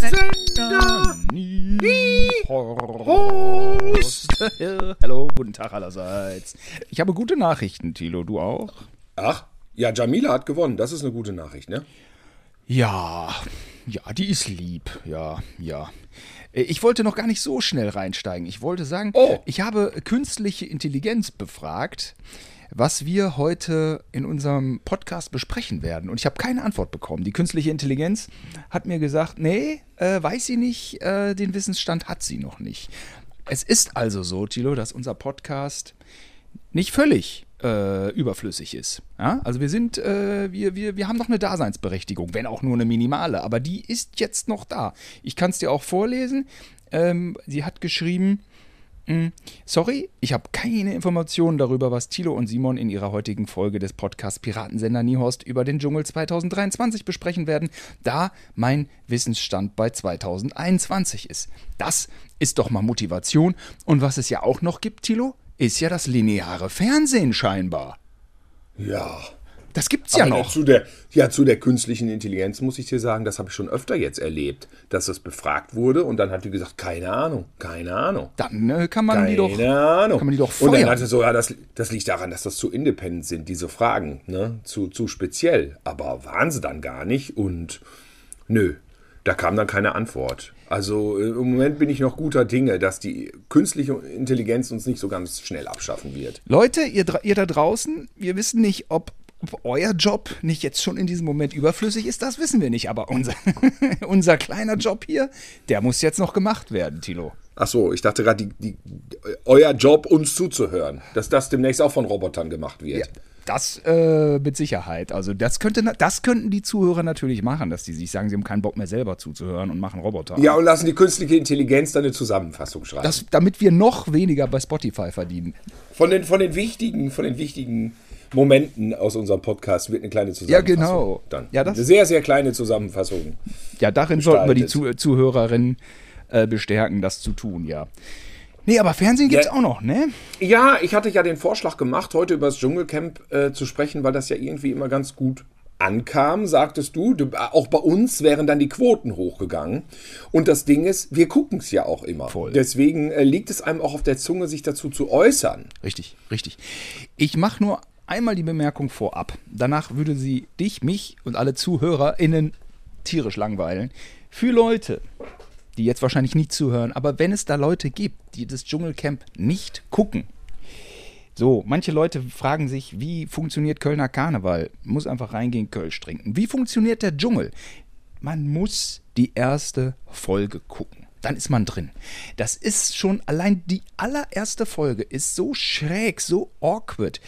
Sender Horst. Hallo, guten Tag allerseits. Ich habe gute Nachrichten, Tilo, du auch? Ach, ja, Jamila hat gewonnen. Das ist eine gute Nachricht, ne? Ja, ja, die ist lieb. Ja, ja. Äh, Ich wollte noch gar nicht so schnell reinsteigen. Ich wollte sagen, Oh. ich habe künstliche Intelligenz befragt, was wir heute in unserem Podcast besprechen werden. Und ich habe keine Antwort bekommen. Die künstliche Intelligenz hat mir gesagt, nee, äh, weiß sie nicht, äh, den Wissensstand hat sie noch nicht. Es ist also so, Tilo, dass unser Podcast nicht völlig äh, überflüssig ist. Ja? Also wir sind, äh, wir, wir, wir haben noch eine Daseinsberechtigung, wenn auch nur eine minimale, aber die ist jetzt noch da. Ich kann es dir auch vorlesen. Ähm, sie hat geschrieben, sorry, ich habe keine Informationen darüber, was Thilo und Simon in ihrer heutigen Folge des Podcasts Piratensender Niehorst über den Dschungel 2023 besprechen werden, da mein Wissensstand bei 2021 ist. Das ist doch mal Motivation. Und was es ja auch noch gibt, Thilo, ist ja das lineare Fernsehen scheinbar. Ja. Das gibt's ja Aber noch. Zu der, ja, zu der künstlichen Intelligenz muss ich dir sagen, das habe ich schon öfter jetzt erlebt, dass das befragt wurde und dann hat die gesagt, keine Ahnung, keine Ahnung. Dann äh, kann man die Keine doch. Ahnung. kann man die doch und dann hatte so, ja, das, das liegt daran, dass das zu independent sind, diese Fragen, ne? Zu, zu speziell. Aber waren sie dann gar nicht und nö, da kam dann keine Antwort. Also äh, im Moment bin ich noch guter Dinge, dass die künstliche Intelligenz uns nicht so ganz schnell abschaffen wird. Leute, ihr, ihr da draußen, wir wissen nicht, ob, ob euer Job nicht jetzt schon in diesem Moment überflüssig ist, das wissen wir nicht. Aber unser, unser kleiner Job hier, der muss jetzt noch gemacht werden, Tilo. Ach so, ich dachte gerade, euer Job, uns zuzuhören, dass das demnächst auch von Robotern gemacht wird. Ja, das äh, mit Sicherheit. Also das könnte, das könnten die Zuhörer natürlich machen, dass die sich sagen, sie haben keinen Bock mehr selber zuzuhören und machen Roboter. Ja, und lassen die künstliche Intelligenz dann eine Zusammenfassung schreiben. Das, damit wir noch weniger bei Spotify verdienen. von, den, von den wichtigen, von den wichtigen Momenten aus unserem Podcast wird eine kleine Zusammenfassung. genau. Dann. Ja, das- eine sehr, sehr kleine Zusammenfassung. Ja, darin sollten wir die gestaltet. Zu Zuhörerinnen äh, bestärken, das zu tun, ja. Nee, aber Fernsehen gibt's Ja. auch noch, ne? Ja, ich hatte ja den Vorschlag gemacht, heute über das Dschungelcamp äh, zu sprechen, weil das ja irgendwie immer ganz gut ankam, sagtest du. Du, Auch bei uns wären dann die Quoten hochgegangen. Und das Ding ist, wir gucken es ja auch immer. Voll. Deswegen äh, liegt es einem auch auf der Zunge, sich dazu zu äußern. Richtig, richtig. Ich mache nur einmal die Bemerkung vorab. Danach würde sie dich, mich und alle ZuhörerInnen tierisch langweilen. Für Leute, die jetzt wahrscheinlich nicht zuhören, aber wenn es da Leute gibt, die das Dschungelcamp nicht gucken, so, manche Leute fragen sich, wie funktioniert Kölner Karneval? Muss einfach reingehen, Kölsch trinken. Wie funktioniert der Dschungel? Man muss die erste Folge gucken. Dann ist man drin. Das ist schon allein die allererste Folge ist so schräg, so awkward.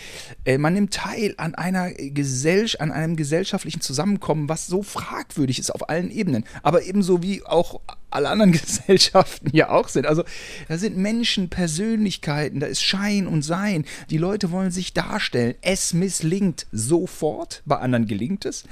Äh, man nimmt teil an einer Gesell an einem gesellschaftlichen Zusammenkommen, was so fragwürdig ist auf allen Ebenen, aber ebenso wie auch alle anderen Gesellschaften ja auch sind. Also da sind Menschen, Persönlichkeiten, da ist Schein und Sein. Die Leute wollen sich darstellen. Es misslingt sofort, bei anderen gelingt es.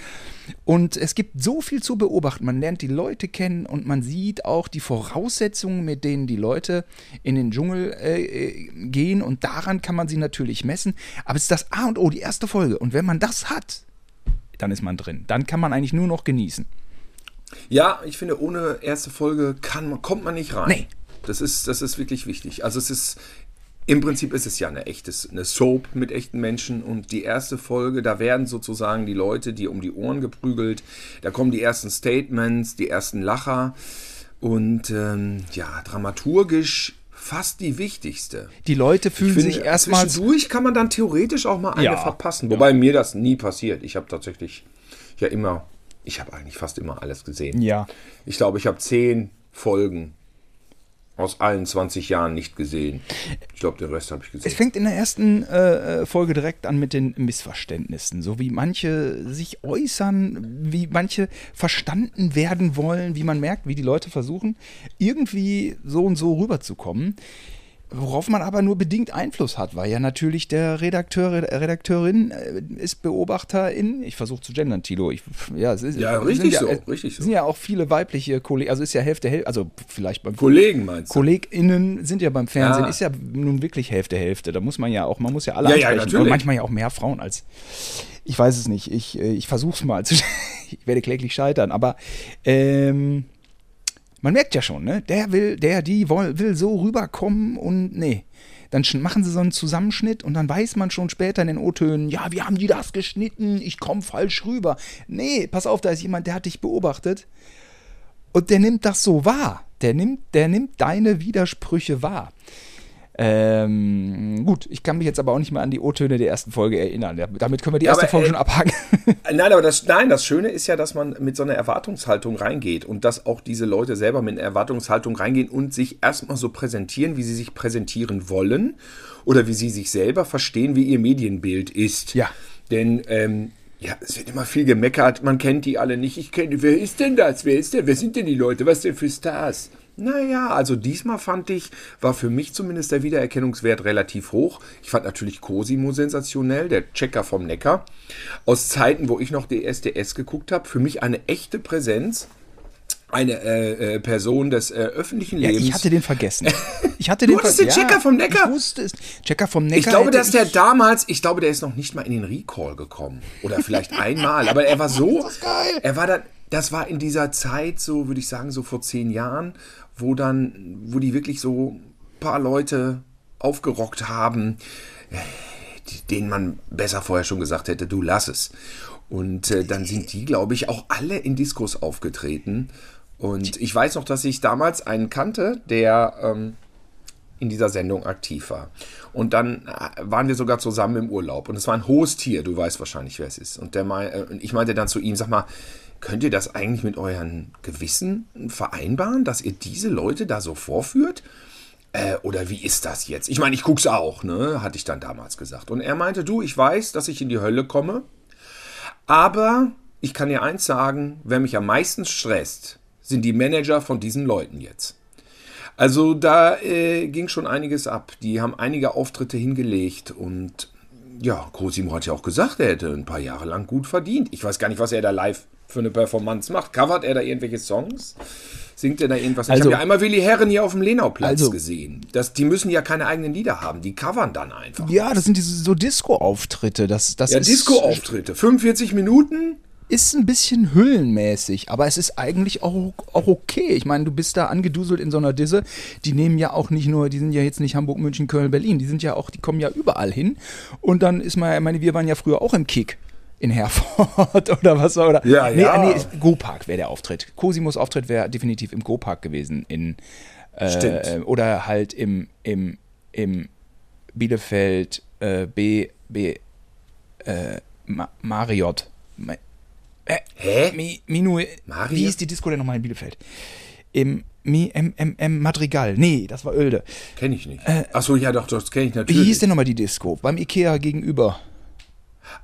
Und es gibt so viel zu beobachten. Man lernt die Leute kennen und man sieht auch die Voraussetzungen, mit denen die Leute in den Dschungel äh, äh, gehen. Und daran kann man sie natürlich messen. Aber es ist das A und O, die erste Folge. Und wenn man das hat, dann ist man drin. Dann kann man eigentlich nur noch genießen. Ja, ich finde, ohne erste Folge kann, man- kommt man nicht rein. Nee. Das ist, das ist wirklich wichtig. Also es ist, im Prinzip ist es ja eine echtes, eine Soap mit echten Menschen und die erste Folge, da werden sozusagen die Leute, die um die Ohren geprügelt, da kommen die ersten Statements, die ersten Lacher und ähm, ja, dramaturgisch fast die wichtigste. Die Leute fühlen finde, sich erstmal. zwischendurch kann man dann theoretisch auch mal eine Ja. verpassen. Wobei mir das nie passiert. Ich habe tatsächlich ja immer, ich habe eigentlich fast immer alles gesehen. Ja. Ich glaube, ich habe zehn Folgen aus allen 20 Jahren nicht gesehen. Ich glaube, den Rest habe ich Es gesehen. fängt in der ersten äh, Folge direkt an mit den Missverständnissen, so wie manche sich äußern, wie manche verstanden werden wollen, wie man merkt, wie die Leute versuchen, irgendwie so und so rüberzukommen. Worauf man aber nur bedingt Einfluss hat, weil ja natürlich der Redakteur, Redakteurin äh, ist Beobachterin. Ich versuche zu gendern, Tilo. Ich, ja, es ist, Ja, richtig sind so, ja, richtig so. Es sind ja auch viele weibliche Kollegen, also ist ja Hälfte, Hälfte, also vielleicht beim Kollegen meinst du? KollegInnen sind ja beim Fernsehen, Ja. ist ja nun wirklich Hälfte, Hälfte. Da muss man ja auch, man muss ja alle Ja, ja, ansprechen. natürlich. Und manchmal ja auch mehr Frauen als. Ich weiß es nicht. Ich, äh, ich versuche es mal. ich werde kläglich scheitern. Aber ähm, Man merkt ja schon, ne? Der will, der, die will, will so rüberkommen und nee. Dann machen sie so einen Zusammenschnitt und dann weiß man schon später in den O-Tönen, ja, wie haben die das geschnitten? Ich komme falsch rüber. Nee, pass auf, da ist jemand, der hat dich beobachtet und der nimmt das so wahr. Der nimmt, der nimmt deine Widersprüche wahr. Ähm, gut, ich kann mich jetzt aber auch nicht mehr an die O-Töne der ersten Folge erinnern. Damit können wir die erste aber, Folge äh, schon abhaken. Nein, aber das, nein, das Schöne ist ja, dass man mit so einer Erwartungshaltung reingeht und dass auch diese Leute selber mit einer Erwartungshaltung reingehen und sich erstmal so präsentieren, wie sie sich präsentieren wollen oder wie sie sich selber verstehen, wie ihr Medienbild ist. Ja. Denn ähm, ja, es wird immer viel gemeckert, man kennt die alle nicht. Ich kenne, wer ist denn das? Wer ist denn? Wer sind denn die Leute? Was denn für Stars? Naja, also diesmal fand ich, war für mich zumindest der Wiedererkennungswert relativ hoch. Ich fand natürlich Cosimo sensationell, der Checker vom Neckar. Aus Zeiten, wo ich noch DSDS geguckt habe, für mich eine echte Präsenz. Eine äh, äh, Person des äh, öffentlichen Ja, Lebens. ich hatte den vergessen. Ich hatte den hattest ver- den Checker vom Neckar? Ich wusste es. Checker vom Neckar. Ich glaube, dass der damals, ich glaube, der ist noch nicht mal in den Recall gekommen. Oder vielleicht einmal. Aber er war so. das geil. Er war dann, das war in dieser Zeit, so würde ich sagen, so vor zehn Jahren, wo dann, wo die wirklich so ein paar Leute aufgerockt haben, denen man besser vorher schon gesagt hätte, du lass es. Und äh, dann sind die, glaube ich, auch alle in Diskos aufgetreten. Und ich weiß noch, dass ich damals einen kannte, der ähm, in dieser Sendung aktiv war. Und dann äh, waren wir sogar zusammen im Urlaub. Und es war ein hohes Tier, du weißt wahrscheinlich, wer es ist. Und der mei- äh, ich meinte dann zu ihm, sag mal, könnt ihr das eigentlich mit euren Gewissen vereinbaren, dass ihr diese Leute da so vorführt? Äh, oder wie ist das jetzt? Ich meine, ich guck's auch, ne? Hatte ich dann damals gesagt. Und er meinte, du, ich weiß, dass ich in die Hölle komme, aber ich kann dir eins sagen, wer mich am meisten stresst, sind die Manager von diesen Leuten jetzt. Also da äh, ging schon einiges ab. Die haben einige Auftritte hingelegt und ja, Cosimo hat ja auch gesagt, er hätte ein paar Jahre lang gut verdient. Ich weiß gar nicht, was er da live für eine Performance macht. Covert er da irgendwelche Songs? Singt er da irgendwas? ich Also- habe ja einmal Willi Herren hier auf dem Lenauplatz Also- gesehen. Das, die müssen ja keine eigenen Lieder haben. Die covern dann einfach. Ja, das sind diese so Disco-Auftritte. Das, das Ja, Disco-Auftritte. 45 Minuten. ist ein bisschen hüllenmäßig, aber es ist eigentlich auch, auch okay. Ich meine, du bist da angeduselt in so einer Disse. Die nehmen ja auch nicht nur, die sind ja jetzt nicht Hamburg, München, Köln, Berlin. Die sind ja auch, die kommen ja überall hin. Und dann ist man, ich meine, wir waren ja früher auch im Kick. In Herford oder was oder Ja, nee, ja. nee, Go-Park wäre der Auftritt. Cosimos Auftritt wäre definitiv im Go-Park gewesen in Stimmt. äh, oder halt im im im Bielefeld äh, B B äh, Ma Marriott Ma- Hä? Mi, Minu, Mario? wie hieß die Disco denn nochmal in Bielefeld? Im Mi, M, M, M Madrigal. Nee, das war Oelde. Kenne ich nicht. Achso, ja doch, das kenne ich Wie natürlich. hieß denn nochmal die Disco? Beim Ikea gegenüber.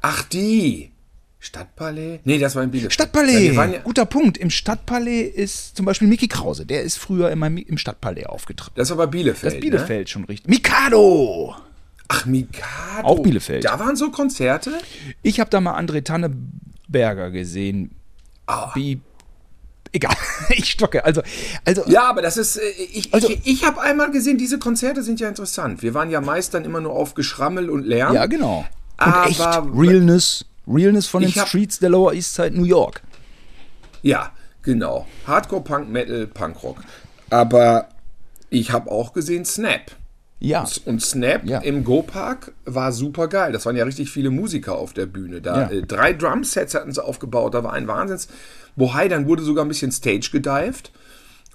Ach, die. Stadtpalais? Nee, das war in Bielefeld. Stadtpalais. Ja, ja, Guter Punkt. Im Stadtpalais ist zum Beispiel Mickey Krause. Der ist früher immer im Stadtpalais aufgetreten. das war bei Bielefeld. Das ist Bielefeld schon richtig. Mikado! Ne? Ach, Mikado. Auch Bielefeld. Da waren so Konzerte? Ich habe da mal André Tanneberger gesehen. Ah. Wie. Egal, ich stocke. Also, also Ja, aber das ist. äh, Ich, Also- ich, ich habe einmal gesehen, diese Konzerte sind ja interessant. Wir waren ja meist dann immer nur auf Geschrammel und Lärm. ja, genau. Und Aber- echt Realness. Realness von den Streets der Lower East Side New York. Ja, genau. Hardcore, Punk, Metal, Punkrock. Aber ich habe auch gesehen Snap. Ja. Und Snap Ja. im Go-Park war super geil. Das waren ja richtig viele Musiker auf der Bühne. Da Ja. äh, drei Drumsets hatten sie aufgebaut. Da war ein Wahnsinns. Bohai, dann wurde sogar ein bisschen Stage gedived.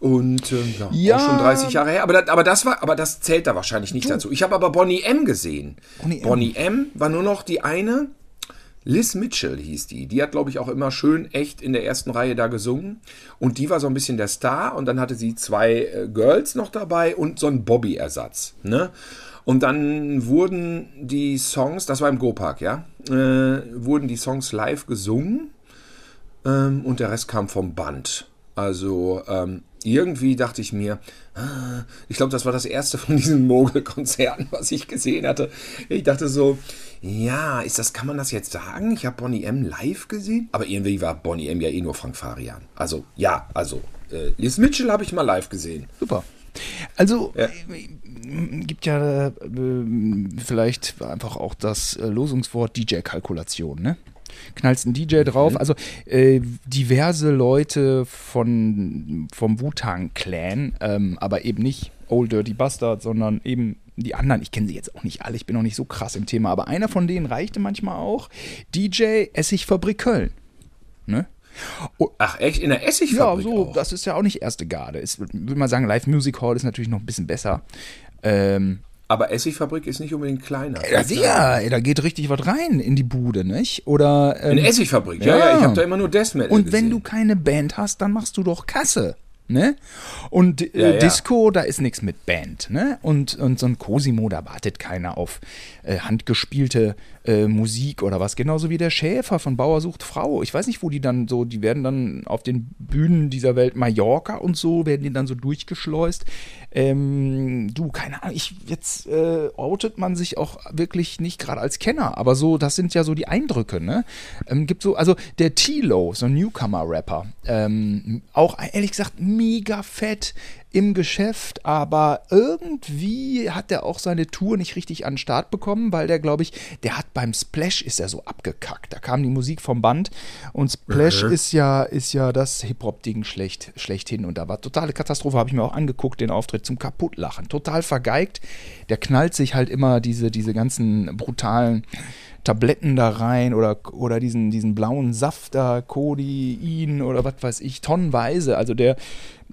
Und äh, ja, Ja. schon 30 Jahre her. Aber das, aber das war, aber das zählt da wahrscheinlich nicht dazu. Ich habe aber Bonnie M gesehen. Bonnie M. Bonnie M war nur noch die eine. Liz Mitchell hieß die. Die hat, glaube ich, auch immer schön echt in der ersten Reihe da gesungen. Und die war so ein bisschen der Star. Und dann hatte sie zwei äh, Girls noch dabei und so einen Bobby-Ersatz. Ne? Und dann wurden die Songs, das war im Go-Park, ja, äh, wurden die Songs live gesungen. Ähm, und der Rest kam vom Band. Also ähm, irgendwie dachte ich mir, ah, ich glaube, das war das erste von diesen Mogel-Konzerten, was ich gesehen hatte. Ich dachte so, ja, ist das, kann man das jetzt sagen? Ich habe Bonnie M live gesehen. Aber irgendwie war Bonnie M ja eh nur Frank Farian. Also ja, also äh, Liz Mitchell habe ich mal live gesehen. Super. Also, Ja. äh, gibt ja äh, vielleicht einfach auch das äh, Losungswort DJ-Kalkulation, ne? Knallst einen DJ drauf. Also äh, diverse Leute von, vom Wu-Tang-Clan, ähm, aber eben nicht Old Dirty Bastard, sondern eben die anderen. Ich kenne sie jetzt auch nicht alle, ich bin noch nicht so krass im Thema, aber einer von denen reichte manchmal auch. DJ Essigfabrik Köln. Ne? Ach echt, in der Essigfabrik Ja, so, auch? das ist ja auch nicht erste Garde. Ich würde mal sagen, Live Music Hall ist natürlich noch ein bisschen besser. Ähm, Aber Essigfabrik ist nicht unbedingt kleiner. ja, sicher, ey, da geht richtig was rein in die Bude, nicht? Oder ähm, Eine Essigfabrik, ja, Ja. ja, ich habe da immer nur Death Metal und wenn gesehen. du keine Band hast, dann machst du doch Kasse. Ne? Und äh, Ja, ja. Disco, da ist nichts mit Band. Ne? Und, und so ein Cosimo, da wartet keiner auf äh, handgespielte äh, Musik oder was. Genauso wie der Schäfer von Bauer sucht Frau. Ich weiß nicht, wo die dann so, die werden dann auf den Bühnen dieser Welt, Mallorca und so, werden die dann so durchgeschleust. Ähm, du, keine Ahnung, ich, jetzt äh, outet man sich auch wirklich nicht gerade als Kenner, aber so, das sind ja so die Eindrücke, ne? Ähm, gibt so, also der Tilo, so ein Newcomer-Rapper, ähm, auch ehrlich gesagt mega fett im Geschäft, aber irgendwie hat er auch seine Tour nicht richtig an den Start bekommen, weil der, glaube ich, der hat beim Splash ist er so abgekackt. Da kam die Musik vom Band und Splash ist ja, ist ja das Hip-Hop-Ding schlecht, schlechthin und da war totale Katastrophe, habe ich mir auch angeguckt, den Auftritt zum Kaputtlachen. Total vergeigt. Der knallt sich halt immer diese, diese ganzen brutalen Tabletten da rein oder, oder diesen, diesen blauen Saft da, Codein oder was weiß ich, tonnenweise. Also der,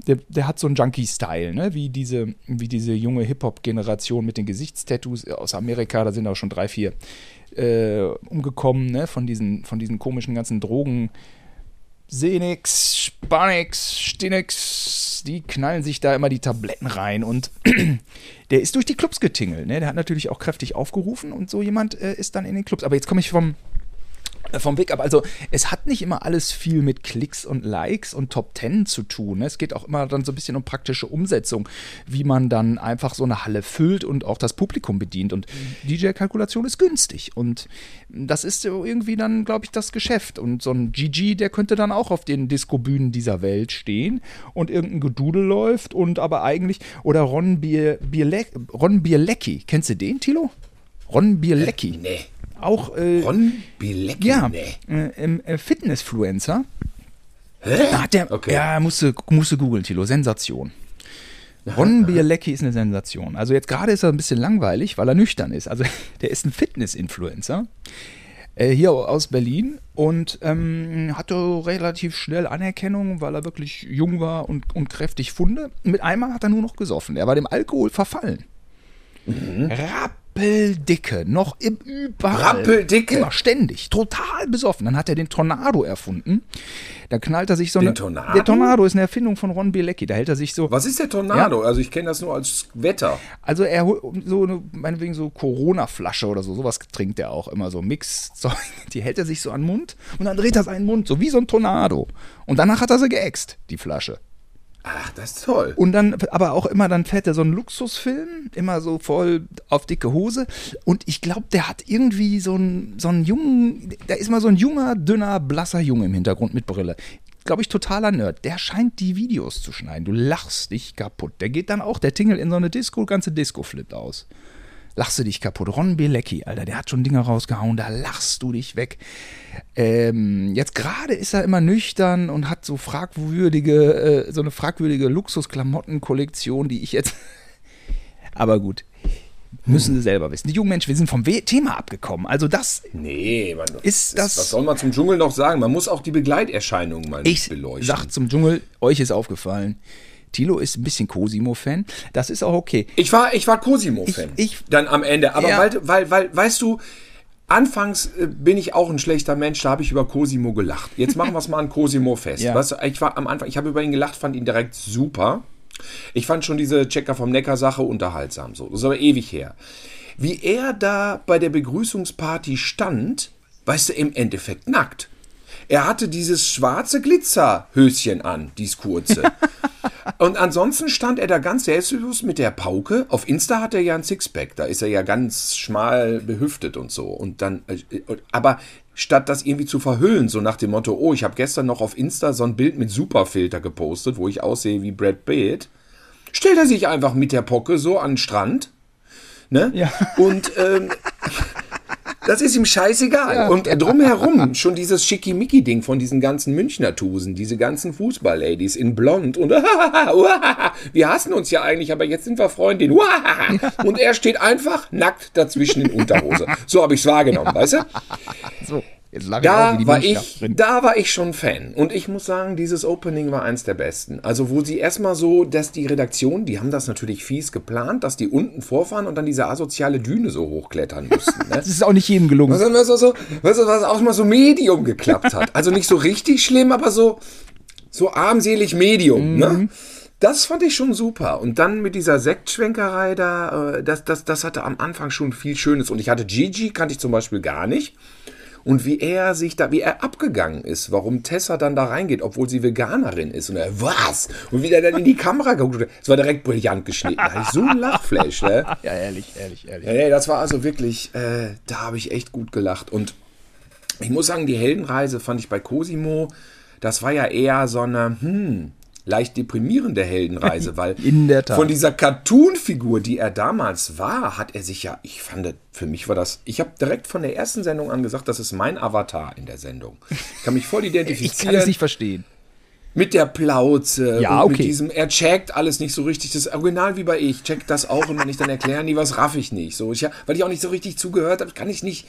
der, der hat so einen Junkie-Style, ne? wie, diese, wie diese junge Hip-Hop-Generation mit den Gesichtstattoos aus Amerika, da sind auch schon drei, vier äh, umgekommen, ne? von, diesen, von diesen komischen ganzen Drogen. Senix, Spanix, Stinix, die knallen sich da immer die Tabletten rein und der ist durch die Clubs getingelt. Ne? Der hat natürlich auch kräftig aufgerufen und so jemand äh, ist dann in den Clubs. Aber jetzt komme ich vom, vom Weg ab. Also es hat nicht immer alles viel mit Klicks und Likes und Top Ten zu tun. Ne? Es geht auch immer dann so ein bisschen um praktische Umsetzung, wie man dann einfach so eine Halle füllt und auch das Publikum bedient. Und DJ-Kalkulation ist günstig. Und das ist irgendwie dann, glaube ich, das Geschäft. Und so ein GG, der könnte dann auch auf den Disco-Bühnen dieser Welt stehen und irgendein Gedudel läuft und aber eigentlich, oder Ron, Bier, Bierle Ron Bierlecki, kennst du den, Tilo? Ron Bierlecki. Nee. Auch äh, Ron Bilecki? ja, Nee. äh, äh, Fitnessfluencer. Hä? Hat der, Okay. ja, musste, musste googeln, Tilo, Sensation. Ron Bielecki ist eine Sensation. Also jetzt gerade ist er ein bisschen langweilig, weil er nüchtern ist. Also der ist ein Fitness-Influencer. Äh, hier aus Berlin und ähm, hatte relativ schnell Anerkennung, weil er wirklich jung war und, und kräftig funde. Mit einmal hat er nur noch gesoffen. Er war dem Alkohol verfallen. Rappeldicke, noch im überall. Rappeldicke? Immer ständig, total besoffen. Dann hat er den Tornado erfunden. Da knallt er sich so Den eine. Tornado? Der Tornado ist eine Erfindung von Ron Bielecki. Da hält er sich so. Was ist der Tornado? Also ich kenne das nur als Wetter. Also er holt so eine, meinetwegen so Corona-Flasche oder so, sowas trinkt er auch immer so Mix-Zeug. Die hält er sich so an den Mund und dann dreht er seinen Mund, so wie so ein Tornado. Und danach hat er sie geäxt, die Flasche. Ach, das ist toll. Und dann, aber auch immer, dann fährt er so einen Luxusfilm, immer so voll auf dicke Hose. Und ich glaube, der hat irgendwie so einen, so einen jungen, da ist mal so ein junger, dünner, blasser Junge im Hintergrund mit Brille. Glaube ich, totaler Nerd. Der scheint die Videos zu schneiden. Du lachst dich kaputt. Der geht dann auch, der tingelt in so eine Disco, ganze Disco flippt aus. Lachst du dich kaputt. Ron Bielecki, Alter, der hat schon Dinge rausgehauen, da lachst du dich weg. Ähm, jetzt gerade ist er immer nüchtern und hat so fragwürdige, äh, so eine fragwürdige Luxusklamottenkollektion, die ich jetzt. Aber gut. Müssen sie selber wissen. Die jungen Menschen, wir sind vom Thema abgekommen. Also das Nee, man, Ist das- Was soll man zum Dschungel noch sagen? Man muss auch die Begleiterscheinungen mal Ich beleuchten. sag zum Dschungel, euch ist aufgefallen. Tilo ist ein bisschen Cosimo-Fan. Das ist auch okay. Ich war, ich war Cosimo-Fan. Dann am Ende. Aber Ja. weil, weil, weil, weißt du, anfangs äh, bin ich auch ein schlechter Mensch, da habe ich über Cosimo gelacht. Jetzt machen wir es mal an Cosimo fest. Ja. Weißt du, ich war am Anfang, ich habe über ihn gelacht, fand ihn direkt super. Ich fand schon diese Checker vom Neckar-Sache unterhaltsam. So. Das ist aber ewig her. Wie er da bei der Begrüßungsparty stand, weißt du, im Endeffekt nackt. Er hatte dieses schwarze Glitzerhöschen an, dies kurze. Und ansonsten stand er da ganz selbstbewusst mit der Pauke. Auf Insta hat er ja ein Sixpack, da ist er ja ganz schmal behüftet und so. Und dann, äh, aber statt das irgendwie zu verhüllen, so nach dem Motto, oh, ich habe gestern noch auf Insta so ein Bild mit Superfilter gepostet, wo ich aussehe wie Brad Pitt, stellt er sich einfach mit der Pocke so an den Strand. Ne? Ja. Und ähm, Das ist ihm scheißegal. Ja. Und drumherum schon dieses Schickimicki-Ding von diesen ganzen Münchner Tusen, diese ganzen Fußball-Ladies in Blond und wir hassen uns ja eigentlich, aber jetzt sind wir Freundin. Und er steht einfach nackt dazwischen in Unterhose. So habe ich es wahrgenommen, weißt du? So, Da war, ich, drin. da war ich schon Fan. Und ich muss sagen, dieses Opening war eins der besten. Also, wo sie erstmal so, dass die Redaktion, die haben das natürlich fies geplant, dass die unten vorfahren und dann diese asoziale Düne so hochklettern mussten. Ne? Das ist auch nicht jedem gelungen. Was, was, was, was, was auch mal so Medium geklappt hat. Also nicht so richtig schlimm, aber so, so armselig Medium. Ne? Das fand ich schon super. Und dann mit dieser Sektschwenkerei da, äh, das, das, das hatte am Anfang schon viel Schönes. Und ich hatte Gigi, kannte ich zum Beispiel gar nicht. Und wie er sich da, wie er abgegangen ist, warum Tessa dann da reingeht, obwohl sie Veganerin ist. Und er, was? Und wie der dann in die Kamera geguckt hat. Es war direkt brillant geschnitten. Da hatte ich so ein Lachflash, ne? Ja, ehrlich, ehrlich, ehrlich. Ja, nee, das war also wirklich, äh, da habe ich echt gut gelacht. Und ich muss sagen, die Heldenreise fand ich bei Cosimo, das war ja eher so eine, hm, leicht deprimierende Heldenreise, weil von dieser Cartoon-Figur, die er damals war, hat er sich ja, ich fand, für mich war das, ich habe direkt von der ersten Sendung an gesagt, das ist mein Avatar in der Sendung. Ich kann mich voll Ich kann identifizieren es nicht verstehen. mit der Plauze Ja, und mit okay. diesem, er checkt alles nicht so richtig. Das original wie bei ich, checkt das auch und wenn ich dann erkläre, nie was raff ich nicht. So, ich, weil ich auch nicht so richtig zugehört habe, kann ich nicht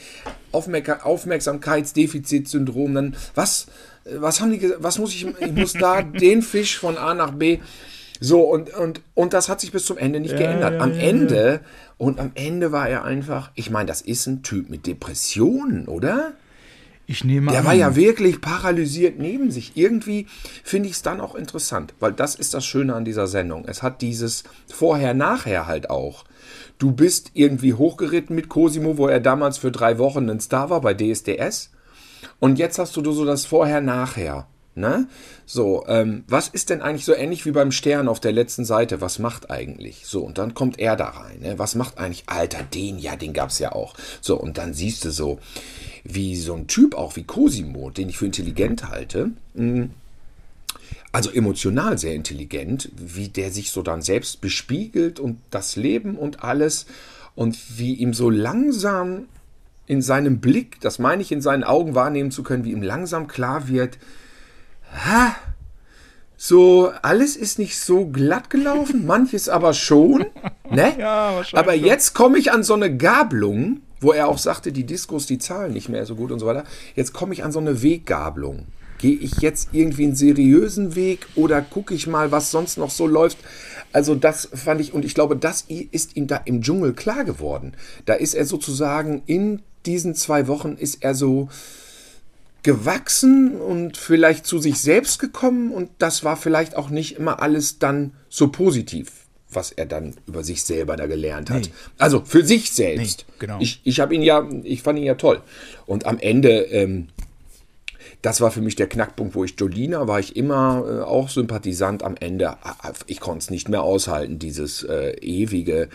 Aufmerk Aufmerksamkeitsdefizitsyndrom, dann was, was haben die, ge- was muss ich, ich muss da den Fisch von A nach B. So, und, und, und das hat sich bis zum Ende nicht geändert. am Ende, und am Ende war er einfach, ich meine, das ist ein Typ mit Depressionen, oder? Ich nehme Der an. war ja wirklich paralysiert neben sich. Irgendwie finde ich es dann auch interessant, weil das ist das Schöne an dieser Sendung. Es hat dieses Vorher-Nachher halt auch. Du bist irgendwie hochgeritten mit Cosimo, wo er damals für drei Wochen ein Star war bei DSDS. Und jetzt hast du so das Vorher-Nachher. Ne? So, ähm, was ist denn eigentlich so ähnlich wie beim Stern auf der letzten Seite? Was macht eigentlich? So, und dann kommt er da rein. Ne? Was macht eigentlich? Alter, den, ja, den gab's ja auch. So, und dann siehst du so, wie so ein Typ auch wie Cosimo, den ich für intelligent halte, mh, also emotional sehr intelligent, wie der sich so dann selbst bespiegelt und das Leben und alles und wie ihm so langsam in seinem Blick, das meine ich in seinen Augen wahrnehmen zu können, wie ihm langsam klar wird, ha, so alles ist nicht so glatt gelaufen, manches aber schon, ne? Ja, aber jetzt komme ich an so eine Gabelung, wo er auch sagte, die Diskos, die zahlen nicht mehr so gut und so weiter. Jetzt komme ich an so eine Weggabelung. Gehe ich jetzt irgendwie einen seriösen Weg oder gucke ich mal, was sonst noch so läuft? Also das fand ich, und ich glaube, das ist ihm da im Dschungel klar geworden. Da ist er sozusagen in diesen zwei Wochen ist er so gewachsen und vielleicht zu sich selbst gekommen und das war vielleicht auch nicht immer alles dann so positiv, was er dann über sich selber da gelernt hat. Nee. Also für sich selbst. Nee, genau. Ich, ich habe ihn ja, ich fand ihn ja toll. Und am Ende, ähm, das war für mich der Knackpunkt, wo ich Jolina war ich immer äh, auch Sympathisant. Am Ende, äh, ich konnte es nicht mehr aushalten, dieses äh, ewige.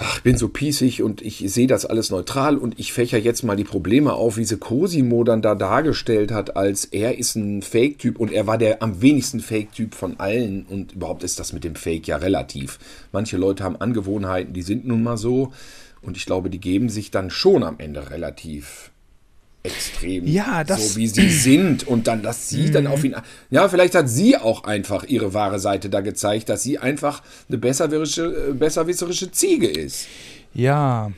Ach, bin so pießig und ich sehe das alles neutral und ich fächer jetzt mal die Probleme auf, wie sie Cosimo dann da dargestellt hat, als er ist ein Fake-Typ und er war der am wenigsten Fake-Typ von allen und überhaupt ist das mit dem Fake ja relativ. Manche Leute haben Angewohnheiten, die sind nun mal so und ich glaube, die geben sich dann schon am Ende relativ extrem Ja, das- so wie sie sind und dann dass sie dann auf ihn ja vielleicht hat sie auch einfach ihre wahre Seite da gezeigt dass sie einfach eine besserwisserische, äh, besserwisserische Ziege ist Ja.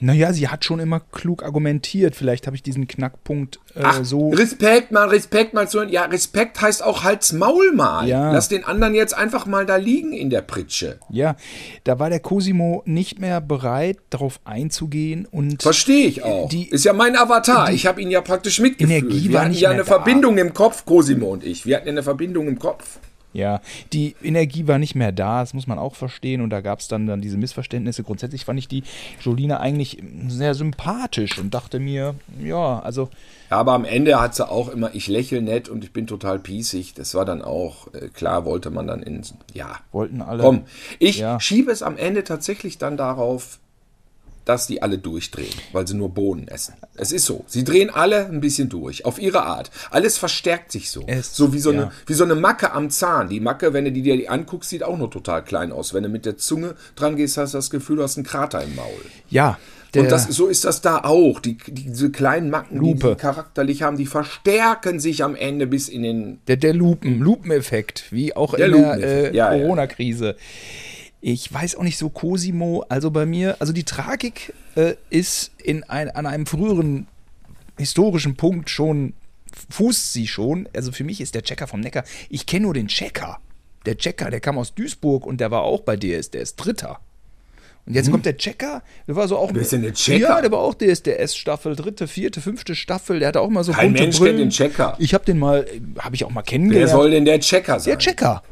Naja, sie hat schon immer klug argumentiert. Vielleicht habe ich diesen Knackpunkt äh, Ach, so. Respekt mal, Respekt mal zu. Ja, Respekt heißt auch halt's Maul mal. Ja. Lass den anderen jetzt einfach mal da liegen in der Pritsche. Ja, da war der Cosimo nicht mehr bereit, darauf einzugehen und Verstehe ich auch. Die- ist ja mein Avatar. ich habe ihn ja praktisch mitgefühlt. Energie Wir war hatten nicht ja eine da. Verbindung im Kopf, Cosimo und ich. Wir hatten ja eine Verbindung im Kopf. Ja, die Energie war nicht mehr da, das muss man auch verstehen und da gab es dann, dann diese Missverständnisse. Grundsätzlich fand ich die Jolina eigentlich sehr sympathisch und dachte mir, ja, also Ja, aber am Ende hat sie auch immer, ich lächle nett und ich bin total pießig. Das war dann auch, äh, klar wollte man dann in, ja, wollten alle. komm. Ich Ja. schiebe es am Ende tatsächlich dann darauf, dass die alle durchdrehen, weil sie nur Bohnen essen. Es ist so. Sie drehen alle ein bisschen durch, auf ihre Art. Alles verstärkt sich so. Es- so wie so, ja. eine, wie so eine Macke am Zahn. Die Macke, wenn du die dir anguckst, sieht auch nur total klein aus. Wenn du mit der Zunge dran gehst, hast du das Gefühl, du hast einen Krater im Maul. Ja, und das, so ist das da auch. Die, die, diese kleinen Macken, die Lupe. die charakterlich haben, die verstärken sich am Ende bis in den. Der, der Lupen, Lupeneffekt, wie auch Der in der äh, ja, ja. Ich weiß auch nicht so Cosimo, also bei mir, also die Tragik äh, ist in ein, an einem früheren historischen Punkt schon, fußt sie schon. Also für mich ist der Checker vom Neckar, ich kenne nur den Checker. Der Checker, der kam aus Duisburg und der war auch bei DS, der ist Dritter. Und jetzt kommt der Checker, der war so auch. Hm. Wer ist denn der Checker? Ja, der war auch DSDS-Staffel, dritte, vierte, fünfte Staffel. Der hatte auch mal so Kein Mensch Brillen. kennt den Checker. Ich habe den mal, habe ich auch mal Wer kennengelernt. soll denn der Checker sein? der Checker.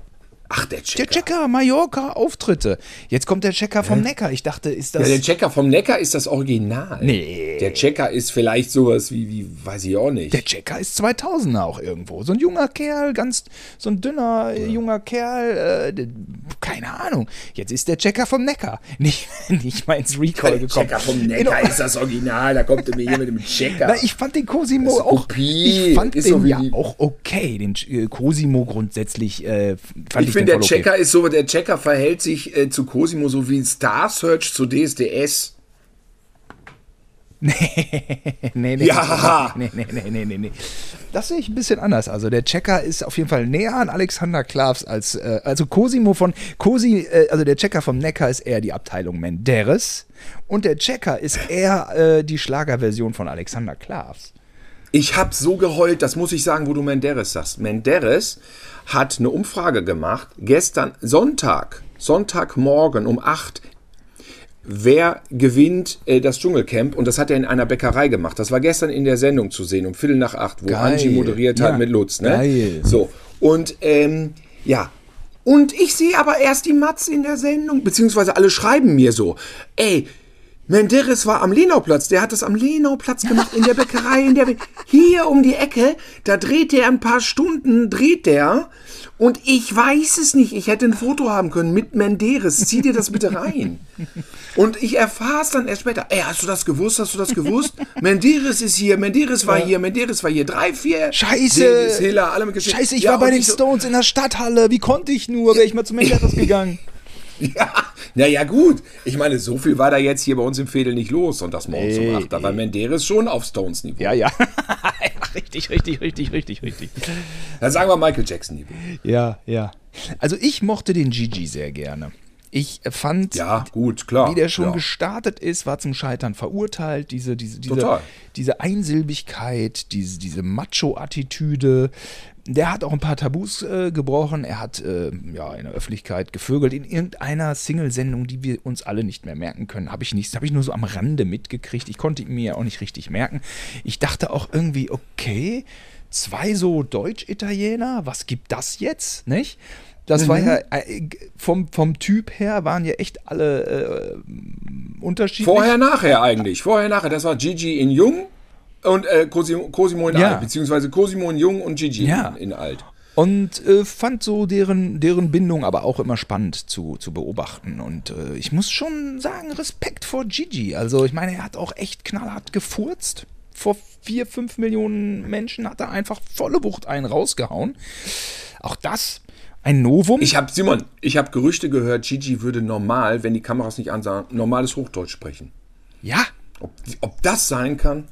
Ach, der Checker. Der Checker, Mallorca, Auftritte. Jetzt kommt der Checker vom Neckar. Ich dachte, ist Ja, das. der Checker vom Neckar ist das Original. Nee. Der Checker ist vielleicht sowas wie, wie weiß ich auch nicht. der Checker ist 2000er auch irgendwo. So ein junger Kerl, ganz, so ein dünner äh, junger Kerl, äh, keine Ahnung. Jetzt ist der Checker vom Neckar. Nicht, nicht mal ins Recall der gekommen. Checker vom Neckar ist das Original. Da kommt er mir hier mit dem Checker. Na, ich fand den Cosimo auch. Ich fand Ist den ja auch okay. Den äh, Cosimo grundsätzlich äh, fand ich, ich finde, der Checker ist so, der Checker verhält sich äh, zu Cosimo so wie Star Search zu DSDS. Nee, nee, Ja. nee, nee, nee, nee, nee, nee. Das sehe ich ein bisschen anders. Also der Checker ist auf jeden Fall näher an Alexander Klavs als äh, also Cosimo von Cosi, äh, also der Checker vom Neckar ist eher die Abteilung Menderes und der Checker ist eher äh, die Schlagerversion von Alexander Klavs. Ich habe so geheult, das muss ich sagen, wo du Menderes sagst. Menderes hat eine Umfrage gemacht, gestern Sonntag, Sonntagmorgen um 8 wer gewinnt äh, das Dschungelcamp und das hat er in einer Bäckerei gemacht. Das war gestern in der Sendung zu sehen, um Viertel nach acht, wo Geil. Angie moderiert hat Ja. mit Lutz. Ne? Geil. So, und ähm, ja. Und ich sehe aber erst die Matz in der Sendung, beziehungsweise alle schreiben mir so, ey, Menderes war am Lenauplatz, der hat das am Lenauplatz gemacht, in der Bäckerei, in der, hier um die Ecke, da dreht der ein paar Stunden, dreht der, und ich weiß es nicht, ich hätte ein Foto haben können mit Menderes, zieh dir das bitte rein. Und ich erfahre es dann erst später, ey, hast du das gewusst, hast du das gewusst? Menderes ist hier, Menderes war hier, Menderes war hier, drei, vier. Scheiße! Hiller, alle mit. Scheiße, ich Ja, war bei den so- Stones in der Stadthalle. Wie konnte ich nur? Wäre ich mal zum Menderes gegangen. Ja, naja, gut. Ich meine, so viel war da jetzt hier bei uns im Fädel nicht los und das morgens Nee, um 8. Da war Menderes schon auf Stones-Niveau. Ja, ja. ja. Richtig, richtig, richtig, richtig, richtig. Dann sagen wir Michael Jackson-Niveau. Ja, ja. Also ich mochte den Gigi sehr gerne. Ich fand, Ja, gut, klar. wie der schon ja. gestartet ist, war zum Scheitern verurteilt. Diese, diese, diese, Total. diese Einsilbigkeit, diese, diese Macho-Attitüde. Der hat auch ein paar Tabus äh, gebrochen. Er hat äh, ja in der Öffentlichkeit gevögelt. In irgendeiner Single-Sendung, die wir uns alle nicht mehr merken können, habe ich nichts, habe ich nur so am Rande mitgekriegt. Ich konnte ihn mir auch nicht richtig merken. Ich dachte auch irgendwie, okay, zwei so Deutsch-Italiener, was gibt das jetzt, nicht? Das war ja äh, vom, vom Typ her waren ja echt alle äh, unterschiedlich. Vorher, nachher eigentlich. Vorher, nachher. Das war Gigi in Jung und äh, Cosimo, Cosimo in Ja. Alt. Beziehungsweise Cosimo in Jung und Gigi Ja. in, in Alt. Und äh, fand so deren, deren Bindung aber auch immer spannend zu, zu beobachten. Und äh, ich muss schon sagen, Respekt vor Gigi. Also ich meine, er hat auch echt knallhart gefurzt. Vor vier, fünf Millionen Menschen hat er einfach volle Wucht einen rausgehauen. Auch das ein Novum. Ich habe, Simon, ich habe Gerüchte gehört, Gigi würde normal, wenn die Kameras nicht ansahen, normales Hochdeutsch sprechen. ja, Ob, ob das sein kann?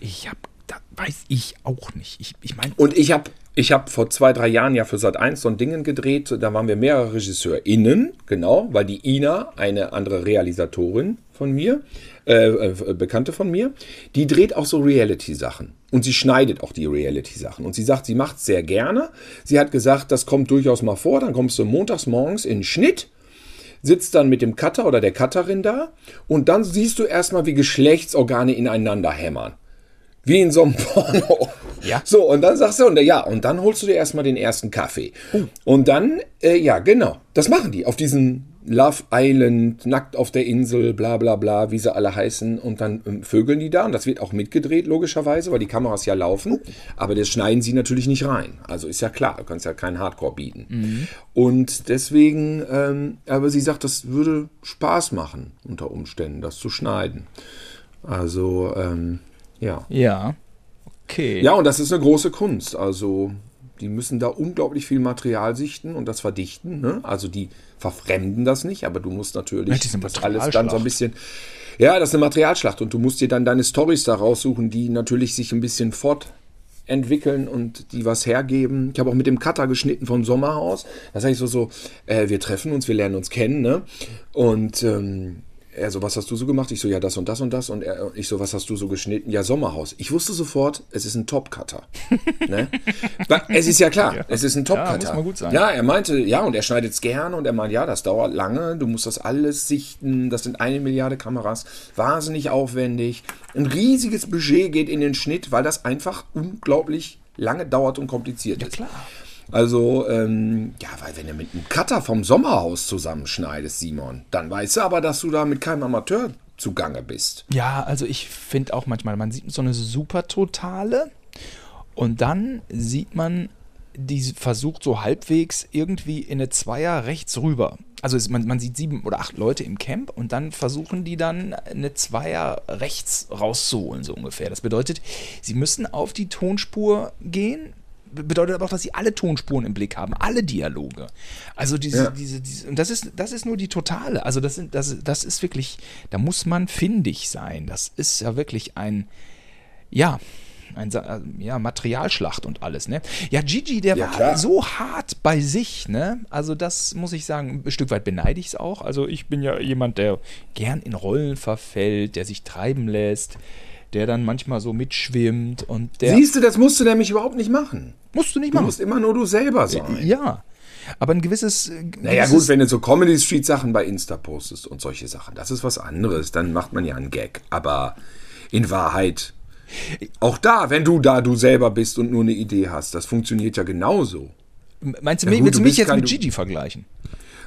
Ich hab, das weiß ich auch nicht. Ich, ich meine, Und ich habe ich hab vor zwei, drei Jahren ja für Sat 1 so ein Dingen gedreht. Da waren wir mehrere RegisseurInnen, genau, weil die Ina, eine andere Realisatorin von mir, äh, äh, Bekannte von mir, die dreht auch so Reality-Sachen. Und sie schneidet auch die Reality-Sachen. Und sie sagt, sie macht es sehr gerne. Sie hat gesagt, das kommt durchaus mal vor. Dann kommst du montags morgens in Schnitt sitzt dann mit dem Cutter oder der Cutterin da und dann siehst du erstmal, wie Geschlechtsorgane ineinander hämmern. Wie in so einem Porno. Ja. So, und dann sagst du, und, ja, und dann holst du dir erstmal den ersten Kaffee. Und dann, äh, ja, genau, das machen die auf diesen Love Island, nackt auf der Insel, bla bla bla, wie sie alle heißen. Und dann ähm, vögeln die da und das wird auch mitgedreht, logischerweise, weil die Kameras ja laufen. Aber das schneiden sie natürlich nicht rein. Also ist ja klar, du kannst ja keinen Hardcore bieten. Und deswegen, ähm, aber sie sagt, das würde Spaß machen, unter Umständen, das zu schneiden. Also, ähm, ja. ja. Okay. Ja, und das ist eine große Kunst. Also Die müssen da unglaublich viel Material sichten und das verdichten. Ne? Also die verfremden das nicht, aber du musst natürlich Ja, das alles dann so ein bisschen. Ja, das ist eine Materialschlacht und du musst dir dann deine Stories da raussuchen, die natürlich sich ein bisschen fortentwickeln und die was hergeben. Ich habe auch mit dem Cutter geschnitten vom Sommerhaus. Das heißt so, so äh, wir treffen uns, wir lernen uns kennen, ne? Und ähm, er so, was hast du so gemacht? Ich so, ja, das und das und das. Und er, ich so, was hast du so geschnitten? Ja, Sommerhaus. Ich wusste sofort, es ist ein Top-Cutter. ne? Es ist ja klar, es ist ein Top-Cutter. muss mal gut sein. Ja, er meinte, ja, und er schneidet es gerne. Und er meint, ja, das dauert lange. Du musst das alles sichten. Das sind eine Milliarde Kameras. Wahnsinnig aufwendig. Ein riesiges Budget geht in den Schnitt, weil das einfach unglaublich lange dauert und kompliziert ist. klar. Also, ähm, ja, weil wenn du mit einem Cutter vom Sommerhaus zusammenschneidest, Simon, dann weißt du aber, dass du da mit keinem Amateur zugange bist. Ja, also ich finde auch manchmal, man sieht so eine super Totale und dann sieht man, die versucht so halbwegs irgendwie in eine Zweier rechts rüber. Also es, man, man sieht sieben oder acht Leute im Camp und dann versuchen die dann eine Zweier rechts rauszuholen, so ungefähr. Das bedeutet, sie müssen auf die Tonspur gehen, bedeutet aber auch, dass sie alle Tonspuren im Blick haben, alle Dialoge. Also diese, Ja. diese, diese und das ist, das ist nur die totale. Also das, sind, das, das ist wirklich, da muss man findig sein. Das ist ja wirklich ein, ja, ein, ja, Materialschlacht und alles, ne? Ja, Gigi, der Ja, war klar. so hart bei sich, ne? Also das muss ich sagen, ein Stück weit beneide ich es auch. Also ich bin ja jemand, der gern in Rollen verfällt, der sich treiben lässt, der dann manchmal so mitschwimmt und der Siehst du, das musst du nämlich überhaupt nicht machen. musst du nicht Du machen. musst immer nur du selber sein. Ja, aber ein gewisses. äh, Naja gewisses- gut, wenn du so Comedy Street Sachen bei Insta postest und solche Sachen, das ist was anderes, dann macht man ja einen Gag. Aber in Wahrheit, auch da, wenn du da du selber bist und nur eine Idee hast, das funktioniert ja genauso. Meinst du, Ja, gut, willst du du mich jetzt kein- mit du- Gigi vergleichen?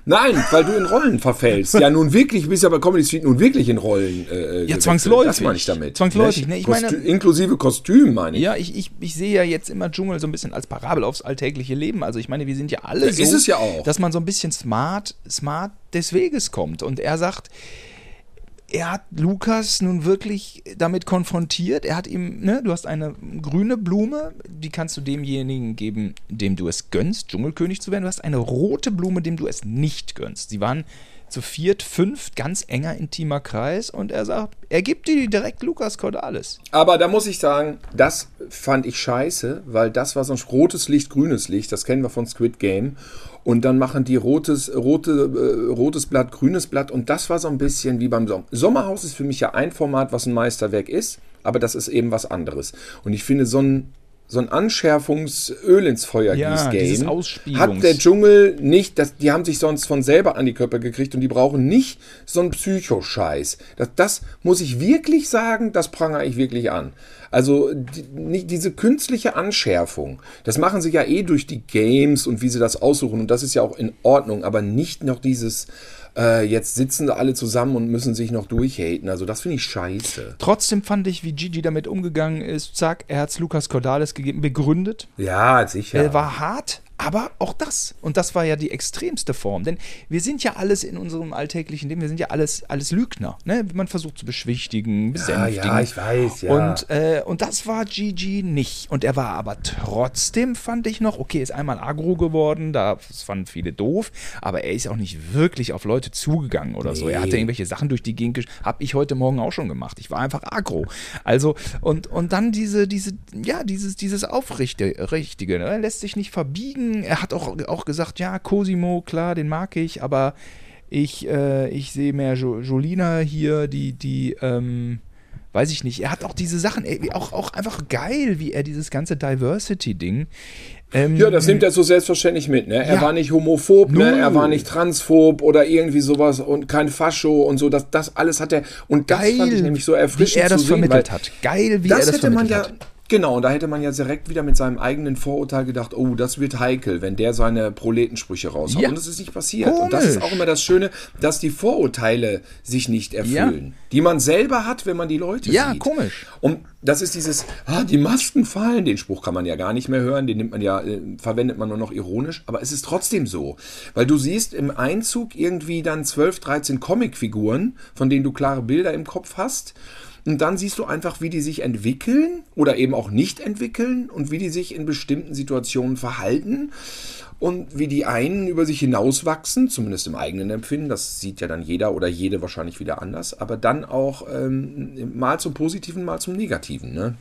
Nein, weil du in Rollen verfällst. Ja, nun wirklich, du bist ja bei Comedy Street nun wirklich in Rollen. Äh, gewechselt. zwangsläufig. Das meine ich damit. Zwangsläufig, Nicht? ne? Ich meine- Kostü- inklusive Kostüm, meine ich. Ja, ich, ich, ich sehe ja jetzt immer Dschungel so ein bisschen als Parabel aufs alltägliche Leben. Also ich meine, wir sind ja alle Ja, so, ist es ja auch. dass man so ein bisschen smart, smart des Weges kommt. Und er sagt, er hat Lukas nun wirklich damit konfrontiert. Er hat ihm, ne, du hast eine grüne Blume, die kannst du demjenigen geben, dem du es gönnst, Dschungelkönig zu werden. Du hast eine rote Blume, dem du es nicht gönnst. Sie waren zu viert, fünf, ganz enger, intimer Kreis und er sagt, er gibt dir direkt Lukas Cordalis. Aber da muss ich sagen, das fand ich scheiße, weil das war so ein rotes Licht, grünes Licht, das kennen wir von Squid Game. Und dann machen die rotes, rote, äh, rotes Blatt, grünes Blatt. Und das war so ein bisschen wie beim Sommer. Sommerhaus ist für mich ja ein Format, was ein Meisterwerk ist, aber das ist eben was anderes. Und ich finde, so ein, so ein Anschärfungs-Öl ins Feuer Ja, gieß dieses Game hat der Dschungel nicht, das, die haben sich sonst von selber an die Köpfe gekriegt und die brauchen nicht so einen Psychoscheiß. Das, das muss ich wirklich sagen, das prangere ich wirklich an. Also die, nicht diese künstliche Anschärfung, das machen sie ja eh durch die Games und wie sie das aussuchen und das ist ja auch in Ordnung, aber nicht noch dieses, äh, jetzt sitzen da alle zusammen und müssen sich noch durchhaten. Also das finde ich scheiße. Trotzdem fand ich, wie Gigi damit umgegangen ist. Zack, er hat es Lukas Cordalis gegeben, begründet. Ja, sicher. Er war hart, aber auch das. Und das war ja die extremste Form. Denn wir sind ja alles in unserem alltäglichen Leben, wir sind ja alles, alles Lügner. Ne? Man versucht zu beschwichtigen, besänftigen. ja, ich weiß, ja. Und, äh, und das war Gigi nicht. Und er war aber trotzdem, fand ich noch, okay, ist einmal agro geworden, da das fanden viele doof, aber er ist auch nicht wirklich auf Leute zugegangen oder so. Er hatte irgendwelche Sachen durch die Gegend gesch- Hab ich heute Morgen auch schon gemacht. Ich war einfach agro. Also, und, und dann diese, diese, ja, dieses, dieses Aufrichtige, Richtige, ne? er lässt sich nicht verbiegen. Er hat auch, auch gesagt, ja, Cosimo, klar, den mag ich, aber ich, äh, ich sehe mehr jo Jolina hier, die, die, ähm, weiß ich nicht. Er hat auch diese Sachen, ey, auch, auch einfach geil, wie er dieses ganze Diversity-Ding. Ähm, Ja, das nimmt er so selbstverständlich mit. Ne? Er Ja. war nicht homophob, ne? Er war nicht transphob oder irgendwie sowas und kein Fascho und so. Das, das alles hat er. Und das geil, fand ich nämlich so erfrischend wie er das zu sehen, vermittelt hat. Geil, wie das er das hätte man vermittelt ja. Genau, und da hätte man ja direkt wieder mit seinem eigenen Vorurteil gedacht, oh, das wird heikel, wenn der seine Proletensprüche raushaut. Ja. Und das ist nicht passiert. Und das ist Komisch. auch immer das Schöne, dass die Vorurteile sich nicht erfüllen, die man selber hat, wenn man die Leute Ja, sieht. komisch. Und das ist dieses, ah, die Masken fallen. Den Spruch kann man ja gar nicht mehr hören. Den nimmt man ja, äh, verwendet man nur noch ironisch. Aber es ist trotzdem so. Weil du siehst im Einzug irgendwie dann 12, 13 Comicfiguren, von denen du klare Bilder im Kopf hast. Und dann siehst du einfach, wie die sich entwickeln oder eben auch nicht entwickeln und wie die sich in bestimmten Situationen verhalten und wie die einen über sich hinauswachsen, zumindest im eigenen Empfinden, das sieht ja dann jeder oder jede wahrscheinlich wieder anders, aber dann auch ähm, mal zum Positiven, mal zum Negativen. Ne?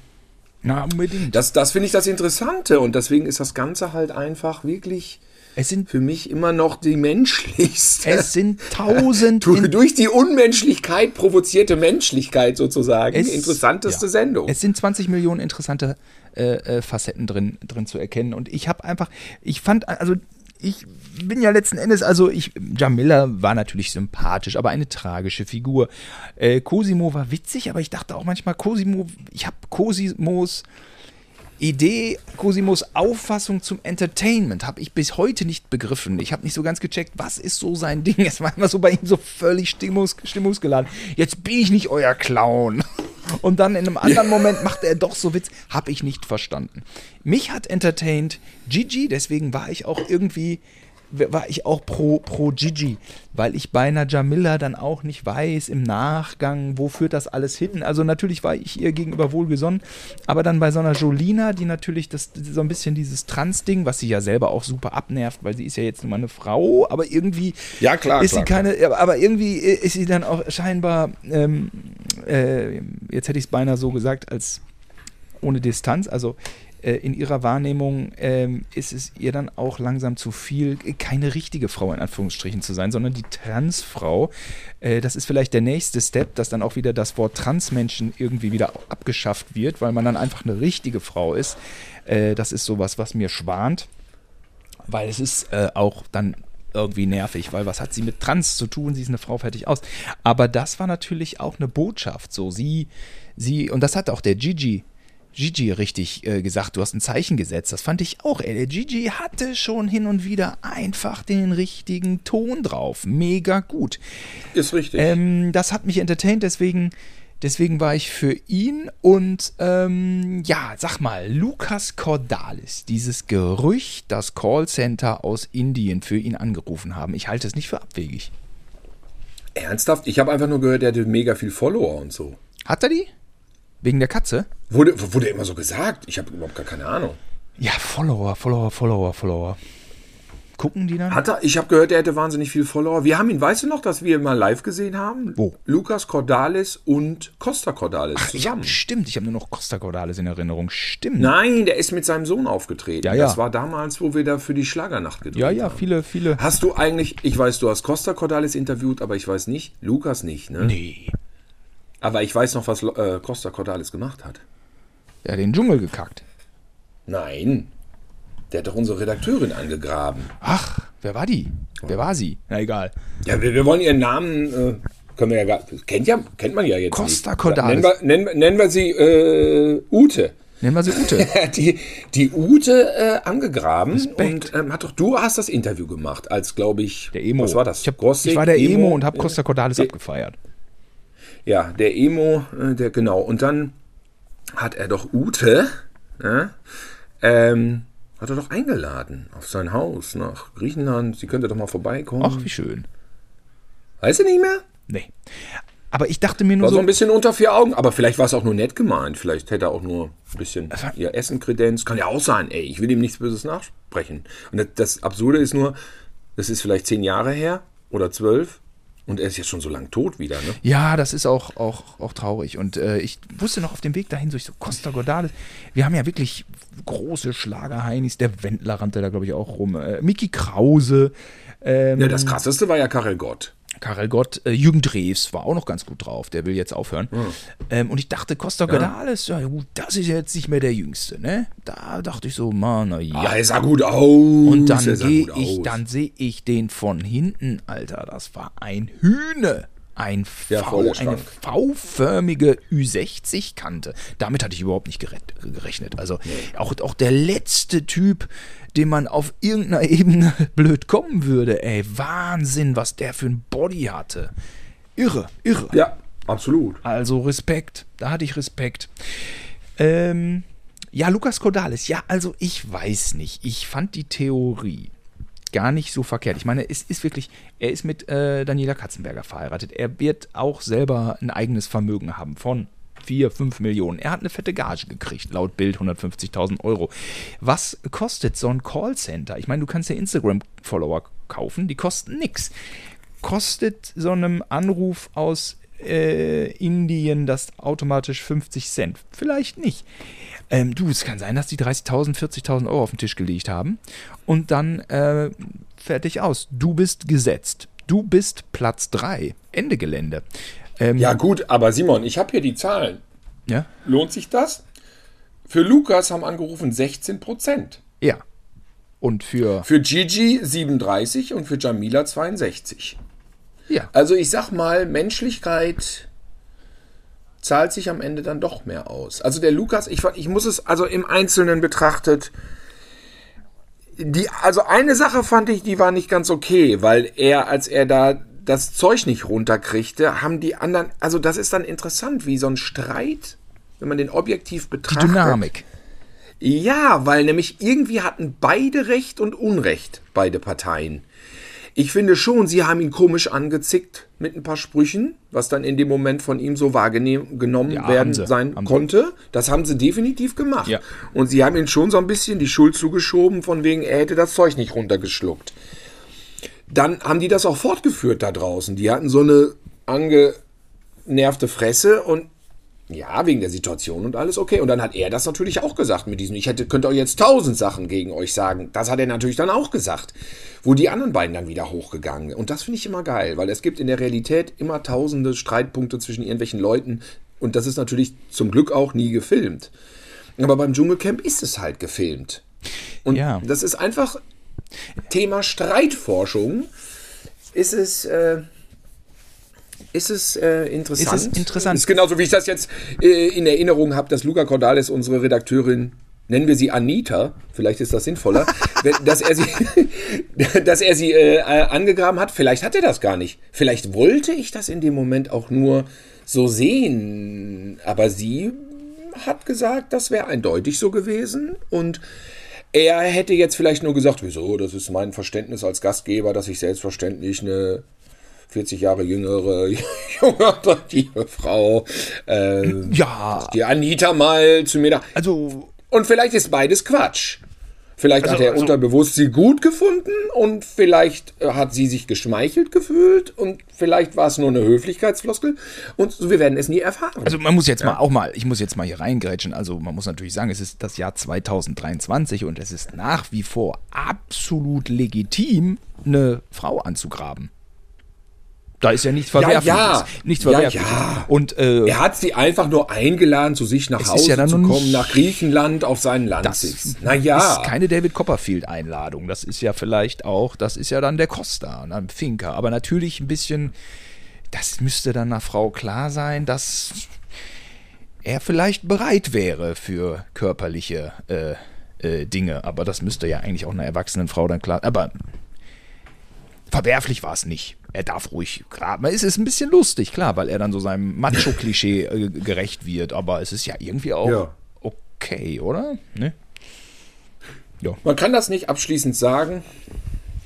Na, unbedingt. Das, das finde ich das Interessante und deswegen ist das Ganze halt einfach wirklich es sind, für mich immer noch die menschlichste. es sind tausend. Durch die Unmenschlichkeit provozierte Menschlichkeit sozusagen. Es- interessanteste ja. Sendung. Es sind 20 Millionen interessante äh, äh, Facetten drin, drin zu erkennen. Und ich habe einfach, ich fand, also ich bin ja letzten Endes, also ich, Jamila war natürlich sympathisch, aber eine tragische Figur. Äh, Cosimo war witzig, aber ich dachte auch manchmal, Cosimo, ich habe Cosimos Idee, Cosimos Auffassung zum Entertainment habe ich bis heute nicht begriffen. Ich habe nicht so ganz gecheckt, was ist so sein Ding. Es war immer so bei ihm so völlig stimmungs stimmungsgeladen. Jetzt bin ich nicht euer Clown. Und dann in einem anderen Moment macht er doch so Witz. Habe ich nicht verstanden. Mich hat entertained Gigi, deswegen war ich auch irgendwie war ich auch pro, pro Gigi, weil ich bei einer Jamila dann auch nicht weiß im Nachgang, wo führt das alles hin. Also natürlich war ich ihr gegenüber wohlgesonnen, aber dann bei so einer Jolina, die natürlich das so ein bisschen dieses Trans-Ding, was sie ja selber auch super abnervt, weil sie ist ja jetzt nur mal eine Frau, aber irgendwie Ja, klar, ist klar, sie keine, aber- aber irgendwie ist sie dann auch scheinbar, ähm, äh, jetzt hätte ich es beinahe so gesagt, als ohne Distanz, also in ihrer Wahrnehmung ähm, ist es ihr dann auch langsam zu viel, äh, keine richtige Frau in Anführungsstrichen zu sein, sondern die Transfrau. Äh, das ist vielleicht der nächste Step, dass dann auch wieder das Wort Transmenschen irgendwie wieder abgeschafft wird, weil man dann einfach eine richtige Frau ist. Äh, das ist sowas, was mir schwant, weil es ist äh, auch dann irgendwie nervig, weil was hat sie mit Trans zu tun? Sie ist eine Frau fertig aus. Aber das war natürlich auch eine Botschaft. So, sie, sie, und das hat auch der Gigi, Gigi richtig äh, gesagt, du hast ein Zeichen gesetzt. Das fand ich auch. Ey, der Gigi hatte schon hin und wieder einfach den richtigen Ton drauf. Mega gut. Ist richtig. Ähm, das hat mich entertained, deswegen, deswegen war ich für ihn. Und ähm, ja, sag mal, Lukas Cordalis, dieses Gerücht, dass Callcenter aus Indien für ihn angerufen haben, ich halte es nicht für abwegig. Ernsthaft? Ich habe einfach nur gehört, der hatte mega viel Follower und so. Hat er die? Wegen der Katze? Wurde, wurde immer so gesagt. Ich habe überhaupt gar keine Ahnung. Ja, Follower, Follower, Follower, Follower. Gucken die dann? Hat er, ich habe gehört, der hätte wahnsinnig viel Follower. Wir haben ihn, weißt du noch, dass wir ihn mal live gesehen haben? Wo? Lukas Cordalis und Costa Cordalis ich zusammen. hab, stimmt, ich habe nur noch Costa Cordalis in Erinnerung. Stimmt. Nein, der ist mit seinem Sohn aufgetreten. Ja, ja. Das war damals, wo wir da für die Schlagernacht gedreht ja, ja, haben. viele, viele. Hast du eigentlich, ich weiß, du hast Costa Cordalis interviewt, aber ich weiß nicht, Lukas nicht, ne? Nee. Aber ich weiß noch, was äh, Costa Cordalis gemacht hat. Der hat den Dschungel gekackt. Nein, der hat doch unsere Redakteurin angegraben. Ach, wer war die? Wer war sie? Na egal. Ja, wir, wir wollen ihren Namen, äh, können wir ja gar, kennt ja, kennt man ja jetzt Costa nicht. Cordalis. Nennen wir, nennen, nennen wir sie äh, Ute. Nennen wir sie Ute. Die, die Ute äh, angegraben Respekt. und ähm, hat doch, du hast das Interview gemacht, als glaube ich, Der Emo. was war das? Ich, hab, ich war der Emo, und habe. Costa Cordalis abgefeiert. Ja, der Emo, äh, der genau. Und dann hat er doch Ute, ja, ähm, hat er doch eingeladen auf sein Haus nach Griechenland. Sie könnte doch mal vorbeikommen. Ach, wie schön. Weißt du nicht mehr? Nee. Aber ich dachte mir nur War so so, ein bisschen unter vier Augen, aber vielleicht war es auch nur nett gemeint. Vielleicht hätte er auch nur ein bisschen ihr Essen kredenzt. Kann ja auch sein, ey, ich will ihm nichts Böses nachsprechen. Und das, das Absurde ist nur, das ist vielleicht zehn Jahre her oder zwölf und er ist jetzt schon so lang tot wieder, ne? ja, das ist auch, auch, auch traurig. Und äh, ich wusste noch auf dem Weg dahin, so ich so, Costa Cordalis, wir haben ja wirklich große Schlagerheinis, der Wendler rannte da, glaube ich, auch rum. Äh, Mickey Krause, ähm, Ja, das krasseste war ja Karel Gott. Karel Gott, äh, Jürgen Drews war auch noch ganz gut drauf, der will jetzt aufhören. Ähm, und ich dachte, Costa Cordalis, ja gut, das ist jetzt nicht mehr der Jüngste, ne? Da dachte ich so, Mann, na ja. Ja, er sah gut aus. Und dann sah gehe gut ich, aus. dann sehe ich den von hinten, Alter. Das war ein Hühne. Ein Ja, V, eine. V-förmige Ü60-Kante. Damit hatte ich überhaupt nicht gerechnet. Also auch, auch der letzte Typ, dem man auf irgendeiner Ebene blöd kommen würde. Ey, Wahnsinn, was der für ein Body hatte. Irre, irre. Ja, absolut. Also Respekt, da hatte ich Respekt. Ähm, ja, Lukas Cordalis, ja, also ich weiß nicht. Ich fand die Theorie gar nicht so verkehrt. Ich meine, es ist wirklich, er ist mit äh, Daniela Katzenberger verheiratet. Er wird auch selber ein eigenes Vermögen haben von 4, 5 Millionen. Er hat eine fette Gage gekriegt, laut Bild 150.000 Euro. Was kostet so ein Callcenter? Ich meine, du kannst ja Instagram-Follower kaufen, die kosten nichts. Kostet so einem Anruf aus äh, Indien das automatisch 50 Cent? Vielleicht nicht. Ähm, du, es kann sein, dass die 30.000, 40.000 Euro auf den Tisch gelegt haben und dann äh, fertig aus. Du bist gesetzt. Du bist Platz 3. Ende Gelände. Ähm, ja, gut, aber Simon, ich habe hier die Zahlen. Ja? Lohnt sich das? Für Lukas haben angerufen 16 Prozent. Ja. Und für. Für Gigi 37 und für Jamila 62. Ja. Also ich sag mal, Menschlichkeit zahlt sich am Ende dann doch mehr aus. Also der Lukas, ich, ich muss es also im Einzelnen betrachtet. Die, also eine Sache fand ich, die war nicht ganz okay, weil er, als er da das Zeug nicht runterkriegte, haben die anderen, also das ist dann interessant, wie so ein Streit, wenn man den objektiv betrachtet. Die Dynamik. Ja, weil nämlich irgendwie hatten beide Recht und Unrecht, beide Parteien. Ich finde schon, sie haben ihn komisch angezickt mit ein paar Sprüchen, was dann in dem Moment von ihm so wahrgenommen ja, werden sein haben konnte. Das haben sie definitiv gemacht. Ja. Und sie haben ihn schon so ein bisschen die Schuld zugeschoben, von wegen, er hätte das Zeug nicht runtergeschluckt. Dann haben die das auch fortgeführt da draußen. Die hatten so eine angenervte Fresse und ja, wegen der Situation und alles okay. Und dann hat er das natürlich auch gesagt mit diesem, ich hätte, könnte euch jetzt tausend Sachen gegen euch sagen. Das hat er natürlich dann auch gesagt. Wo die anderen beiden dann wieder hochgegangen. Und das finde ich immer geil, weil es gibt in der Realität immer tausende Streitpunkte zwischen irgendwelchen Leuten. Und das ist natürlich zum Glück auch nie gefilmt. Aber beim Dschungelcamp ist es halt gefilmt. Und ja. das ist einfach Thema Streitforschung. Ist es. Äh, ist es äh, interessant. Ist es interessant. Ist genauso wie ich das jetzt äh, in Erinnerung habe, dass Luca Cordalis, unsere Redakteurin, nennen wir sie Anita, vielleicht ist das sinnvoller, dass er sie, dass er sie äh, angegraben hat. Vielleicht hat er das gar nicht. Vielleicht wollte ich das in dem Moment auch nur so sehen. Aber sie hat gesagt, das wäre eindeutig so gewesen und er hätte jetzt vielleicht nur gesagt, wieso, das ist mein Verständnis als Gastgeber, dass ich selbstverständlich eine 40 Jahre jüngere, junge, attraktive Frau. Äh, ja. Die Anita mal zu mir da. Also. Und vielleicht ist beides Quatsch. Vielleicht also, hat er also, unterbewusst sie gut gefunden und vielleicht äh, hat sie sich geschmeichelt gefühlt und vielleicht war es nur eine Höflichkeitsfloskel und wir werden es nie erfahren. Also man muss jetzt ja. mal auch mal, ich muss jetzt mal hier reingrätschen, also man muss natürlich sagen, es ist das Jahr 2023 und es ist nach wie vor absolut legitim, eine Frau anzugraben. Da ist ja nichts Verwerfliches. Ja, ja. Nichts Verwerfliches. Ja, ja. Und, äh, er hat sie einfach nur eingeladen, zu sich nach Hause ja zu kommen, nach Griechenland auf seinen Landsitz. Das ist keine David Copperfield-Einladung. Das ist ja vielleicht auch, das ist ja dann der Costa, ein ne, Finker. Aber natürlich ein bisschen, das müsste dann einer Frau klar sein, dass er vielleicht bereit wäre für körperliche äh, äh, Dinge. Aber das müsste ja eigentlich auch einer erwachsenen Frau dann klar. Aber verwerflich war es nicht. Er darf ruhig, klar, es ist ein bisschen lustig, klar, weil er dann so seinem Macho-Klischee äh, gerecht wird, aber es ist ja irgendwie auch ja. okay, oder? Ne? Ja. Man kann das nicht abschließend sagen,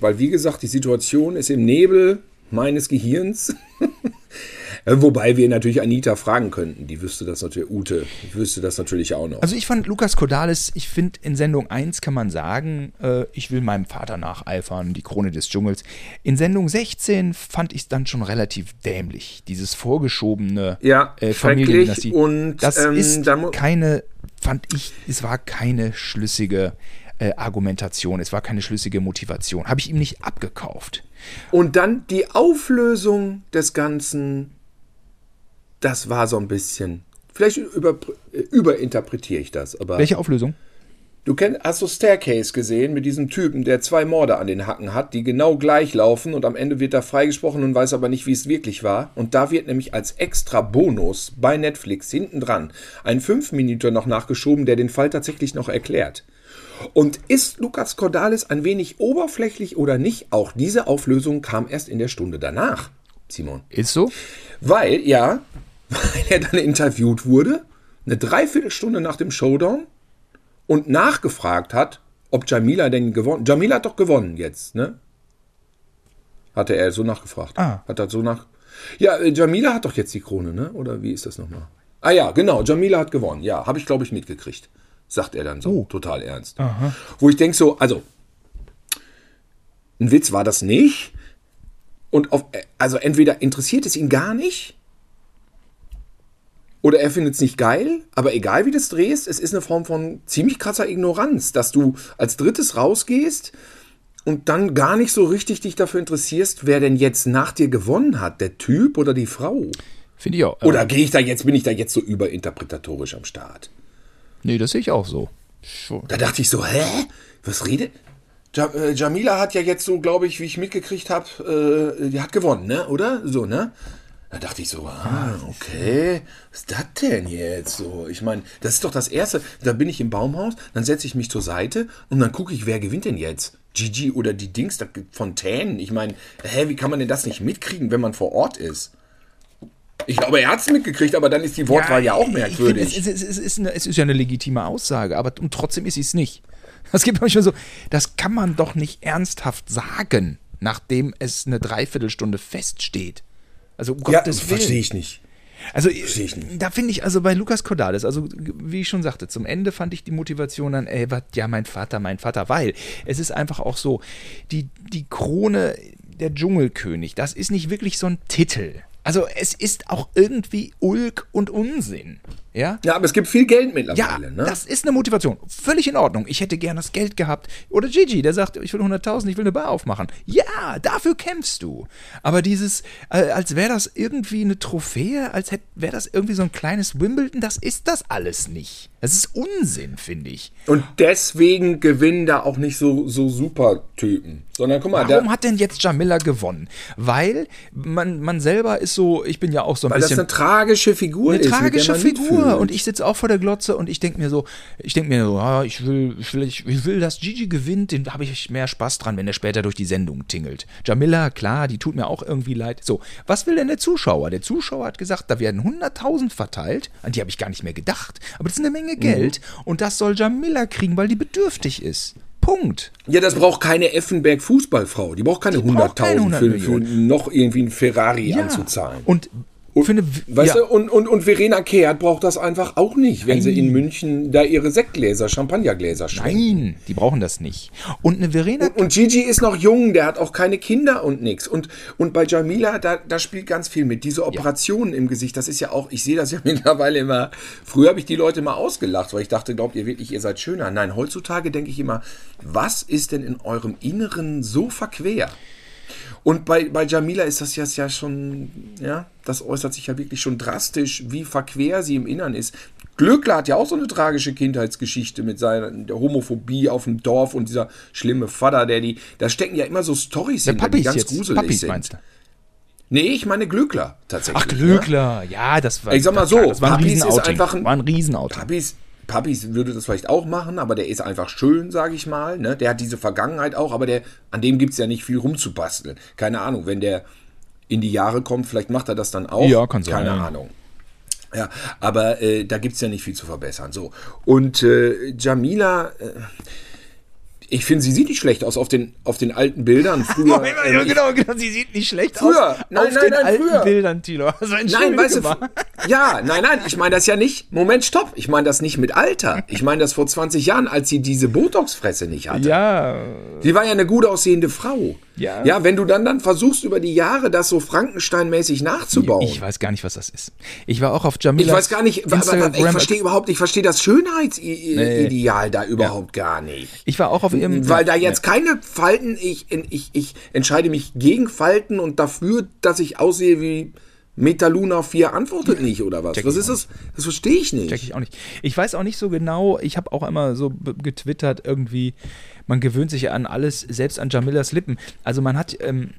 weil wie gesagt, die Situation ist im Nebel meines Gehirns. Äh, wobei wir natürlich Anita fragen könnten. Die wüsste das natürlich, Ute wüsste das natürlich auch noch. Also ich fand Lukas Kodalis, ich finde in Sendung 1 kann man sagen, äh, ich will meinem Vater nacheifern, die Krone des Dschungels. In Sendung 16 fand ich es dann schon relativ dämlich. Dieses vorgeschobene ja, äh, Familiendynastie. Und das ähm, ist keine, fand ich, es war keine schlüssige äh, Argumentation, es war keine schlüssige Motivation. Habe ich ihm nicht abgekauft. Und dann die Auflösung des Ganzen das war so ein bisschen. Vielleicht über, überinterpretiere ich das, aber. Welche Auflösung? Du kennst, hast du Staircase gesehen mit diesem Typen, der zwei Morde an den Hacken hat, die genau gleich laufen und am Ende wird er freigesprochen und weiß aber nicht, wie es wirklich war. Und da wird nämlich als extra Bonus bei Netflix hinten dran ein 5 Minuten noch nachgeschoben, der den Fall tatsächlich noch erklärt. Und ist Lukas Cordalis ein wenig oberflächlich oder nicht? Auch diese Auflösung kam erst in der Stunde danach, Simon. Ist so? Weil, ja, weil er dann interviewt wurde, eine Dreiviertelstunde nach dem Showdown und nachgefragt hat, ob Jamila denn gewonnen. Jamila hat doch gewonnen jetzt, ne? Hatte er so nachgefragt. Ah. Hat er so nach. Ja, äh, Jamila hat doch jetzt die Krone, ne? Oder wie ist das nochmal? Ah ja, genau, Jamila hat gewonnen. Ja, habe ich, glaube ich, mitgekriegt. Sagt er dann so, Oh. total ernst. Wo ich denke so, also, ein Witz war das nicht. Und auf, also entweder interessiert es ihn gar nicht, oder er findet es nicht geil, aber egal wie du es drehst, es ist eine Form von ziemlich krasser Ignoranz, dass du als drittes rausgehst und dann gar nicht so richtig dich dafür interessierst, wer denn jetzt nach dir gewonnen hat, der Typ oder die Frau. Finde ich auch. Oder gehe ich da jetzt, bin ich da jetzt so überinterpretatorisch am Start? nee, das sehe ich auch so. Schon. Da dachte ich so, hä? Was redet? Äh, Jamila hat ja jetzt so, glaube ich, wie ich mitgekriegt habe, äh, die hat gewonnen, ne? Oder? So, ne? Da dachte ich so, ah, okay, was ist das denn jetzt so? Ich meine, das ist doch das Erste. Da bin ich im Baumhaus, dann setze ich mich zur Seite und dann gucke ich, wer gewinnt denn jetzt? Gigi oder die Dings, da gibt Fontänen. Ich meine, hä, wie kann man denn das nicht mitkriegen, wenn man vor Ort ist? Ich glaube, er hat es mitgekriegt, aber dann ist die Wortwahl ja, auch ich merkwürdig. Finde, es, es, es, ist eine, es ist ja eine legitime Aussage, aber und trotzdem ist sie es nicht. Das gibt manchmal so, das kann man doch nicht ernsthaft sagen, nachdem es eine Dreiviertelstunde feststeht. Also um ja, Gottes das Willen. verstehe ich nicht. Also ich da finde ich also bei Lukas Cordalis, also wie ich schon sagte, zum Ende fand ich die Motivation dann, ey, was, ja, mein Vater, mein Vater, weil es ist einfach auch so, die, die Krone der Dschungelkönig, das ist nicht wirklich so ein Titel. Also es ist auch irgendwie Ulk und Unsinn. Ja? Ja, aber es gibt viel Geld Ja, mittlerweile, ne? das ist eine Motivation. Völlig in Ordnung. Ich hätte gern das Geld gehabt. Oder Gigi, der sagt, ich will 100.000, ich will eine Bar aufmachen. Ja, dafür kämpfst du. Aber dieses, äh, als wäre das irgendwie eine Trophäe, als wäre das irgendwie so ein kleines Wimbledon, das ist das alles nicht. Das ist Unsinn, finde ich. Und deswegen gewinnen da auch nicht so, so super Typen. Sondern guck mal, Warum hat denn jetzt Jamila gewonnen? Weil man, man selber ist so, ich bin ja auch so ein weil das bisschen. eine tragische Figur eine ist. der tragische Figur und ich sitze auch vor der Glotze und ich denke mir so, ich denke mir so, ah, ich will, ich will, ich will, dass Gigi gewinnt, den habe ich mehr Spaß dran, wenn er später durch die Sendung tingelt. Jamila, klar, die tut mir auch irgendwie leid. So, was will denn der Zuschauer? Der Zuschauer hat gesagt, da werden 100.000 verteilt, an die habe ich gar nicht mehr gedacht, aber das ist eine Mhm. Menge Geld und das soll Jamila kriegen, weil die bedürftig ist. Punkt. Ja, das braucht keine Effenberg-Fußballfrau. Die braucht keine braucht keine 100.000 für, 100 für Millionen. noch irgendwie einen Ferrari anzuzahlen. Und für eine, Weißt ja. du, und, und, und Verena Kehrt braucht das einfach auch nicht, wenn sie in München da ihre Sektgläser, Champagnergläser schwenkt. Nein, die brauchen das nicht. Und eine Verena Und Gigi ist noch jung, der hat auch keine Kinder und nix. Und, und bei Jamila, da, da spielt ganz viel mit. Diese Operationen im Gesicht, das ist ja auch, ich sehe das ja mittlerweile immer. Früher habe ich die Leute mal ausgelacht, weil ich dachte, glaubt ihr wirklich, ihr seid schöner? Nein, heutzutage denke ich immer, was ist denn in eurem Inneren so verquer? Und bei, bei Jamila ist das ja, ja schon, ja, das äußert sich ja wirklich schon drastisch, wie verquer sie im Innern ist. Glöckler hat ja auch so eine tragische Kindheitsgeschichte mit seiner der Homophobie auf dem Dorf und dieser schlimme Vater, der die, da stecken ja immer so Storys hinter, die ganz jetzt. gruselig Pappis sind. meinst du? Nee, ich meine Glöckler tatsächlich. Ach, Glöckler. Ja, das war. Ich sag mal so, das war ein Pappis ist einfach ein- War ein. Pappis, Pappis würde das vielleicht auch machen, aber der ist einfach schön, sage ich mal. Ne? Der hat diese Vergangenheit auch, aber der, an dem gibt es ja nicht viel rumzubasteln. Keine Ahnung, wenn der in die Jahre kommt, vielleicht macht er das dann auch. Ja, kann sein. Keine Ahnung. Ja, aber äh, da gibt es ja nicht viel zu verbessern. So. Und äh, Jamila, äh, ich finde, sie sieht nicht schlecht aus auf den, auf den alten Bildern. Früher, ja, ich- genau, genau. Sie sieht nicht schlecht Früher. aus. Nein, auf nein, den nein, alten früher. Bildern, Tilo. Also, Nein, weißt du, ja, nein, nein, ich meine das ja nicht. Moment, stopp. Ich meine das nicht mit Alter. Ich meine das vor 20 Jahren, als sie diese Botox-Fresse nicht hatte. Ja, Sie war ja eine gut aussehende Frau. Ja. Ja, wenn du dann dann versuchst, über die Jahre das so Frankenstein-mäßig nachzubauen. ich weiß gar nicht, was das ist. Ich war auch auf Jamila. Ich weiß gar nicht, wa- ich verstehe überhaupt, ich verstehe das Schönheitsideal da überhaupt gar nicht. Ich war auch auf ihrem. Weil da jetzt keine Falten, ich, ich, ich entscheide mich gegen Falten und dafür, dass ich aussehe wie Metaluna 4 antwortet nicht, oder was? Check Was ich ist das? Das verstehe ich nicht. Check ich auch nicht. Ich weiß auch nicht so genau, ich habe auch immer so getwittert, irgendwie, man gewöhnt sich ja an alles, selbst an Jamilas Lippen. Also man hat, ähm,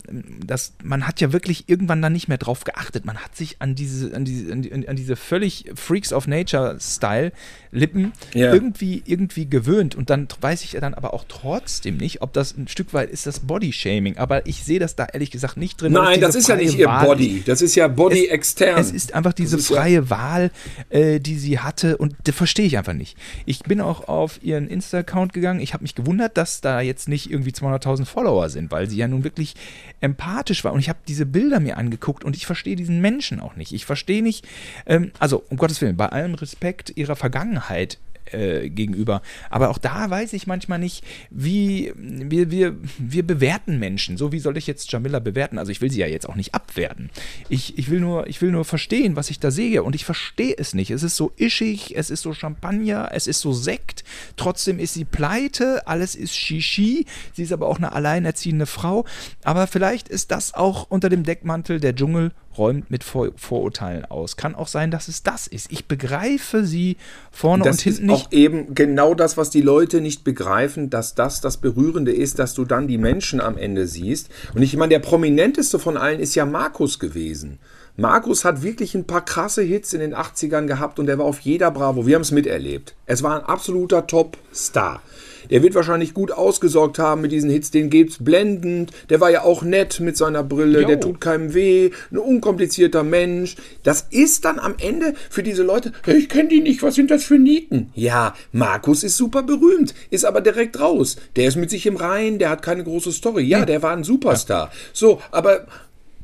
das, man hat ja wirklich irgendwann dann nicht mehr drauf geachtet. Man hat sich an diese, an diese, an die- an diese völlig Freaks of Nature-Style Lippen Ja. irgendwie, irgendwie gewöhnt. Und dann weiß ich ja dann aber auch trotzdem nicht, ob das ein Stück weit ist das Body-Shaming. Aber ich sehe das da ehrlich gesagt nicht drin. Nein, das ist ja freie nicht ihr Wahl Body. Das ist ja Body extern. es ist einfach diese ist ja- freie Wahl, äh, die sie hatte und das verstehe ich einfach nicht. Ich bin auch auf ihren Insta-Account gegangen. Ich habe mich gewundert, dass da jetzt nicht irgendwie 200.000 Follower sind, weil sie ja nun wirklich empathisch war. Und ich habe diese Bilder mir angeguckt und ich verstehe diesen Menschen auch nicht. Ich verstehe nicht, ähm, also um Gottes Willen, bei allem Respekt ihrer Vergangenheit äh, gegenüber. Aber auch da weiß ich manchmal nicht, wie wir, wir, wir bewerten Menschen. So wie soll ich jetzt Jamila bewerten? Also ich will sie ja jetzt auch nicht abwerten. Ich, ich, will, nur, ich will nur verstehen, was ich da sehe. Und ich verstehe es nicht. Es ist so ischig, es ist so Champagner, es ist so Sekt. Trotzdem ist sie pleite, alles ist Shishi. Sie ist aber auch eine alleinerziehende Frau. Aber vielleicht ist das auch unter dem Deckmantel der Dschungel räumt mit Vor Vorurteilen aus. Kann auch sein, dass es das ist. Ich begreife sie vorne das und hinten nicht. Das ist auch eben genau das, was die Leute nicht begreifen, dass das das Berührende ist, dass du dann die Menschen am Ende siehst. Und ich meine, der prominenteste von allen ist ja Markus gewesen. Markus hat wirklich ein paar krasse Hits in den 80ern gehabt und er war auf jeder Bravo. Wir haben es miterlebt. Es war ein absoluter Top-Star. Der wird wahrscheinlich gut ausgesorgt haben mit diesen Hits, den geht's blendend. Der war ja auch nett mit seiner Brille, jo. der tut keinem weh, ein unkomplizierter Mensch. Das ist dann am Ende für diese Leute, ich kenne die nicht, was sind das für Nieten? Ja, Markus ist super berühmt, ist aber direkt raus. Der ist mit sich im Rein, der hat keine große Story. Ja, der war ein Superstar. So, aber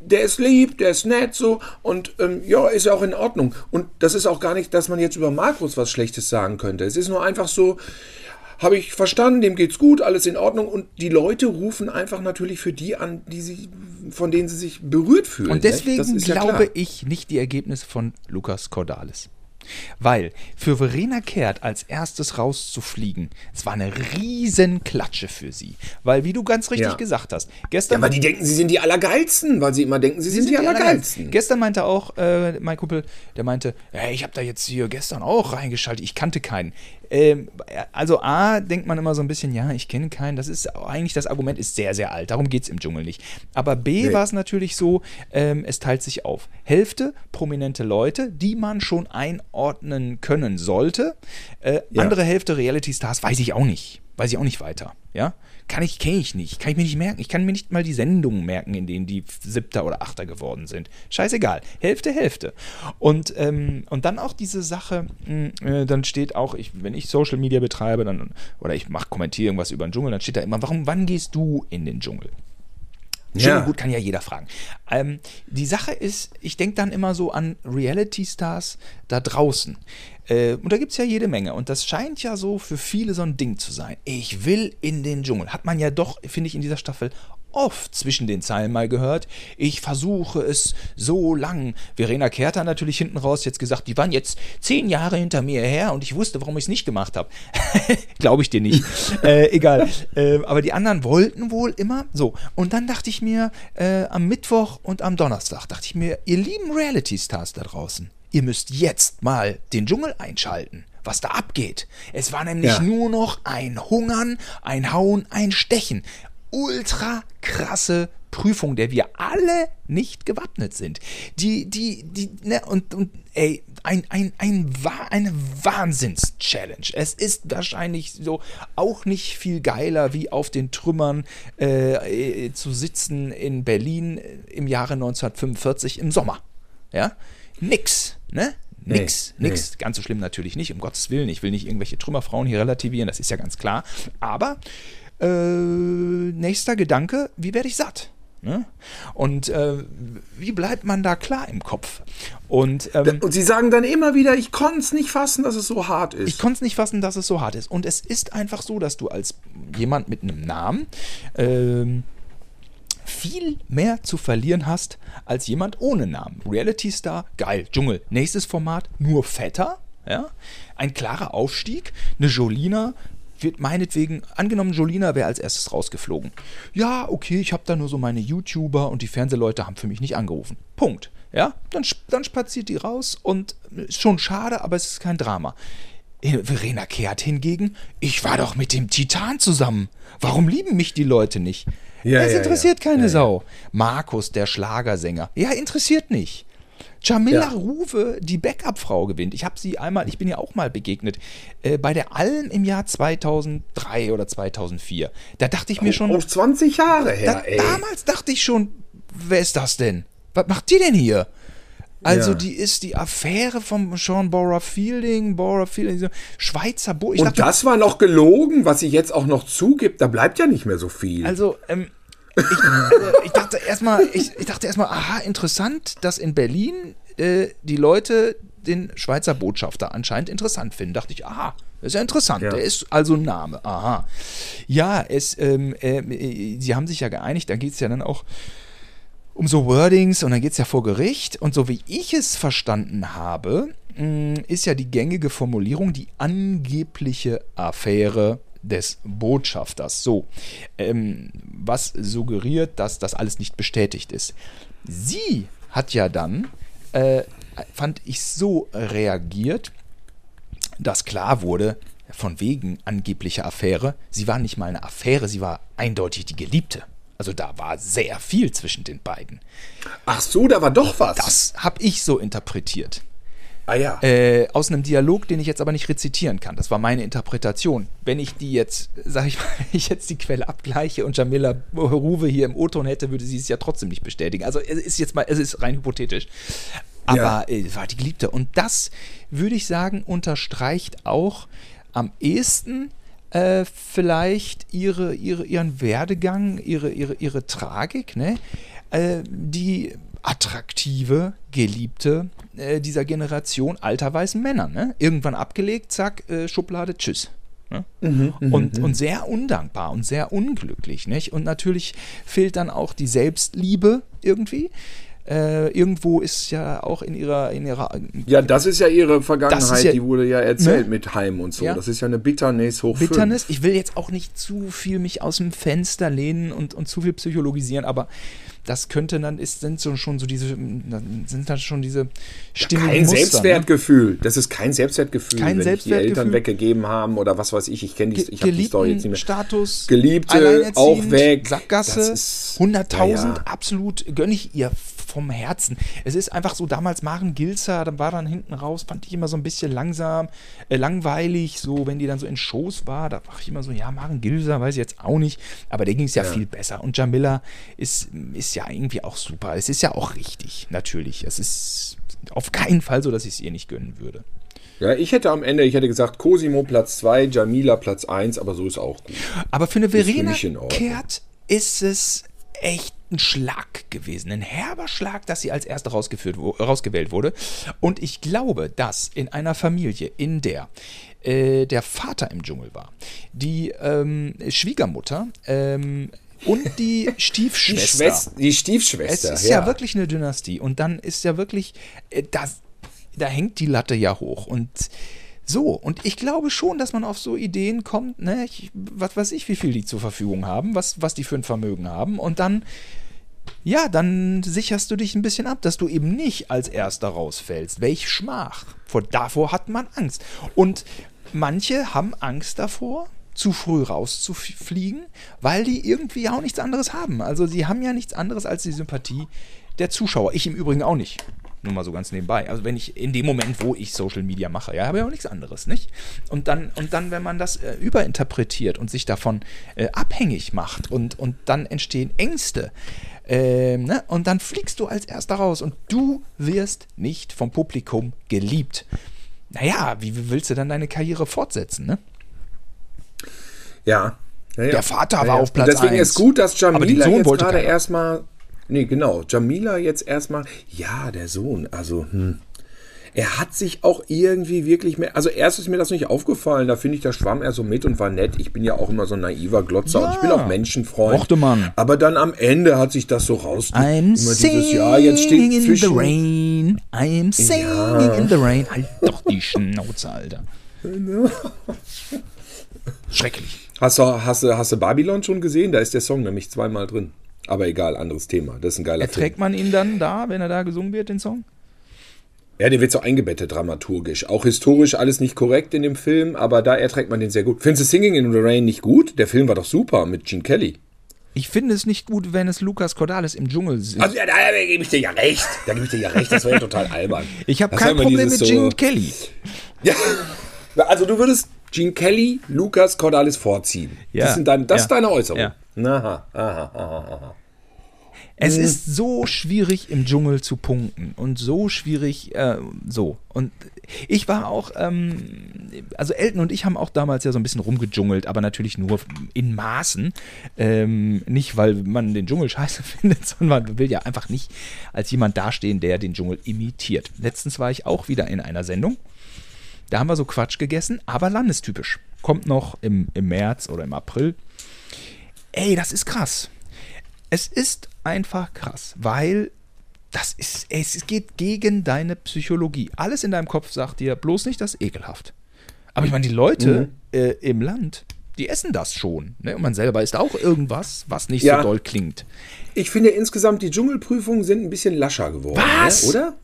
der ist lieb, der ist nett so und ähm, ja, ist ja auch in Ordnung. Und das ist auch gar nicht, dass man jetzt über Markus was Schlechtes sagen könnte. Es ist nur einfach so, habe ich verstanden, dem geht's gut, alles in Ordnung. Und die Leute rufen einfach natürlich für die an, die sie, von denen sie sich berührt fühlen. Und deswegen glaube ja ich nicht die Ergebnisse von Lukas Cordalis. Weil für Verena Kehrt als erstes rauszufliegen, es war eine riesen Klatsche für sie. Weil, wie du ganz richtig ja. gesagt hast, gestern. Ja, weil die denken, sie sind die Allergeilsten, weil sie immer denken, sie, sie sind, sind, die, die Allergeilsten. Allergeilsten. Gestern meinte auch äh, mein Kumpel, der meinte, ja, ich habe da jetzt hier gestern auch reingeschaltet, ich kannte keinen. Ähm, also A, denkt man immer so ein bisschen, ja, ich kenne keinen. Das ist eigentlich, das Argument ist sehr, sehr alt. Darum geht es im Dschungel nicht. Aber B nee. war es natürlich so, ähm, es teilt sich auf. Hälfte prominente Leute, die man schon einordnen können sollte. Äh, ja. Andere Hälfte Reality Stars weiß ich auch nicht. Weiß ich auch nicht weiter. Ja kann ich, kenne ich nicht, kann ich mir nicht merken. Ich kann mir nicht mal die Sendungen merken, in denen die Siebter oder Achter geworden sind. Scheißegal. Hälfte, Hälfte. Und, ähm, und dann auch diese Sache, hm, äh, dann steht auch, ich, wenn ich Social Media betreibe, dann, oder ich mache, kommentiere irgendwas über den Dschungel, dann steht da immer, warum, wann gehst du in den Dschungel? Schön ja. gut, kann ja jeder fragen. Ähm, die Sache ist, ich denke dann immer so an Reality-Stars da draußen. Äh, und da gibt es ja jede Menge. Und das scheint ja so für viele so ein Ding zu sein. Ich will in den Dschungel. Hat man ja doch, finde ich, in dieser Staffel oft zwischen den Zeilen mal gehört. Ich versuche es so lang. Verena Kehrt hat natürlich hinten raus jetzt gesagt, die waren jetzt zehn Jahre hinter mir her und ich wusste, warum ich es nicht gemacht habe. Glaube ich dir nicht. äh, egal. Äh, aber die anderen wollten wohl immer so. Und dann dachte ich mir, äh, am Mittwoch und am Donnerstag dachte ich mir, ihr lieben Reality-Stars da draußen, ihr müsst jetzt mal den Dschungel einschalten, was da abgeht. Es war nämlich ja. nur noch ein Hungern, ein Hauen, ein Stechen. Ultra krasse Prüfung, der wir alle nicht gewappnet sind. Die, die, die, ne, und, und ey, ein, ein, ein, eine Wahnsinns-Challenge. Es ist wahrscheinlich so auch nicht viel geiler, wie auf den Trümmern äh, äh zu sitzen in Berlin im Jahre 1945 im Sommer. Ja, nix, ne? Nix, nee, nix. Nee. Ganz so schlimm natürlich nicht, um Gottes Willen. Ich will nicht irgendwelche Trümmerfrauen hier relativieren, das ist ja ganz klar. Aber äh, nächster Gedanke, wie werde ich satt? Ne? Und äh, wie bleibt man da klar im Kopf? Und, ähm, und sie sagen dann immer wieder, ich konnte es nicht fassen, dass es so hart ist. Ich konnte es nicht fassen, dass es so hart ist. Und es ist einfach so, dass du als jemand mit einem Namen ähm, viel mehr zu verlieren hast als jemand ohne Namen. Reality Star, geil, Dschungel. Nächstes Format, nur fetter. Ja? Ein klarer Aufstieg. Eine Jolina wird meinetwegen, angenommen, Jolina wäre als erstes rausgeflogen. Ja, okay, ich habe da nur so meine YouTuber und die Fernsehleute haben für mich nicht angerufen. Punkt. Ja, dann, dann spaziert die raus und ist schon schade, aber es ist kein Drama. Verena Kehrt hingegen, ich war doch mit dem Titan zusammen. Warum lieben mich die Leute nicht? Ja, es ja, interessiert ja. keine Sau. Markus, der Schlagersänger. Ja, interessiert nicht. Jamila ja. Ruwe, die Backup-Frau gewinnt. Ich habe sie einmal, ich bin ja auch mal begegnet, äh, bei der Alm im Jahr 2003 oder 2004. Da dachte ich mir schon. Auf 20 Jahre her, da, Damals dachte ich schon, wer ist das denn? Was macht die denn hier? Also Ja. die ist die Affäre vom Sean Bora Fielding, Bora Fielding, Schweizer Bo. Und dachte, das war noch gelogen, was sie jetzt auch noch zugibt. Da bleibt ja nicht mehr so viel. Also, ähm, ich, also, ich dachte erstmal, ich, ich dachte erstmal, aha, interessant, dass in Berlin äh, die Leute den Schweizer Botschafter anscheinend interessant finden. Dachte ich, aha, das ist ja interessant. Ja. Der ist also ein Name. Aha. Ja, es, ähm, äh, sie haben sich ja geeinigt, da geht es ja dann auch um so Wordings und dann geht es ja vor Gericht. Und so wie ich es verstanden habe, mh, ist ja die gängige Formulierung die angebliche Affäre des Botschafters. So, ähm, was suggeriert, dass das alles nicht bestätigt ist. Sie hat ja dann, äh, fand ich, so reagiert, dass klar wurde, von wegen angeblicher Affäre, sie war nicht mal eine Affäre, sie war eindeutig die Geliebte. Also da war sehr viel zwischen den beiden. Ach so, da war doch was. Das habe ich so interpretiert. Ah ja. Äh, aus einem Dialog, den ich jetzt aber nicht rezitieren kann. Das war meine Interpretation. Wenn ich die jetzt, sag ich mal, wenn ich jetzt die Quelle abgleiche und Jamila Ruwe hier im O-Ton hätte, würde sie es ja trotzdem nicht bestätigen. Also es ist jetzt mal, es ist rein hypothetisch. Aber Ja. äh, war die Geliebte. Und das, würde ich sagen, unterstreicht auch am ehesten äh, vielleicht ihre, ihre, ihren Werdegang, ihre, ihre, ihre Tragik, ne? Äh, die attraktive, geliebte äh, dieser Generation alter weißen Männer. Ne? Irgendwann abgelegt, zack, äh, Schublade, tschüss. Ne? und, und sehr undankbar und sehr unglücklich. Nicht? Und natürlich fehlt dann auch die Selbstliebe irgendwie. Äh, irgendwo ist ja auch in ihrer, in ihrer ja, das ist ja ihre Vergangenheit, ja- die wurde ja erzählt Ne? mit Heim und so. Ja. Das ist ja eine Bitterness hoch Bitternis. fünf. Ich will jetzt auch nicht zu viel mich aus dem Fenster lehnen und, und zu viel psychologisieren, aber das könnte dann, ist, sind so schon so diese, sind dann schon diese stimmigen Kein Muster, ne? Selbstwertgefühl. Das ist kein Selbstwertgefühl, Kein wenn dich die Eltern Selbstwertgefühl. weggegeben haben oder was weiß ich. Ich kenne die, Ge ich habe die Story jetzt nicht mehr. Status, Geliebte, auch weg. Sackgasse, Das ist- 100.000, Ja, ja. absolut gönne ich ihr vom Herzen. Es ist einfach so, damals Maren Gilzer, dann war dann hinten raus, fand ich immer so ein bisschen langsam, äh, langweilig, so, wenn die dann so in Shows war, da war ich immer so, ja, Maren Gilzer, weiß ich jetzt auch nicht, aber der ging es ja, Ja. viel besser. Und Jamila ist, ist ja irgendwie auch super. Es ist ja auch richtig, natürlich. Es ist auf keinen Fall so, dass ich es ihr nicht gönnen würde. Ja, ich hätte am Ende, ich hätte gesagt, Cosimo Platz 2, Jamila Platz 1, aber so ist auch gut. Aber für eine für Verena in Ordnung. Kehrt ist es echt ein Schlag gewesen, ein herber Schlag, dass sie als erste rausgeführt, rausgewählt wurde. Und ich glaube, dass in einer Familie, in der äh, der Vater im Dschungel war, die ähm, Schwiegermutter ähm, und die Die, Stiefschwester. Schwester, die Es Stiefschwester, ist ja. wirklich eine Dynastie. Und dann ist ja wirklich, äh, das, da hängt die Latte ja hoch. Und so, und ich glaube schon, dass man auf so Ideen kommt, ne, ich, was weiß ich, wie viel die zur Verfügung haben, was, was die für ein Vermögen haben. Und dann, ja, dann sicherst du dich ein bisschen ab, dass du eben nicht als Erster rausfällst. Welch Schmach. Vor, davor hat man Angst. Und manche haben Angst davor, zu früh rauszufliegen, weil die irgendwie auch nichts anderes haben. Also sie haben ja nichts anderes als die Sympathie der Zuschauer. Ich im Übrigen auch nicht. Nur mal so ganz nebenbei. Also wenn ich in dem Moment, wo ich Social Media mache, ja, habe ich auch nichts anderes, nicht? Und dann, und dann, wenn man das äh, überinterpretiert und sich davon äh, abhängig macht und, und dann entstehen Ängste, ähm, ne? und dann fliegst du als erster raus und du wirst nicht vom Publikum geliebt. Naja, wie wie willst du dann deine Karriere fortsetzen, ne? Ja. ja, ja. Der Vater war ja, ja. auf Platz Und deswegen eins. ist gut, dass Jamila jetzt gerade erstmal. Nee, genau. Jamila jetzt erstmal. Ja, der Sohn. Also, hm. Er hat sich auch irgendwie wirklich mehr. Also, erst ist mir das nicht aufgefallen. Da finde ich, da schwamm er so mit und war nett. Ich bin ja auch immer so ein naiver Glotzer und ich bin Ja. auch Menschenfreund. Mochte man. Aber dann am Ende hat sich das so raus. I'm singing Jahr, jetzt steht in the rain. I'm singing Ja. in the rain. Halt doch die Schnauze, Alter. Schrecklich. Hast du, hast, du, hast du Babylon schon gesehen? Da ist der Song nämlich zweimal drin. Aber egal, anderes Thema. Das ist ein geiler Film. Erträgt man ihn dann da, wenn er da gesungen wird, den Song? Ja, der wird so eingebettet dramaturgisch. Auch historisch alles nicht korrekt in dem Film, aber da erträgt man den sehr gut. Findest du Singing in the Rain nicht gut? Der Film war doch super mit Gene Kelly. Ich finde es nicht gut, wenn es Lukas Cordalis im Dschungel singt. Also ja, da gebe ich dir ja recht. Da gebe ich dir ja recht. Das wäre ja total albern. ich habe kein Problem mit dieses Gene so- Kelly. Ja. Also du würdest Gene Kelly, Lukas Cordalis vorziehen. Ja. Das, sind dein, das Ja. ist deine Äußerung. Ja. Aha, aha, aha, aha. Es ist so schwierig im Dschungel zu punkten und so schwierig äh, so. Und ich war auch, ähm, also Elton und ich haben auch damals ja so ein bisschen rumgedschungelt, aber natürlich nur in Maßen. Ähm, nicht, weil man den Dschungel scheiße findet, sondern man will ja einfach nicht als jemand dastehen, der den Dschungel imitiert. Letztens war ich auch wieder in einer Sendung. Da haben wir so Quatsch gegessen, aber landestypisch. Kommt noch im, im März oder im April. Ey, das ist krass. Es ist einfach krass, weil das ist, es geht gegen deine Psychologie. Alles in deinem Kopf sagt dir bloß nicht, das ist ekelhaft. Aber ich meine, die Leute mhm. äh, im Land, die essen das schon. Ne? Und man selber isst auch irgendwas, was nicht ja. so doll klingt. Ich finde insgesamt, die Dschungelprüfungen sind ein bisschen lascher geworden. Was? Ne? Oder?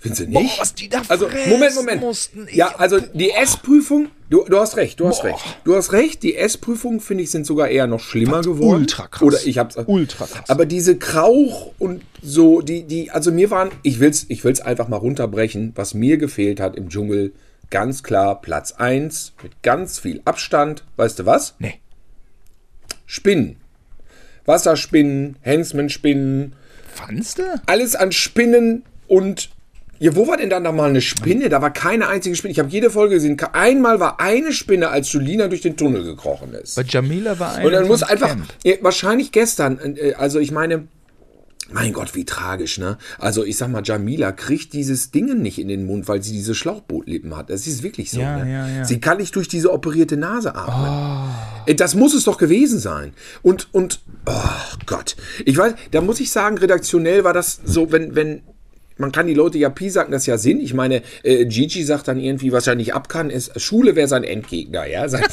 Findest du nicht? Boah, was die da also, Moment, Moment. Mussten. Ja, also die S-Prüfung, du, du hast recht, du hast Boah. recht. Du hast recht, die S-Prüfungen, finde ich, sind sogar eher noch schlimmer was geworden. Ultra krass. Oder ich hab's. Ultra krass. Aber diese Krauch und so, die, die, also mir waren, ich will's, ich will's einfach mal runterbrechen, was mir gefehlt hat im Dschungel, ganz klar Platz 1 mit ganz viel Abstand. Weißt du was? Nee. Spinnen. Wasserspinnen, Hensman-Spinnen. Fandst du? Alles an Spinnen und ja, wo war denn dann da mal eine Spinne? Da war keine einzige Spinne. Ich habe jede Folge gesehen. Einmal war eine Spinne, als Julina durch den Tunnel gekrochen ist. Bei Jamila war eine. Und dann muss einfach, ja, wahrscheinlich gestern, äh, also ich meine, mein Gott, wie tragisch, ne? Also ich sag mal, Jamila kriegt dieses Ding nicht in den Mund, weil sie diese Schlauchbootlippen hat. Das ist wirklich so. Ja, ne? ja, ja. Sie kann nicht durch diese operierte Nase atmen. Oh. Das muss es doch gewesen sein. Und, und, oh Gott. Ich weiß, da muss ich sagen, redaktionell war das so, wenn, wenn man kann die Leute ja sagen, das ja Sinn. Ich meine, äh, Gigi sagt dann irgendwie, was er nicht ab kann, ist, Schule wäre sein Endgegner, ja. Sein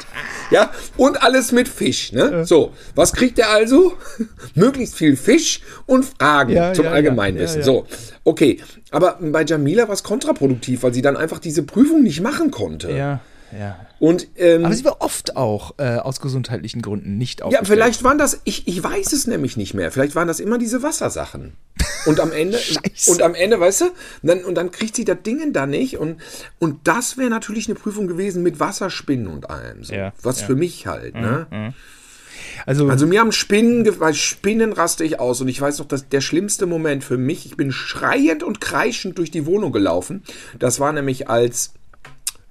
ja, und alles mit Fisch, ne? So, was kriegt er also? Möglichst viel Fisch und Fragen ja, zum ja, Allgemeinwissen. Ja, so, okay. Aber bei Jamila war es kontraproduktiv, weil sie dann einfach diese Prüfung nicht machen konnte. Ja. Ja. Und, ähm, Aber sie war oft auch äh, aus gesundheitlichen Gründen nicht auf. Ja, vielleicht waren das, ich, ich weiß es nämlich nicht mehr. Vielleicht waren das immer diese Wassersachen. Und am Ende, und am Ende, weißt du, dann, und dann kriegt sie das Ding da nicht. Und, und das wäre natürlich eine Prüfung gewesen mit Wasserspinnen und allem. So. Ja, Was ja. für mich halt, ne? Mhm, mhm. Also, also mir haben Spinnen, weil Spinnen raste ich aus. Und ich weiß noch, dass der schlimmste Moment für mich, ich bin schreiend und kreischend durch die Wohnung gelaufen. Das war nämlich als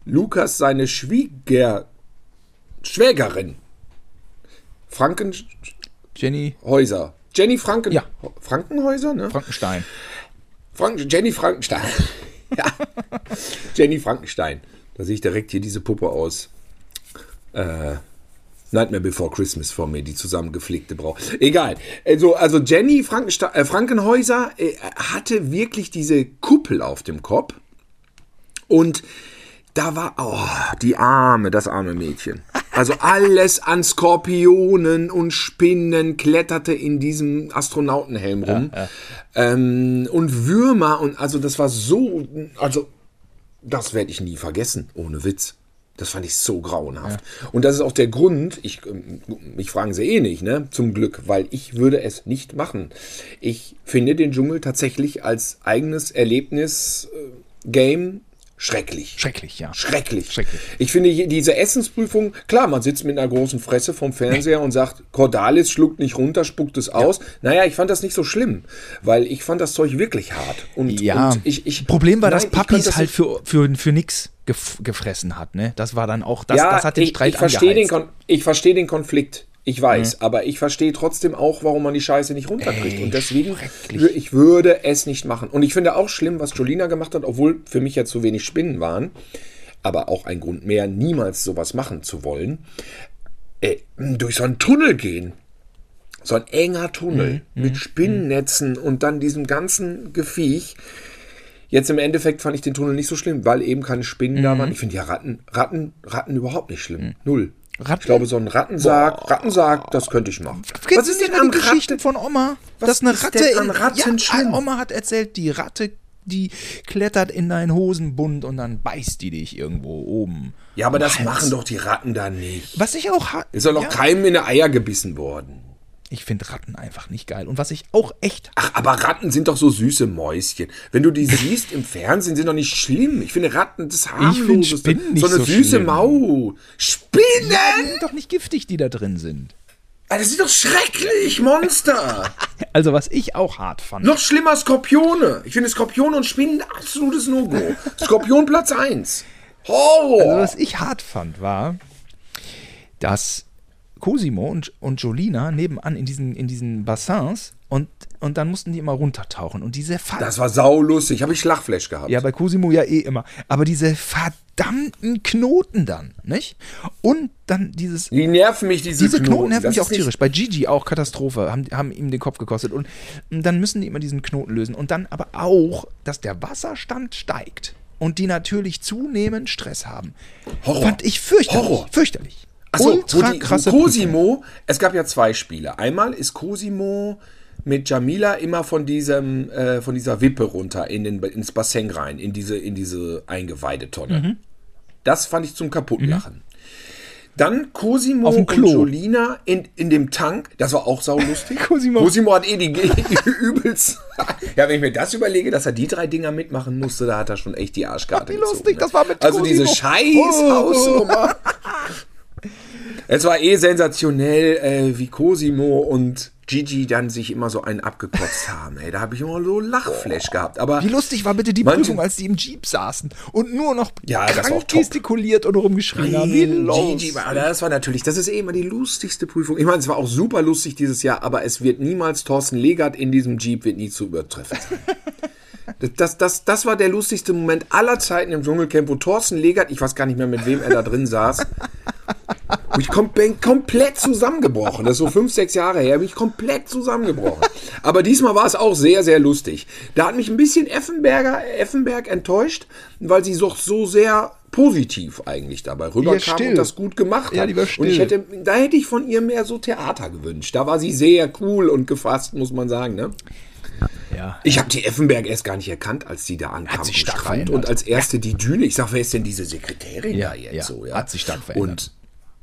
Lukas seine Schwieger, Schwägerin Franken Jenny Häuser. Jenny Franken ja. Frankenhäuser, ne? Frankenstein. Frank Jenny Frankenstein. ja. Jenny Frankenstein. Da sehe ich direkt hier diese Puppe aus. Äh, Nightmare Before Christmas vor mir, die zusammengepflegte Braut. Egal. Also, also Jenny Frankenstein, äh, Frankenhäuser äh, hatte wirklich diese Kuppel auf dem Kopf. Und da war, oh, die arme, das arme Mädchen. Also alles an Skorpionen und Spinnen kletterte in diesem Astronautenhelm rum. Ja, ja. Ähm, und Würmer und also das war so, also das werde ich nie vergessen, ohne Witz. Das fand ich so grauenhaft. Ja. Und das ist auch der Grund, ich, mich fragen sie eh nicht, ne? Zum Glück, weil ich würde es nicht machen. Ich finde den Dschungel tatsächlich als eigenes Erlebnis, äh, Game Schrecklich. Schrecklich, ja. Schrecklich. Schrecklich. Ich finde diese Essensprüfung, klar, man sitzt mit einer großen Fresse vom Fernseher und sagt, Cordalis schluckt nicht runter, spuckt es aus. Ja. Naja, ich fand das nicht so schlimm, weil ich fand das Zeug wirklich hart. Und, ja, und ich, ich, Problem war, nein, dass Papis halt für, für, für nix gef gefressen hat. Ne? Das war dann auch, das, ja, das hat den Streit ich, ich verstehe den, ich verstehe den Konflikt. Ich weiß, mhm. aber ich verstehe trotzdem auch, warum man die Scheiße nicht runterkriegt. Ey, und deswegen, ich würde es nicht machen. Und ich finde auch schlimm, was Jolina gemacht hat, obwohl für mich ja zu wenig Spinnen waren. Aber auch ein Grund mehr, niemals sowas machen zu wollen. Äh, durch so einen Tunnel gehen. So ein enger Tunnel mhm. mit mhm. Spinnennetzen und dann diesem ganzen Gefiech. Jetzt im Endeffekt fand ich den Tunnel nicht so schlimm, weil eben keine Spinnen mhm. da waren. Ich finde ja Ratten, Ratten, Ratten überhaupt nicht schlimm. Mhm. Null. Ratten? Ich glaube, so ein Rattensarg, Boah. Rattensarg, das könnte ich machen. Kennst Was ist denn an Geschichten von Oma? Was dass eine Ratte in, Ratten ja, Oma hat erzählt, die Ratte, die klettert in deinen Hosenbund und dann beißt die dich irgendwo oben. Ja, aber das machen doch die Ratten da nicht. Was ich auch Ist doch noch ja. keinem in die Eier gebissen worden. Ich finde Ratten einfach nicht geil. Und was ich auch echt. Ach, aber Ratten sind doch so süße Mäuschen. Wenn du die siehst im Fernsehen, sind doch nicht schlimm. Ich finde Ratten das harmloseste. Ich Spinnen nicht so eine so süße schlimm. Mau. Spinnen! Ja, die sind doch nicht giftig, die da drin sind. Ah, Das ist doch schrecklich, Monster. Also, was ich auch hart fand. Noch schlimmer Skorpione. Ich finde Skorpione und Spinnen ein absolutes No-Go. Skorpion Platz 1. Horror. Also, was ich hart fand, war, dass Cosimo und, und Jolina nebenan in diesen, in diesen Bassins und, und dann mussten die immer runtertauchen. Und diese Ver das war saulustig. Habe ich Lachflash gehabt. Ja, bei Cosimo ja eh immer. Aber diese verdammten Knoten dann, nicht? Und dann dieses. Die nerven mich, diese, Diese Knoten nerven Das mich auch tierisch. Bei Gigi auch Katastrophe, haben, haben ihm den Kopf gekostet. Und dann müssen die immer diesen Knoten lösen. Und dann aber auch, dass der Wasserstand steigt. Und die natürlich zunehmend Stress haben. Horror. Fand ich fürchterlich. Horror. Fürchterlich. Achso, Ultra wo die, krasse wo Prüfung. Cosimo, es gab ja zwei Spiele. Einmal ist Cosimo mit Jamila immer von diesem, äh, von dieser Wippe runter in den, ins Bassin rein, in diese, in diese Eingeweidetonne. Mhm. Das fand ich zum Kaputtlachen. Dann Cosimo und. Jolina in, in dem Tank. Das war auch saulustig. Cosimo. Cosimo hat eh die, die übelst. ja, wenn ich mir das überlege, dass er die drei Dinger mitmachen musste, da hat er schon echt die Arschkarte Wie gezogen. lustig, ne? das war mit Also Cosimo. diese scheiß Hausnummer. Es war eh sensationell, äh, wie Cosimo und Gigi dann sich immer so einen abgekotzt haben. Ey, da habe ich immer so Lachflash gehabt. Aber Wie lustig war bitte die Manche- Prüfung, als die im Jeep saßen und nur noch Ja, krank gestikuliert und rumgeschrien haben. Wie los. Gigi war, das war natürlich, das ist eh immer die lustigste Prüfung. Ich meine, es war auch super lustig dieses Jahr, aber es wird niemals Thorsten Legert in diesem Jeep wird nie zu übertreffen sein. Das, das, das, war der lustigste Moment aller Zeiten im Dschungelcamp, wo Thorsten Legert, ich weiß gar nicht mehr, mit wem er da drin saß, ich kom bin komplett zusammengebrochen. Das ist so fünf, sechs Jahre her, bin ich komplett zusammengebrochen. Aber diesmal war es auch sehr, sehr lustig. Da hat mich ein bisschen Effenberger, Effenberg enttäuscht, weil sie so, so sehr positiv eigentlich dabei rüberkam und das gut gemacht Ja, hat. die war Und ich hätte, da hätte ich von ihr mehr so Theater gewünscht. Da war sie sehr cool und gefasst, muss man sagen. Ne? Ja. Ich habe die Effenberg erst gar nicht erkannt, als die da ankam sich am stark Strand verändert. und als erste die Düne. Ich sag, wer ist denn diese Sekretärin Ja, da jetzt ja, so? Ja? hat sich stark verändert. Und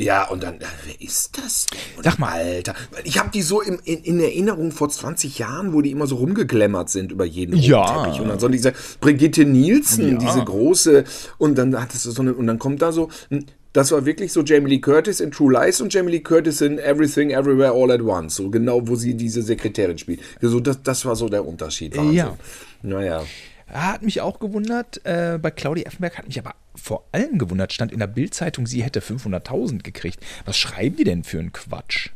ja, und dann, äh, wer ist das denn? Und Sag mal. Alter, ich habe die so im, in, in Erinnerung vor 20 Jahren, wo die immer so rumgeglämmert sind über jeden Ja. Teppich. Und dann so diese Brigitte Nielsen, Ja. diese große, und dann hattest du so eine, und dann kommt da so, das war wirklich so Jamie Lee Curtis in True Lies und Jamie Lee Curtis in Everything Everywhere All at Once. So genau, wo sie diese Sekretärin spielt. So, das, das war so der Unterschied. Wahnsinn. Ja. Naja. Hat mich auch gewundert. Äh, bei Claudia Effenberg hat mich aber vor allem gewundert, stand in der Bildzeitung, sie hätte 500.000 gekriegt. Was schreiben die denn für einen Quatsch?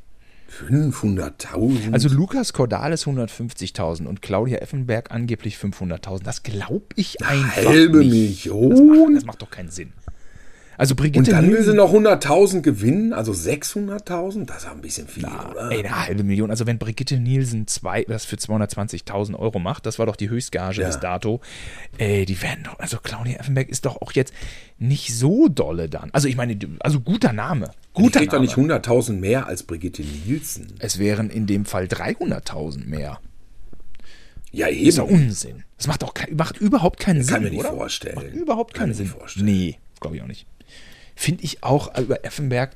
500.000. Also Lukas Cordalis 150.000 und Claudia Effenberg angeblich 500.000. Das glaube ich einfach halbe nicht. Das macht, Million. das macht doch keinen Sinn. Also Und Brigitte dann will Nielsen- sie noch 100.000 gewinnen, also 600.000, das ist ein bisschen viel, oder? Ey, eine halbe Million. Also wenn Brigitte Nielsen zwei, das für 220.000 Euro macht, das war doch die Höchstgage Ja. bis dato. Ey, die werden doch, also Claudia Effenberg ist doch auch jetzt nicht so dolle dann. Also ich meine, also guter Name. Die Guter kriegt doch Name. nicht 100.000 mehr als Brigitte Nielsen. es wären in dem Fall 300.000 mehr. Ja, Ist doch eben. Unsinn. Das macht doch kein, macht überhaupt keinen Sinn. kann mir nicht oder? vorstellen. Macht überhaupt Kann keinen mir Sinn. nicht vorstellen. Nee, glaube ich auch nicht. Finde ich auch äh, über Effenberg.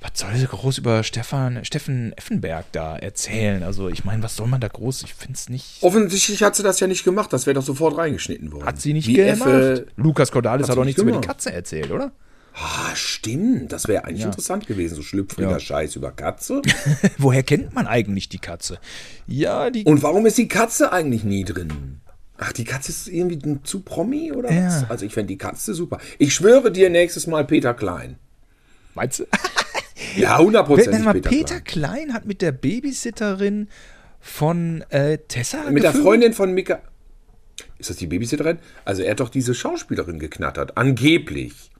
Was soll sie groß über Stefan, Steffen Effenberg da erzählen? Also, ich meine, was soll man da groß? Ich finde es nicht. Offensichtlich hat sie das ja nicht gemacht, das wäre doch sofort reingeschnitten worden. Hat sie nicht Wie gemacht. Effe, Lukas Cordalis hat doch nicht nichts über die. Katze erzählt, oder? ah, stimmt, das wäre eigentlich Ja. interessant gewesen, so schlüpfriger Ja. Scheiß über Katze. Woher kennt man eigentlich die Katze? Ja, die. Und warum ist die Katze eigentlich nie drin? Ach, die Katze ist irgendwie zu Promi oder Ja. was? Also ich fände die Katze super. Ich schwöre dir nächstes Mal Peter Klein. Meinst du? Ja, hundertprozentig Peter, Peter Klein. Klein hat mit der Babysitterin von äh, Tessa Mit der gevögelt? Freundin von Mika. Ist das die Babysitterin? Also er hat doch diese Schauspielerin geknattert. Angeblich.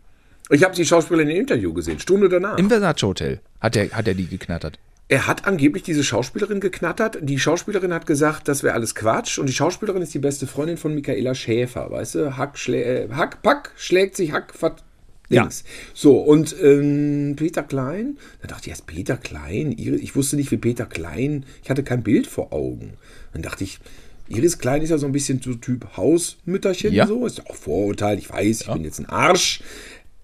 Ich habe die Schauspielerin im Interview gesehen, Stunde danach. Im Versace Hotel hat er, hat er die geknattert. Er hat angeblich diese Schauspielerin geknattert. Die Schauspielerin hat gesagt, das wäre alles Quatsch. Und die Schauspielerin ist die beste Freundin von Michaela Schäfer. Weißt du? Hack, schlä äh, Hack Pack schlägt sich Hack, Fat, Ja. So, und ähm, Peter Klein, da dachte ich erst, Peter Klein, Iris, ich wusste nicht, wie Peter Klein, ich hatte kein Bild vor Augen. Dann dachte ich, Iris Klein ist ja so ein bisschen so Typ Hausmütterchen, Ja. so, ist ja auch Vorurteil, ich weiß, ich bin jetzt ein Arsch.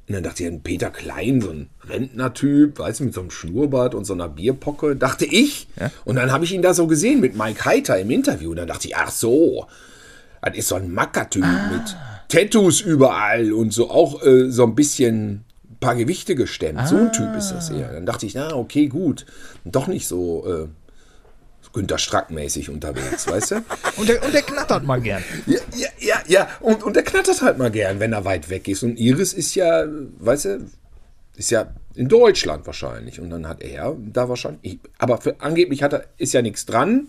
Und dann dachte ich, ein Peter Klein, so ein Rentnertyp, weißt du, mit so einem Schnurrbart und so einer Bierpocke, dachte ich. Ja. Und dann habe ich ihn da so gesehen mit Mike Heiter im Interview. Und dann dachte ich, ach so, das ist so ein Mackertyp Ah. mit Tattoos überall und so auch äh, so ein bisschen paar Gewichte gestemmt. So ein Typ ist das eher. Dann dachte ich, na, okay, gut. Doch nicht so äh, Günter Strack-mäßig unterwegs, weißt du? Und der, und der knattert mal gern. Ja, ja, ja, ja. Und, und der knattert halt mal gern, wenn er weit weg ist. Und Iris ist ja, weißt du, ist ja in Deutschland wahrscheinlich. Und dann hat er da wahrscheinlich. Aber für, angeblich hat er, ist ja nichts dran.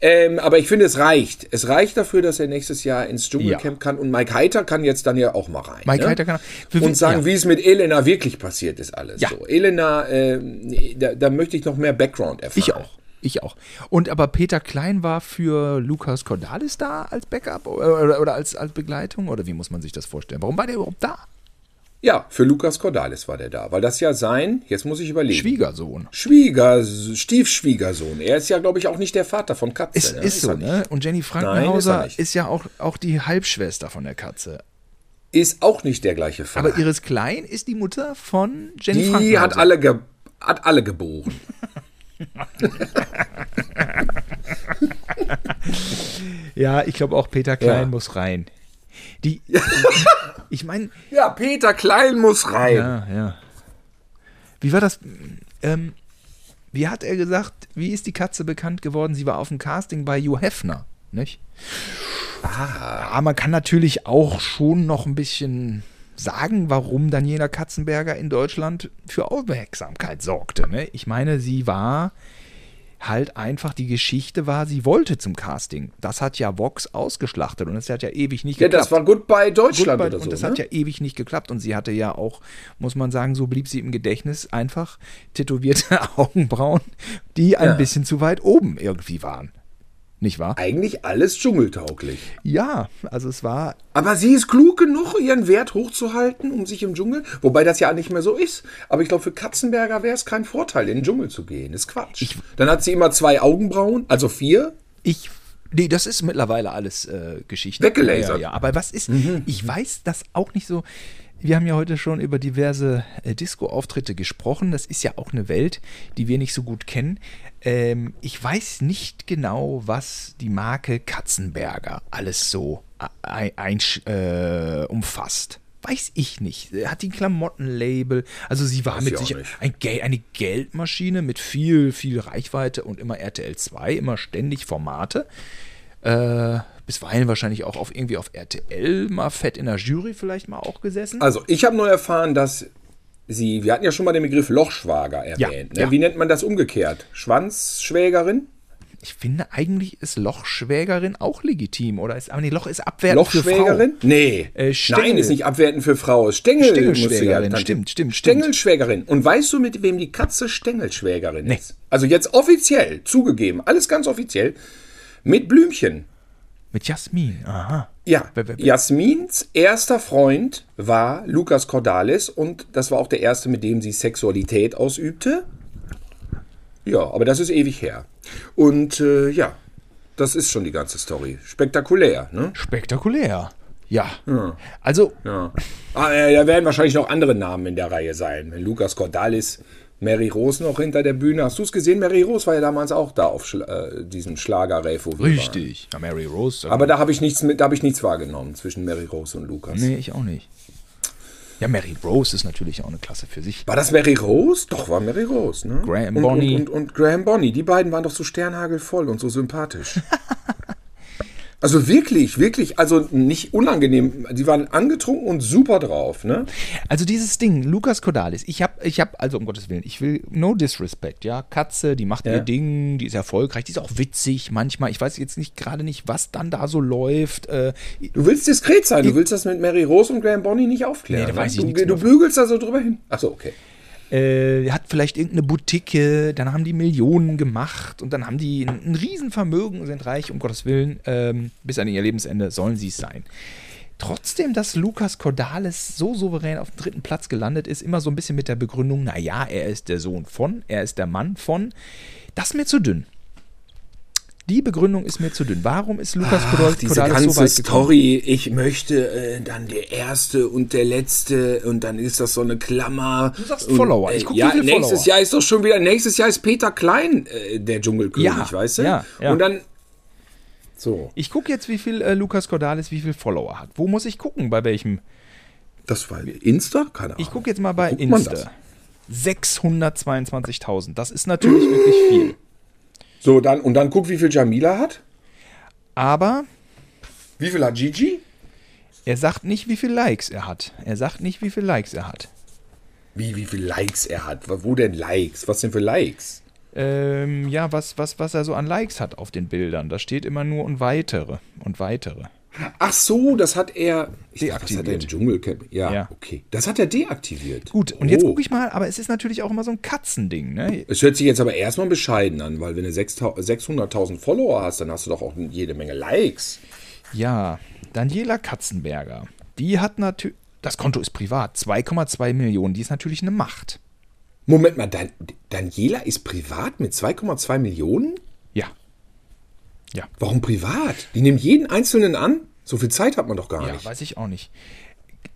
Ähm, aber ich finde, es reicht. Es reicht dafür, dass er nächstes Jahr ins Dschungelcamp kann. Und Mike Heiter kann jetzt dann ja auch mal rein. Mike ne? Heiter kann- Und sagen, ja. wie es mit Elena wirklich passiert ist, alles. Ja. So. Elena, ähm, da, da möchte ich noch mehr Background erfahren. Ich auch. Ich auch. Und aber Peter Klein war für Lukas Cordalis da als Backup oder, oder, oder als, als Begleitung? Oder wie muss man sich das vorstellen? Warum war der überhaupt da? Ja, für Lukas Cordalis war der da, weil das ja sein, jetzt muss ich überlegen. Schwiegersohn. Schwieger, Stiefschwiegersohn. Er ist ja, glaube ich, auch nicht der Vater von Katze. Ist, ne? ist so, ne? Und Jenny Nein, ist Frankenhauser er ist, nicht. ja auch, auch die Halbschwester von der Katze. Ist auch nicht der gleiche Vater. Aber Iris Klein ist die Mutter von Jenny die Frankenhauser. hat alle, ge hat alle geboren. Ja, ich glaube auch Peter Klein Ja. muss rein. Die, ich meine, Ja, Peter Klein muss rein. ja, ja. Wie war das? Ähm, wie hat er gesagt, wie ist die Katze bekannt geworden? Sie war auf dem Casting bei Hugh Hefner, nicht? Ah. Man kann natürlich auch schon noch ein bisschen sagen, warum Daniela Katzenberger in Deutschland für Aufmerksamkeit sorgte. Ne? Ich meine, sie war halt einfach, die Geschichte war, sie wollte zum Casting. Das hat ja Vox ausgeschlachtet und es hat ja ewig nicht Ja, geklappt. das war Goodbye Deutschland Goodbye, oder so. und das ne? hat ja ewig nicht geklappt. Und sie hatte ja auch, muss man sagen, so blieb sie im Gedächtnis, einfach tätowierte Augenbrauen, die ein Ja. bisschen zu weit oben irgendwie waren. Nicht wahr? Eigentlich alles dschungeltauglich. Ja, also es war. Aber sie ist klug genug, ihren Wert hochzuhalten, um sich im Dschungel. Wobei das ja nicht mehr so ist. Aber ich glaube, für Katzenberger wäre es kein Vorteil, in den Dschungel zu gehen. ist Quatsch. Dann hat sie immer zwei Augenbrauen, also vier. Ich. Nee, das ist mittlerweile alles äh, Geschichte. Weggelasert. Ja, ja, aber was ist. Ich weiß das auch nicht so. Wir haben ja heute schon über diverse äh, Disco-Auftritte gesprochen. Das ist ja auch eine Welt, die wir nicht so gut kennen. Ähm, ich weiß nicht genau, was die Marke Katzenberger alles so ein, ein, äh, umfasst. Weiß ich nicht. Hat die ein Klamottenlabel. Also sie war Weiß mit sich ein Gel eine Geldmaschine mit viel, viel Reichweite und immer RTL 2, immer ständig Formate. Äh, bisweilen wahrscheinlich auch auf irgendwie auf RTL mal fett in der Jury vielleicht mal auch gesessen. Also, ich habe nur erfahren, dass sie, wir hatten ja schon mal den Begriff Lochschwager Ja, erwähnt. ne? ja. Wie nennt man das umgekehrt? Schwanzschwägerin? Ich finde eigentlich ist Lochschwägerin auch legitim, oder ist, aber nee, Loch ist abwertend für Frau. Lochschwägerin? Nee. Äh. Nein, ist nicht abwertend für Frau. Stängel. Stängelschwägerin, stimmt, stimmt, Stängelschwägerin. Und weißt du, mit wem die Katze Stängelschwägerin Nee. ist? Also jetzt offiziell, zugegeben, alles ganz offiziell, mit Blümchen. Mit Jasmin, aha. Ja, Jasmins erster Freund war Lukas Cordalis und das war auch der erste, mit dem sie Sexualität ausübte. Ja, aber das ist ewig her. Und äh, ja, das ist schon die ganze Story. Spektakulär, ne? Spektakulär. Ja. Also, Ja. Ah, äh, da werden wahrscheinlich noch andere Namen in der Reihe sein. Wenn Lukas Cordalis, Mary Rose noch hinter der Bühne. Hast du es gesehen? Mary Rose war ja damals auch da auf Schla äh, diesem Schlager-Rave. richtig. Ja, Mary Rose. Aber da habe ich nichts mit, da habe ich nichts wahrgenommen zwischen Mary Rose und Lukas. nee, ich auch nicht. Ja, Mary Rose ist natürlich auch eine Klasse für sich. War das Mary Rose? Doch, war Mary Rose, ne? Graham und, Bonney. Und, und, und Graham Bonny. Die beiden waren doch so sternhagelvoll und so sympathisch. also wirklich, wirklich, also nicht unangenehm. Die waren angetrunken und super drauf, ne? Also dieses Ding, Lukas Cordalis, ich habe, ich habe, also um Gottes Willen, ich will no disrespect, ja, Katze, die macht Ja. ihr Ding, die ist erfolgreich, die ist auch witzig manchmal. Ich weiß jetzt nicht gerade nicht, was dann da so läuft. Äh, Du willst diskret sein, du willst das mit Mary Rose und Graham Bonny nicht aufklären. Nee, da ne? weiß ich du, nichts du mehr. bügelst da so drüber hin. Achso, okay. Äh, hat vielleicht irgendeine Boutique, dann haben die Millionen gemacht und dann haben die ein, ein Riesenvermögen, sind reich, um Gottes Willen, ähm, bis an ihr Lebensende sollen sie es sein. Trotzdem, dass Lukas Cordalis so souverän auf dem dritten Platz gelandet ist, immer so ein bisschen mit der Begründung, naja, er ist der Sohn von, er ist der Mann von, das ist mir zu dünn. Die Begründung ist mir zu dünn. Warum ist Lukas Cordalis diese so ganze gekommen? Story, ich möchte äh, dann der Erste und der Letzte und dann ist das so eine Klammer. Du sagst und, Follower. Ich guck, ja, wie nächstes Follower. Jahr ist doch schon wieder, nächstes Jahr ist Peter Klein äh, der Dschungelkönig, Ja, weißt du? ja, ja. Und dann so. Ich gucke jetzt, wie viel äh, Lukas Cordalis, wie viel Follower hat. Wo muss ich gucken? Bei welchem Das war Insta? Keine Ahnung. Ich gucke jetzt mal bei Insta. 622.000. Das ist natürlich wirklich viel. So, dann, und dann guck, wie viel Jamila hat. Aber Wie viel hat Gigi? er sagt nicht, wie viele Likes er hat. Er sagt nicht, wie viele Likes er hat. Wie, wie viel Likes er hat? Wo denn Likes? Was denn für Likes? Ähm, ja, was, was, was er so an Likes hat auf den Bildern. Da steht immer nur und weitere und weitere. Ach so, das hat er. Ich dachte, Das hat er im Deaktiviert. Dschungelcamp. Ja, Ja. okay. Das hat er deaktiviert. Gut, und jetzt Oh. gucke ich mal, aber es ist natürlich auch immer so ein Katzending, ne? Es hört sich jetzt aber erstmal bescheiden an, weil wenn du 6.000 600.000 Follower hast, dann hast du doch auch jede Menge Likes. Ja, Daniela Katzenberger. Die hat natürlich. Das Konto ist privat, 2,2 Millionen. Die ist natürlich eine Macht. Moment mal, Dan Daniela ist privat mit 2,2 Millionen? Ja. Ja. Warum privat? Die nimmt jeden Einzelnen an? So viel Zeit hat man doch gar Ja, nicht. weiß ich auch nicht.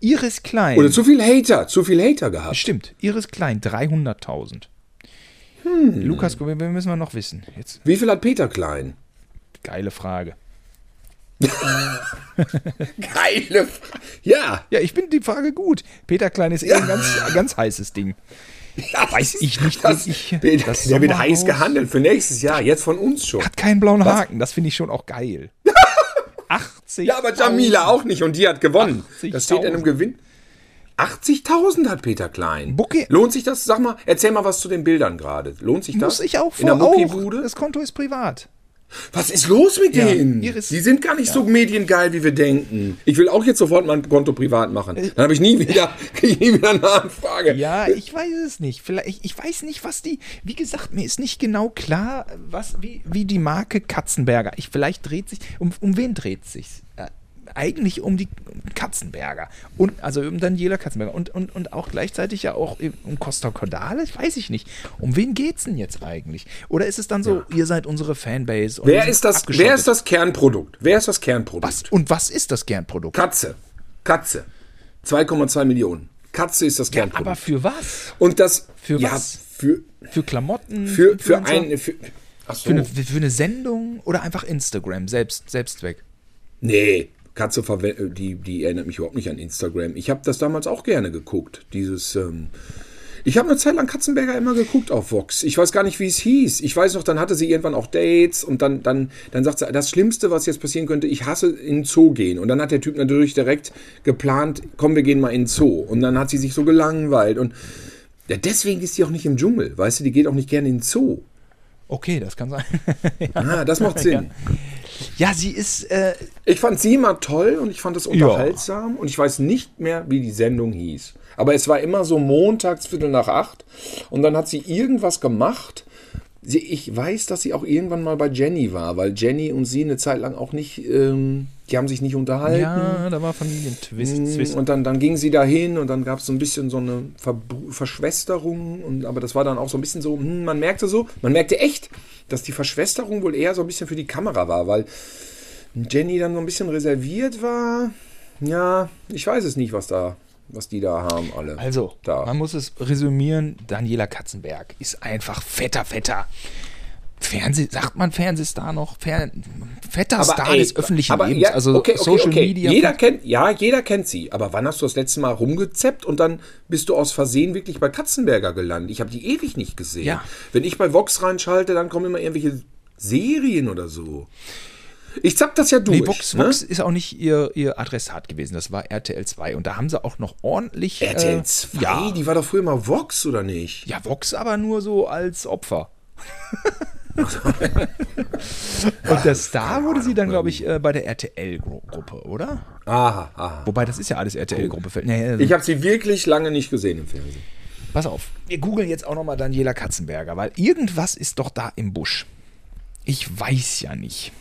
Iris Klein. Oder zu viel Hater, zu viel Hater gehabt. Stimmt, Iris Klein, 300.000. Hm. Lukas, wir müssen wir noch wissen. Jetzt, Wie viel hat Peter Klein? geile Frage. Geile Frage. Ja. Ja, ich finde die Frage gut. Peter Klein ist eh ein ganz, ganz heißes Ding. Weiß ich nicht, Das, ich- Peter, das der wird heiß gehandelt für nächstes Jahr, jetzt von uns schon. Hat keinen blauen Haken, das finde ich schon auch geil. 80. Ja, aber Jamila auch nicht und die hat gewonnen. 80.000. Das steht in einem Gewinn. 80.000 hat Peter Klein. Bucki- Lohnt sich das? Sag mal, erzähl mal was zu den Bildern gerade. Lohnt sich das? Muss ich auch In der vor. Muckibude? Das Konto ist privat. Was ist los mit Ja, denen? Iris- Die sind gar nicht so mediengeil, wie wir denken. Ich will auch jetzt sofort mein Konto privat machen. Dann habe ich nie wieder, ich nie wieder eine Anfrage. Ja, ich weiß es nicht. Vielleicht, ich, ich weiß nicht, was die. Wie gesagt, mir ist nicht genau klar, was, wie, wie die Marke Katzenberger. Ich, vielleicht dreht sich. Um, um wen dreht sich? Eigentlich um die Katzenberger. Und, also um Daniela Katzenberger. Und, und, und auch gleichzeitig ja auch um Costa Cordalis, weiß ich nicht. Um wen geht's denn jetzt eigentlich? Oder ist es dann so, ihr seid unsere Fanbase? Wer ist, das, wer ist das Kernprodukt? Wer ist das Kernprodukt? Was, und was ist das Kernprodukt? Katze. Katze. 2,2 Millionen. Katze ist das Ja, Kernprodukt. aber für was? Und das Für ja, was? Für, Für Klamotten? für, für ein. Für, so. Für eine, für eine Sendung oder einfach Instagram, selbst, Selbstzweck? Nee, Katze verwe- die, die erinnert mich überhaupt nicht an Instagram. Ich habe das damals auch gerne geguckt. Dieses. Ähm, ich habe eine Zeit lang Katzenberger immer geguckt auf Vox. Ich weiß gar nicht, wie es hieß. Ich weiß noch, dann hatte sie irgendwann auch Dates und dann, dann, dann sagt sie, das Schlimmste, was jetzt passieren könnte, ich hasse in den Zoo gehen. Und dann hat der Typ natürlich direkt geplant, komm, wir gehen mal in den Zoo. Und dann hat sie sich so gelangweilt. Und ja, deswegen ist sie auch nicht im Dschungel. Weißt du, die geht auch nicht gerne in den Zoo. Okay, das kann sein. Ah, das macht Sinn. ja, sie ist. Äh, Ich fand sie immer toll und ich fand es unterhaltsam und ich weiß nicht mehr, wie die Sendung hieß. Aber es war immer so montags Viertel nach acht und dann hat sie irgendwas gemacht. Sie, ich weiß, dass sie auch irgendwann mal bei Jenny war, weil Jenny und sie eine Zeit lang auch nicht, ähm, die haben sich nicht unterhalten. ja, da war Familientwist. Zwist. Und dann, dann ging sie dahin und dann gab es so ein bisschen so eine Verbru- Verschwesterung. Und, aber das war dann auch so ein bisschen so, hm, man merkte so, man merkte echt, dass die Verschwesterung wohl eher so ein bisschen für die Kamera war, weil Jenny dann so ein bisschen reserviert war. Ja, ich weiß es nicht, was da, was die da haben alle. Also, da. man muss es resümieren: Daniela Katzenberg ist einfach fetter, fetter. Fernseh, sagt man Fernsehstar noch? Fer fetter Star ey, des öffentlichen aber Lebens. ja, also okay, okay, Social okay. Media. Jeder kennt, ja, jeder kennt sie. Aber wann hast du das letzte Mal rumgezeppt und dann bist du aus Versehen wirklich bei Katzenberger gelandet? Ich habe die ewig nicht gesehen. Ja. Wenn ich bei Vox reinschalte, dann kommen immer irgendwelche Serien oder so. Ich zapp das ja durch. Nee, Vox, ne? Vox ist auch nicht ihr, ihr Adressat gewesen. Das war RTL 2. Und da haben sie auch noch ordentlich. RTL äh, 2, Ja, die war doch früher mal Vox, oder nicht? ja, Vox aber nur so als Opfer. Und der Star wurde sie dann, glaube ich, äh, bei der RTL-Gruppe, oder? Aha, aha. Wobei das ist ja alles RTL-Gruppe. Nee, äh, Ich habe sie wirklich lange nicht gesehen im Fernsehen. pass auf, wir googeln jetzt auch nochmal Daniela Katzenberger, weil irgendwas ist doch da im Busch. Ich weiß ja nicht.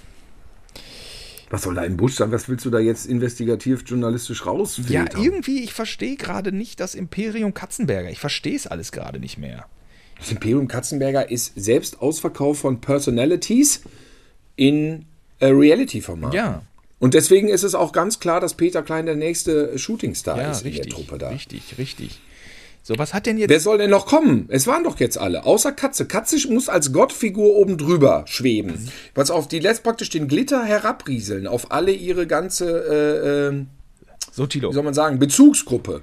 Was soll da im Busch sein? Was willst du da jetzt investigativ journalistisch rausfinden? Ja, irgendwie, ich verstehe gerade nicht das Imperium Katzenberger. Ich verstehe es alles gerade nicht mehr. Das Imperium Katzenberger ist selbst Ausverkauf von Personalities in äh, Reality-Format. Ja. Und deswegen ist es auch ganz klar, dass Peter Klein der nächste Shootingstar Ja, ist in richtig. der Truppe da. Richtig, richtig. So, was hat denn jetzt. Wer soll denn noch kommen? Es waren doch jetzt alle, außer Katze. Katze muss als Gottfigur oben drüber schweben. Was auf die lässt praktisch den Glitter herabrieseln auf alle ihre ganze äh, äh, So, Tilo. wie soll man sagen, Bezugsgruppe.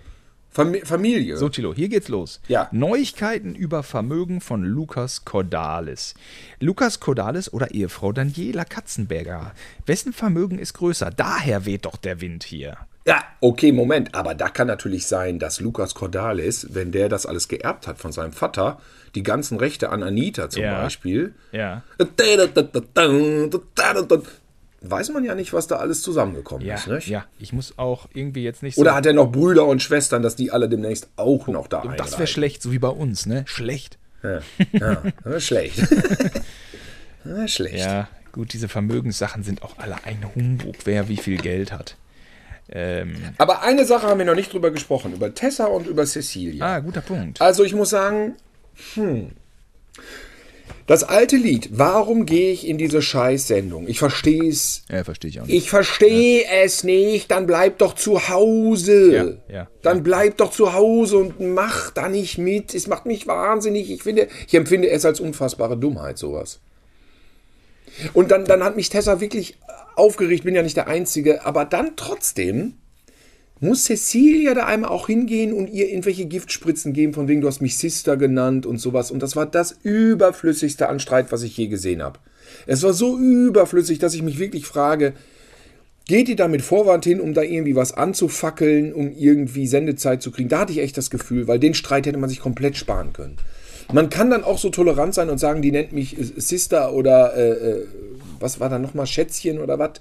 Fam Familie. So, Tilo, hier geht's los. Ja. Neuigkeiten über Vermögen von Lukas Cordalis. Lukas Cordalis oder Ehefrau Daniela Katzenberger. Wessen Vermögen ist größer? Daher weht doch der Wind hier. Ja, okay, Moment. Aber da kann natürlich sein, dass Lukas Cordalis, wenn der das alles geerbt hat von seinem Vater, die ganzen Rechte an Anita zum Ja. Beispiel, Ja. Weiß man ja nicht, was da alles zusammengekommen Ja, ist. Nicht? ja, ich muss auch irgendwie jetzt nicht so. Oder hat er noch Brüder und Schwestern, dass die alle demnächst auch noch da das wäre schlecht, so wie bei uns, ne? Schlecht. Ja, ja, schlecht. Ist schlecht. Ja, gut, diese Vermögenssachen sind auch alle ein Humbug, wer wie viel Geld hat. Ähm, Aber eine Sache haben wir noch nicht drüber gesprochen, über Tessa und über Cecilia. ah, guter Punkt. Also ich muss sagen, hm, das alte Lied, warum gehe ich in diese Scheißsendung? Ich verstehe es. Ja, verstehe ich auch nicht. Ich verstehe es nicht, dann bleib doch zu Hause. Ja, ja. Dann bleib doch zu Hause und mach da nicht mit. Es macht mich wahnsinnig. Ich finde, ich empfinde es als unfassbare Dummheit, sowas. Und dann, dann hat mich Tessa wirklich aufgeregt, bin ja nicht der Einzige, aber dann trotzdem muss Cecilia da einmal auch hingehen und ihr irgendwelche Giftspritzen geben, von wegen du hast mich Sister genannt und sowas. Und das war das überflüssigste an Streit, was ich je gesehen habe. Es war so überflüssig, dass ich mich wirklich frage, geht die da mit Vorwand hin, um da irgendwie was anzufackeln, um irgendwie Sendezeit zu kriegen? Da hatte ich echt das Gefühl, weil den Streit hätte man sich komplett sparen können. Man kann dann auch so tolerant sein und sagen, die nennt mich Sister oder äh, äh, was war da nochmal, Schätzchen oder was.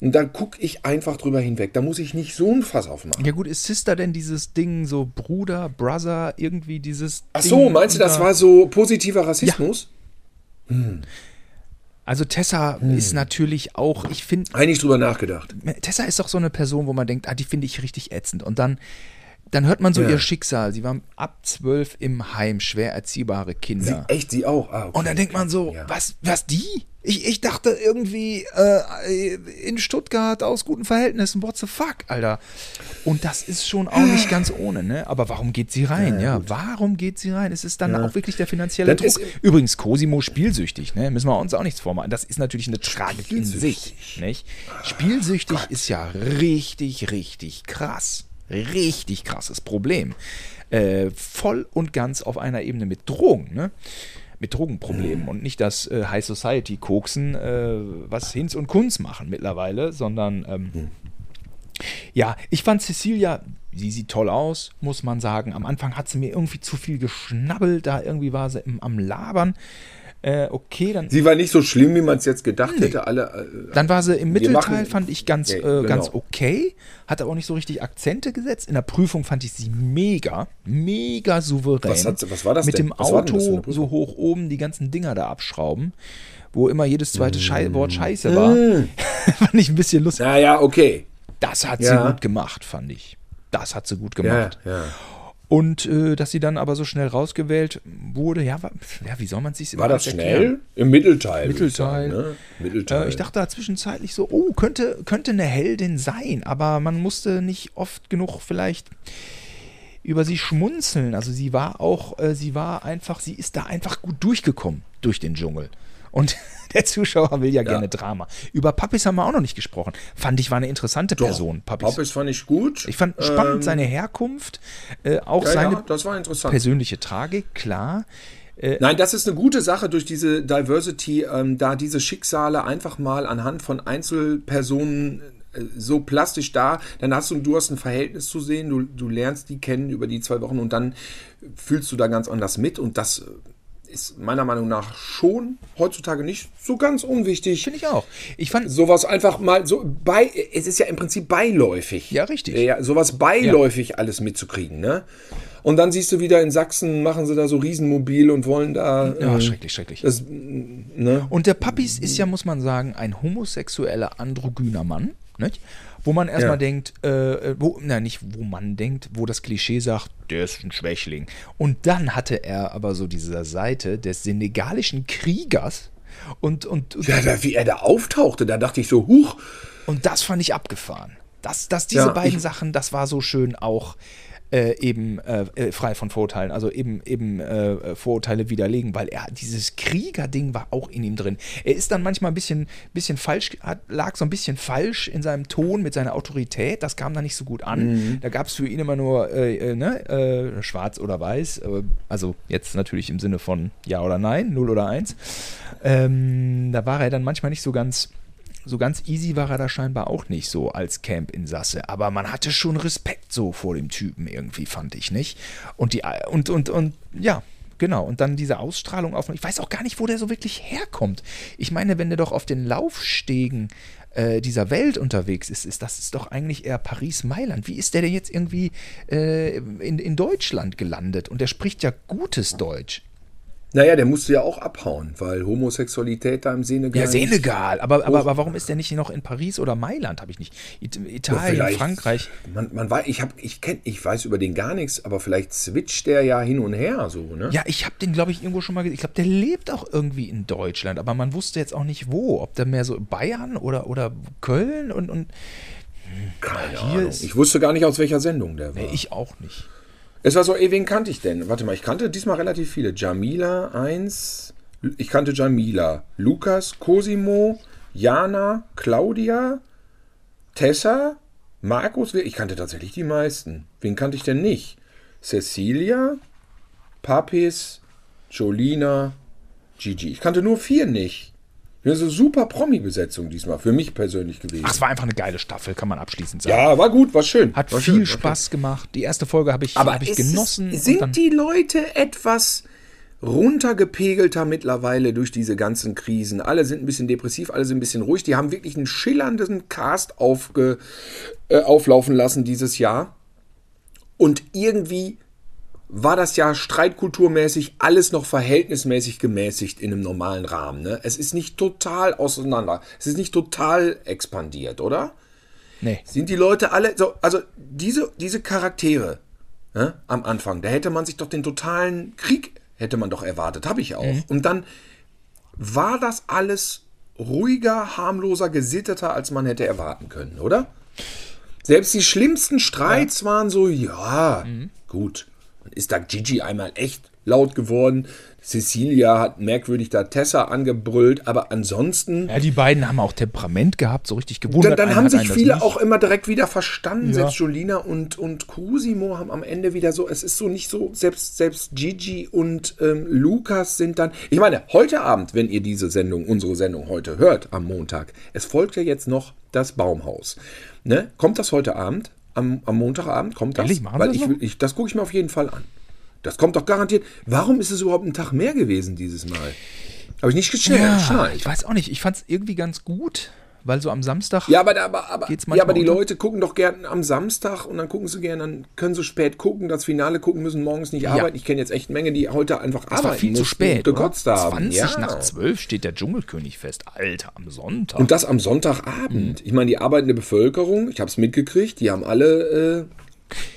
Und dann gucke ich einfach drüber hinweg. Da muss ich nicht so ein Fass aufmachen. Ja gut, ist Sister denn dieses Ding so Bruder, Brother, irgendwie dieses Ach so, Ding meinst du, das war so positiver Rassismus? Also Tessa Hm. ist natürlich auch, ich finde, Eigentlich drüber nachgedacht. Tessa ist doch so eine Person, wo man denkt, ah, die finde ich richtig ätzend. Und dann, dann hört man so Ja. ihr Schicksal. Sie war ab zwölf im Heim, schwer erziehbare Sie, Kinder. echt, sie auch. Ah, okay. Und dann denkt man so, Ja. was, was die? Ich, ich dachte irgendwie äh, in Stuttgart aus guten Verhältnissen, what the fuck, Alter. Und das ist schon auch nicht ganz ohne, ne? Aber warum geht sie rein? Ja, warum geht sie rein? Es ist dann auch wirklich der finanzielle Dann Druck. Übrigens, Cosimo spielsüchtig, ne? Müssen wir uns auch nichts vormachen. Das ist natürlich eine Tragik in sich, nicht? Spielsüchtig ist ja richtig, richtig krass. Richtig krasses Problem. Äh, voll und ganz auf einer Ebene mit Drogen, ne? Mit Drogenproblemen und nicht das äh, High Society Koksen, äh, was Hinz und Kunz machen mittlerweile, sondern ähm, ja, ich fand Cecilia, sie sieht toll aus, muss man sagen. Am Anfang hat sie mir irgendwie zu viel geschnabbelt, da irgendwie war sie im, am Labern. Äh, okay, dann, Sie war nicht so schlimm, wie man es jetzt gedacht Nee. hätte. Alle, äh, dann war sie im Mittelteil, machen- fand ich ganz, Ja, äh, genau. ganz okay, hat aber auch nicht so richtig Akzente gesetzt. In der Prüfung fand ich sie mega, mega souverän. Was hat was war das Mit denn? dem Was Auto so hoch oben die ganzen Dinger da abschrauben, wo immer jedes zweite Schei Mm. Wort Scheiße war. fand ich ein bisschen lustig. na ja, okay. Das hat Ja. sie gut gemacht, fand ich. Das hat sie gut Ja, gemacht. ja. Und äh, dass sie dann aber so schnell rausgewählt wurde, ja, war, ja wie soll man sich War das schnell? Im Mittelteil. würd ich Mittelteil. sagen, ne? Mittelteil. Äh, ich dachte da zwischenzeitlich so, oh, könnte, könnte eine Heldin sein, aber man musste nicht oft genug vielleicht über sie schmunzeln. Also sie war auch, äh, sie war einfach, sie ist da einfach gut durchgekommen durch den Dschungel. Und der Zuschauer will ja, gerne Drama. Über Pappis haben wir auch noch nicht gesprochen. Fand ich war eine interessante Person, Pappis. Pappis fand ich gut. Ich fand spannend Ähm, seine Herkunft, äh, auch ja, seine ja, persönliche Tragik, klar. Nein, das ist eine gute Sache durch diese Diversity, ähm, da diese Schicksale einfach mal anhand von Einzelpersonen äh, so plastisch da, dann hast du, du hast ein Verhältnis zu sehen, du, du lernst die kennen über die zwei Wochen und dann fühlst du da ganz anders mit und das äh, ist meiner Meinung nach schon heutzutage nicht so ganz unwichtig. Finde ich auch. Ich fand, Sowas einfach mal so bei, es ist ja im Prinzip beiläufig. Ja, richtig. Ja, sowas beiläufig alles mitzukriegen, ne? Und dann siehst du wieder in Sachsen machen sie da so Riesenmobil und wollen da. ja, äh, schrecklich, schrecklich. das, ne? Und der Pappis ist ja, muss man sagen, ein homosexueller, androgyner Mann, nicht? Wo man erstmal Ja. denkt, äh, wo, na nicht, wo man denkt, wo das Klischee sagt, der ist ein Schwächling. Und dann hatte er aber so diese Seite des senegalischen Kriegers. Und, und, und, Ja, da, wie er da auftauchte, da dachte ich so, huch, und das fand ich abgefahren. Das, das, diese Ja, beiden Sachen, das war so schön auch. Äh, eben äh, äh, frei von Vorurteilen, also eben, eben äh, Vorurteile widerlegen, weil er dieses Kriegerding war auch in ihm drin. Er ist dann manchmal ein bisschen, bisschen falsch, hat, lag so ein bisschen falsch in seinem Ton mit seiner Autorität, das kam da nicht so gut an. Mhm. Da gab es für ihn immer nur äh, äh, ne, schwarz oder weiß, also jetzt natürlich im Sinne von ja oder nein, 0 oder 1. Ähm, da war er dann manchmal nicht so ganz so ganz easy war er da scheinbar auch nicht so als Camp-Insasse. Aber man hatte schon Respekt so vor dem Typen irgendwie, fand ich, nicht? Und die, und, und, und, ja, Genau, und dann diese Ausstrahlung auf. Ich weiß auch gar nicht, wo der so wirklich herkommt. Ich meine, wenn der doch auf den Laufstegen äh, dieser Welt unterwegs ist, ist das ist doch eigentlich eher Paris-Mailand. Wie ist der denn jetzt irgendwie äh, in, in Deutschland gelandet? Und der spricht ja gutes Deutsch. Naja, der musste ja auch abhauen, weil Homosexualität da im Senegal. Ja, Senegal. Aber, aber, aber warum ist der nicht noch in Paris oder Mailand? Habe ich nicht. Italien, Frankreich. Man, man weiß, ich, hab, ich, kenn, ich weiß über den gar nichts, aber vielleicht switcht der ja hin und her so, ne? Ja, ich habe den, glaube ich, irgendwo schon mal gesehen. Ich glaube, der lebt auch irgendwie in Deutschland, aber man wusste jetzt auch nicht wo. Ob der mehr so Bayern oder, oder Köln und. und Keine Ahnung. ich wusste gar nicht, aus welcher Sendung der war. Nee, ich auch nicht. Es war so, ey, wen kannte ich denn? Warte mal, ich kannte diesmal relativ viele. Jamila 1, ich kannte Jamila, Lukas, Cosimo, Jana, Claudia, Tessa, Markus, ich kannte tatsächlich die meisten. Wen kannte ich denn nicht? Cecilia, Papis, Jolina, Gigi. Ich kannte nur vier nicht. Ja, so super Promi-Besetzung diesmal, für mich persönlich gewesen. Ach, es war einfach eine geile Staffel, kann man abschließend sagen. Ja, war gut, war schön. Hat war viel schön, Spaß gemacht. Die erste Folge habe ich, hab ich genossen. Es, sind die Leute etwas runtergepegelter mittlerweile durch diese ganzen Krisen. Alle sind ein bisschen depressiv, alle sind ein bisschen ruhig. Die haben wirklich einen schillernden Cast aufge, äh, auflaufen lassen dieses Jahr. Und irgendwie war das ja streitkulturmäßig alles noch verhältnismäßig gemäßigt in einem normalen Rahmen. Ne? Es ist nicht total auseinander. Es ist nicht total expandiert, oder? Nee. Sind die Leute alle. So, also diese, diese Charaktere ne, am Anfang, da hätte man sich doch den totalen Krieg hätte man doch erwartet, habe ich auch. Mhm. Und dann war das alles ruhiger, harmloser, gesitteter, als man hätte erwarten können, oder? Selbst die schlimmsten Streits ja. waren so, ja, mhm. gut ist da Gigi einmal echt laut geworden. Cecilia hat merkwürdig da Tessa angebrüllt, aber ansonsten. Ja, die beiden haben auch Temperament gehabt, so richtig gewundert. Dann, dann haben sich viele auch immer direkt wieder verstanden. Ja. Selbst Jolina und, und Cosimo haben am Ende wieder so, es ist so nicht so, selbst, selbst Gigi und ähm, Lukas sind dann. Ich meine, heute Abend, wenn ihr diese Sendung, unsere Sendung heute hört, am Montag, es folgt ja jetzt noch das Baumhaus. Ne? Kommt das heute Abend? Am, am Montagabend kommt das. Ehrlich, machen Weil das ich, ich, das gucke ich mir auf jeden Fall an. Das kommt doch garantiert. Warum ist es überhaupt ein Tag mehr gewesen dieses Mal? Habe ich nicht geschnallt. Ja, ich weiß auch nicht. Ich fand es irgendwie ganz gut weil so am Samstag ja, aber, aber, aber, geht's ja, aber die unter? Leute gucken doch gerne am Samstag und dann gucken sie gerne, dann können sie spät gucken, das Finale gucken, müssen morgens nicht ja. arbeiten. Ich kenne jetzt echt eine Menge, die heute einfach das arbeiten war viel zu spät, gekotzt haben. 20 ja. nach 12 steht der Dschungelkönig fest. Alter, am Sonntag. Und das am Sonntagabend. Mhm. Ich meine, die arbeitende Bevölkerung, ich habe es mitgekriegt, die haben alle... Äh,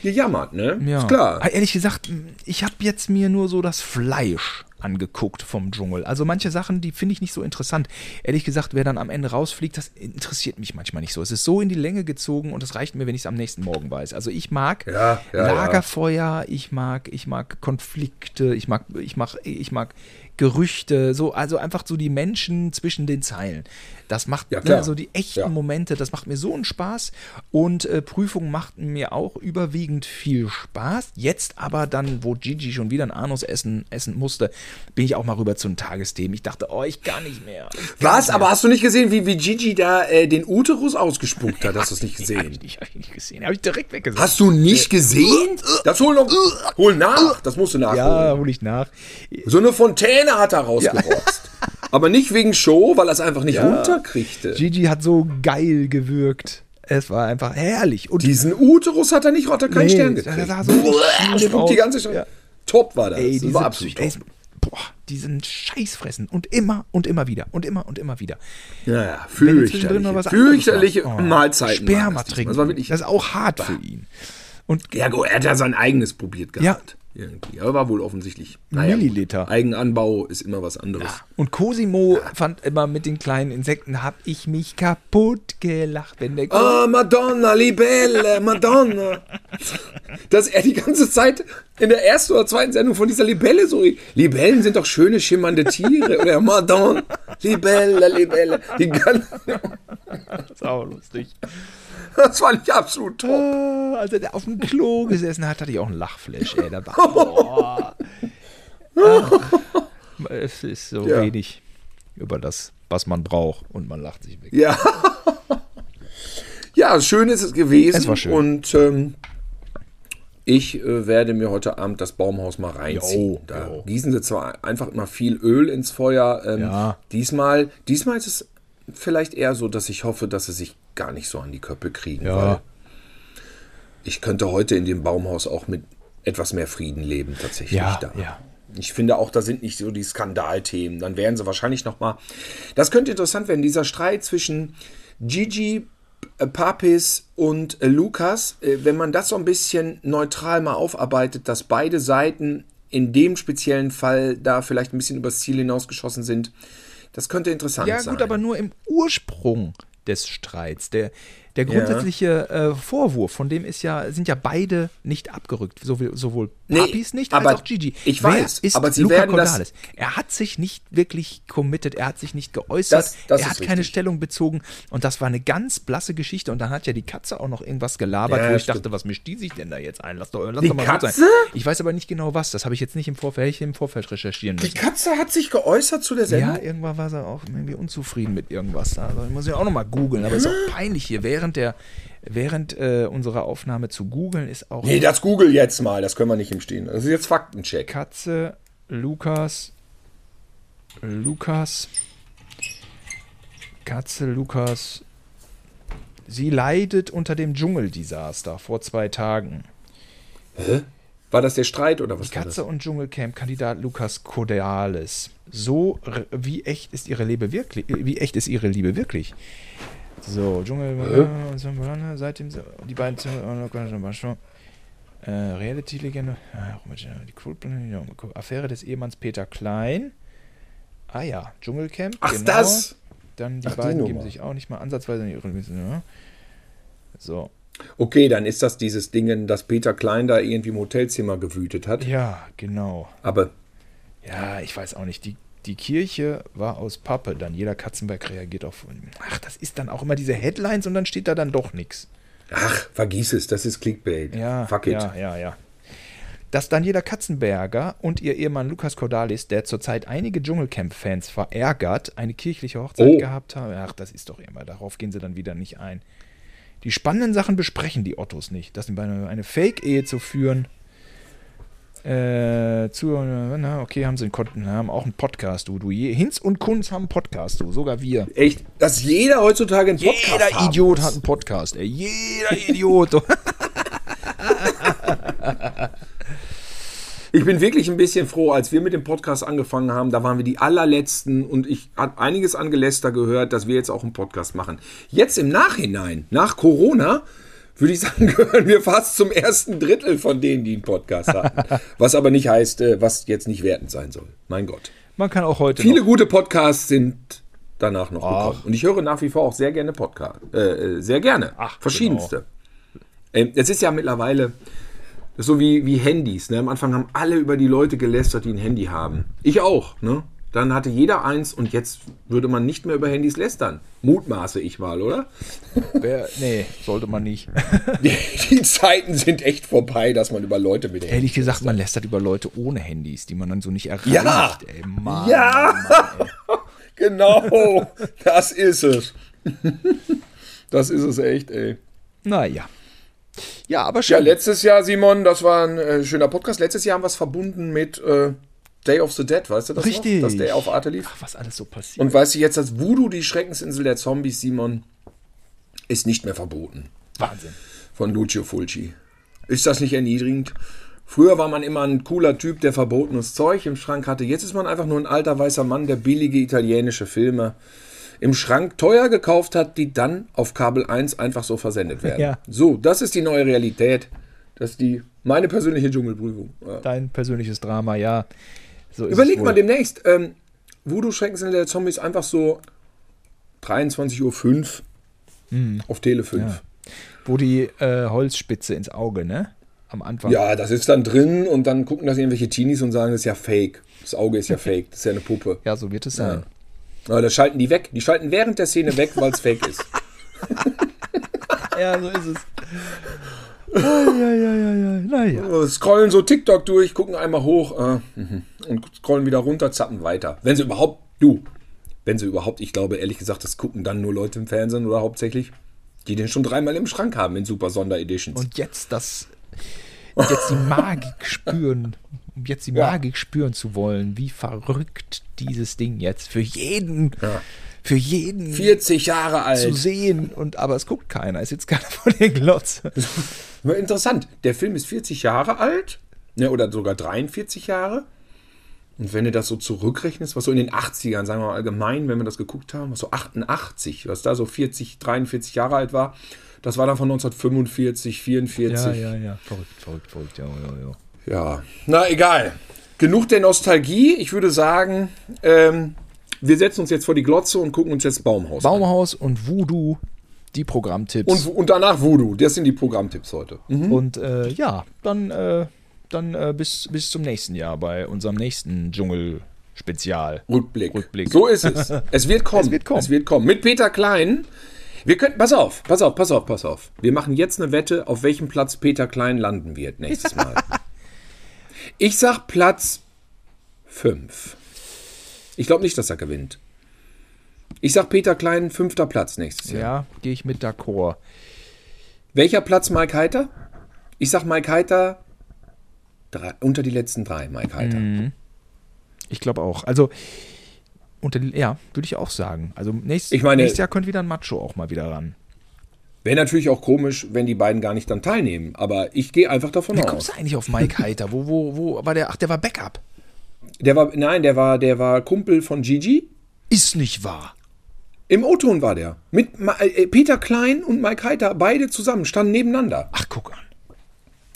gejammert, ne? Ja. Ist klar. Ah, ehrlich gesagt, ich habe jetzt mir nur so das Fleisch angeguckt vom Dschungel. Also manche Sachen, die finde ich nicht so interessant. Ehrlich gesagt, wer dann am Ende rausfliegt, das interessiert mich manchmal nicht so. Es ist so in die Länge gezogen und es reicht mir, wenn ich es am nächsten Morgen weiß. Also ich mag ja, ja, Lagerfeuer, ich mag, ich mag Konflikte, ich mag, ich mag, ich mag Gerüchte, so, also einfach so die Menschen zwischen den Zeilen. Das macht ja, ne, so die echten ja. Momente, das macht mir so einen Spaß. Und äh, Prüfungen machten mir auch überwiegend viel Spaß. Jetzt aber dann, wo Gigi schon wieder ein Anus essen, essen musste, bin ich auch mal rüber zu den Tagesthemen. Ich dachte, oh, ich gar nicht mehr. Was? Mehr. Aber hast du nicht gesehen, wie, wie Gigi da äh, den Uterus ausgespuckt hat? Hast du es nicht gesehen? Hab ich nicht, hab ich nicht gesehen. Habe ich direkt weggesehen. Hast du nicht gesehen? Das hol noch. Hol nach. Das musst du nachholen. Ja, hol ich nach. So eine Fontäne hat er rausgerotzt. Ja. Aber nicht wegen Show, weil er es einfach nicht ja. runterkriegte. Gigi hat so geil gewirkt. Es war einfach herrlich. Und Diesen Uterus hat er nicht, hat er keinen nee, Stern gekriegt. Da so Spuckt die ganze Zeit. Ja. Top war das. Ey, das war absolut top. Ey, boah, diesen Scheiß fressen. Und immer und immer wieder. Und immer und immer wieder. Ja, ja fürchterliche, fürchterliche oh, Mahlzeiten. Sperma trinken. Das, war wirklich das ist auch hart bah. für ihn. Und ja, er hat ja sein eigenes probiert gehabt. Ja, irgendwie. Aber war wohl offensichtlich. Milliliter. Gut. Eigenanbau ist immer was anderes. Und Cosimo fand immer mit den kleinen Insekten, hab ich mich kaputt gelacht, wenn der. Ah, Madonna, Libelle, Madonna. Dass er die ganze Zeit in der ersten oder zweiten Sendung von dieser Libelle so. Libellen sind doch schöne, schimmernde Tiere. Oder Madonna, Libelle, Libelle. Die ganze. das ist auch lustig. Das war nicht absolut top. Ah, als er auf dem Klo gesessen hat, hatte ich auch einen Lachflash, ey. Da war. Ach, es ist so Ja. wenig über das, was man braucht und man lacht sich weg. Ja. ja, schön ist es gewesen. Es war schön. Und ähm, ich äh, werde mir heute Abend das Baumhaus mal reinziehen. Jo, da jo. gießen sie zwar einfach immer viel Öl ins Feuer. Ähm, Ja. Diesmal, diesmal ist es vielleicht eher so, dass ich hoffe, dass sie sich gar nicht so an die Köppe kriegen. Ja. Weil ich könnte heute in dem Baumhaus auch mit etwas mehr Frieden leben, tatsächlich. Ja, da. ja. Ich finde auch, da sind nicht so die Skandalthemen. Dann wären sie wahrscheinlich noch mal. Das könnte interessant werden. Dieser Streit zwischen Gigi, äh, Papis und äh, Lukas, äh, wenn man das so ein bisschen neutral mal aufarbeitet, dass beide Seiten in dem speziellen Fall da vielleicht ein bisschen übers Ziel hinausgeschossen sind, das könnte interessant Ja, sein. gut, aber nur im Ursprung des Streits. Der, der grundsätzliche äh, Vorwurf, von dem ist ja, sind ja beide nicht abgerückt. Sowohl, sowohl Nee, Papis nicht aber als auch Gigi. ich Wer weiß, ist aber sie Luca werden das- Cordalis? Er hat sich nicht wirklich committed, er hat sich nicht geäußert, Das- das er hat keine richtig. Stellung bezogen und das war eine ganz blasse Geschichte. Und dann hat ja die Katze auch noch irgendwas gelabert, Ja, wo ich stimmt. dachte, was mischt die sich denn da jetzt ein? Lass doch, lass Die doch mal gut Katze? sein. Ich weiß aber nicht genau was. Das habe ich jetzt nicht im Vorfeld, ich im Vorfeld recherchieren die müssen. Katze hat sich geäußert zu der Sendung. Ja, irgendwann war sie auch irgendwie unzufrieden mit irgendwas. Also ich muss ja auch nochmal googeln, aber ist auch peinlich hier. Während der, während äh, unserer Aufnahme zu googeln ist auch Nee, das google jetzt mal. Das können wir nicht im Stehen. Das ist jetzt Faktencheck. Katze, Lukas, Lukas, Katze, Lukas. Sie leidet unter dem Dschungeldesaster vor zwei Tagen. War das der Streit oder was war Katze und Dschungelcamp-Kandidat Lukas Cordeales. So, wie echt ist ihre Liebe wirklich? Wie echt ist ihre Liebe wirklich? So, Dschungel, äh, seitdem so- die beiden äh, Reality-Legende, äh, die Affäre des Ehemanns Peter Klein. Ah ja, Dschungelcamp. Ach, genau. das? Dann die Ach, die beiden geben Nummer. sich auch nicht mal ansatzweise in ihre ja. So, Okay, dann ist das dieses Ding, dass Peter Klein da irgendwie im Hotelzimmer gewütet hat. ja, genau. Aber Ja, ich weiß auch nicht. Die, die Kirche war aus Pappe. Jeder Katzenberg reagiert auf. Ach, das ist dann auch immer diese Headlines und dann steht da dann doch nichts. ach, vergiss es, das ist Clickbait. Ja, Fuck it. ja, ja, ja. Dass Daniela Katzenberger und ihr Ehemann Lukas Cordalis, der zurzeit einige Dschungelcamp-Fans verärgert, eine kirchliche Hochzeit Oh. gehabt haben. Ach, das ist doch immer. Darauf gehen sie dann wieder nicht ein. Die spannenden Sachen besprechen die Ottos nicht. Das eine Fake-Ehe zu führen. Äh, zu, na, okay, haben sie einen, Kon- haben auch einen Podcast, du. du. Hinz und Kunz haben einen Podcast, du. Sogar wir. Echt, dass jeder heutzutage einen Podcast Jeder haben Idiot muss. hat einen Podcast, ey. Jeder Idiot. Ich bin wirklich ein bisschen froh, als wir mit dem Podcast angefangen haben, da waren wir die allerletzten und ich habe einiges an Geläster gehört, dass wir jetzt auch einen Podcast machen. Jetzt im Nachhinein, nach Corona, würde ich sagen, gehören wir fast zum ersten Drittel von denen, die einen Podcast hatten. Was aber nicht heißt, äh, was jetzt nicht wertend sein soll. Mein Gott. Man kann auch heute Viele noch. gute Podcasts sind danach noch Ach. gekommen. Und ich höre nach wie vor auch sehr gerne Podcast. Äh, äh, sehr gerne. Ach, Verschiedenste. Ähm, es ist ja mittlerweile so wie, wie Handys. Ne? Am Anfang haben alle über die Leute gelästert, die ein Handy haben. Ich auch. Ne? Dann hatte jeder eins und jetzt würde man nicht mehr über Handys lästern. Mutmaße ich mal, oder? Wer, nee, sollte man nicht. Die, die Zeiten sind echt vorbei, dass man über Leute mit Handys. Ehrlich gesagt, man lästert über Leute ohne Handys, die man dann so nicht erreicht. Ja. Ey, Mann, Ja. Mann. Genau, das ist es. Das ist es echt, ey. Naja. Ja, aber Ja, schön. letztes Jahr, Simon, das war ein äh, schöner Podcast. Letztes Jahr haben wir es verbunden mit äh, Day of the Dead, weißt du das Richtig. noch? Dass der auf Arte lief. Ach, was alles so passiert. Und weißt du jetzt, dass Voodoo, die Schreckensinsel der Zombies, Simon, ist nicht mehr verboten. Wahnsinn. Von Lucio Fulci. Ist das nicht erniedrigend? Früher war man immer ein cooler Typ, der verbotenes Zeug im Schrank hatte. Jetzt ist man einfach nur ein alter weißer Mann, der billige italienische Filme im Schrank teuer gekauft hat, die dann auf Kabel 1 einfach so versendet werden. Ja. So, das ist die neue Realität, dass die Meine persönliche Dschungelprüfung. Ja. Dein persönliches Drama, ja. So Überleg mal demnächst. Ähm, Voodoo-Schreckensender der Zombies einfach so 23.05 Uhr auf Tele 5. Ja. Wo die äh, Holzspitze ins Auge, ne? Am Anfang. Ja, das ist dann drin und dann gucken das irgendwelche Teenies und sagen, das ist ja fake. Das Auge ist ja fake, das ist ja eine Puppe. Ja, so wird es sein. Aber das schalten die weg. Die schalten während der Szene weg, weil es fake ist. Ja, so ist es. Ja, ja, ja, ja, ja. Naja. Scrollen so TikTok durch, gucken einmal hoch äh, mhm. und scrollen wieder runter, zappen weiter. Wenn sie überhaupt, du, wenn sie überhaupt, ich glaube ehrlich gesagt, das gucken dann nur Leute im Fernsehen oder hauptsächlich, die den schon dreimal im Schrank haben in super Sondereditions. Und jetzt das. Jetzt die Magik spüren. Um jetzt die Ja. Magik spüren zu wollen, wie verrückt dieses Ding jetzt für jeden, Ja. Für jeden 40 Jahre zu alt. sehen. Und aber es guckt keiner. Es sitzt keiner vor der Glotze. Interessant. Der Film ist 40 Jahre alt, ne, oder sogar 43 Jahre. Und wenn du das so zurückrechnest, was so in den 80ern, sagen wir mal allgemein, wenn wir das geguckt haben, was so 88, was da so 40, 43 Jahre alt war, das war dann von 1945, 44. Ja, ja, ja. Verrückt, verrückt, verrückt. Ja, ja, ja. Ja, na egal. Genug der Nostalgie. Ich würde sagen, ähm, wir setzen uns jetzt vor die Glotze und gucken uns jetzt Baumhaus an. Baumhaus und Voodoo, die Programmtipps. Und, und danach Voodoo. Das sind die Programmtipps heute. Mhm. Und äh, ja, dann, äh, dann äh, bis, bis zum nächsten Jahr bei unserem nächsten Dschungel-Spezial. Rückblick. Rückblick. So ist es. Es wird kommen. Es wird kommen. Es wird kommen. Mit Peter Klein. Wir könnten, pass auf, pass auf, pass auf, pass auf. Wir machen jetzt eine Wette, auf welchem Platz Peter Klein landen wird nächstes Mal. ich sag Platz 5. Ich glaube nicht, dass er gewinnt. Ich sag Peter Klein, fünfter Platz nächstes Ja, Jahr. gehe ich mit d'accord. Welcher Platz Mike Heiter? Ich sag Mike Heiter drei, unter die letzten drei, Mike Heiter. Ich glaube auch. Also, unter, die- ja, würde ich auch sagen. Also nächstes, Ich meine- nächstes Jahr könnte wieder ein Macho auch mal wieder ran. Wäre natürlich auch komisch, wenn die beiden gar nicht dann teilnehmen. Aber ich gehe einfach davon Wie aus. kommst du eigentlich auf Mike Heiter? Wo, wo, wo war der? Ach, der war Backup. Der war, nein, der war, der war Kumpel von Gigi. Ist nicht wahr. Im O-Ton war der. Mit Ma- äh, Peter Klein und Mike Heiter, beide zusammen, standen nebeneinander. Ach, guck an.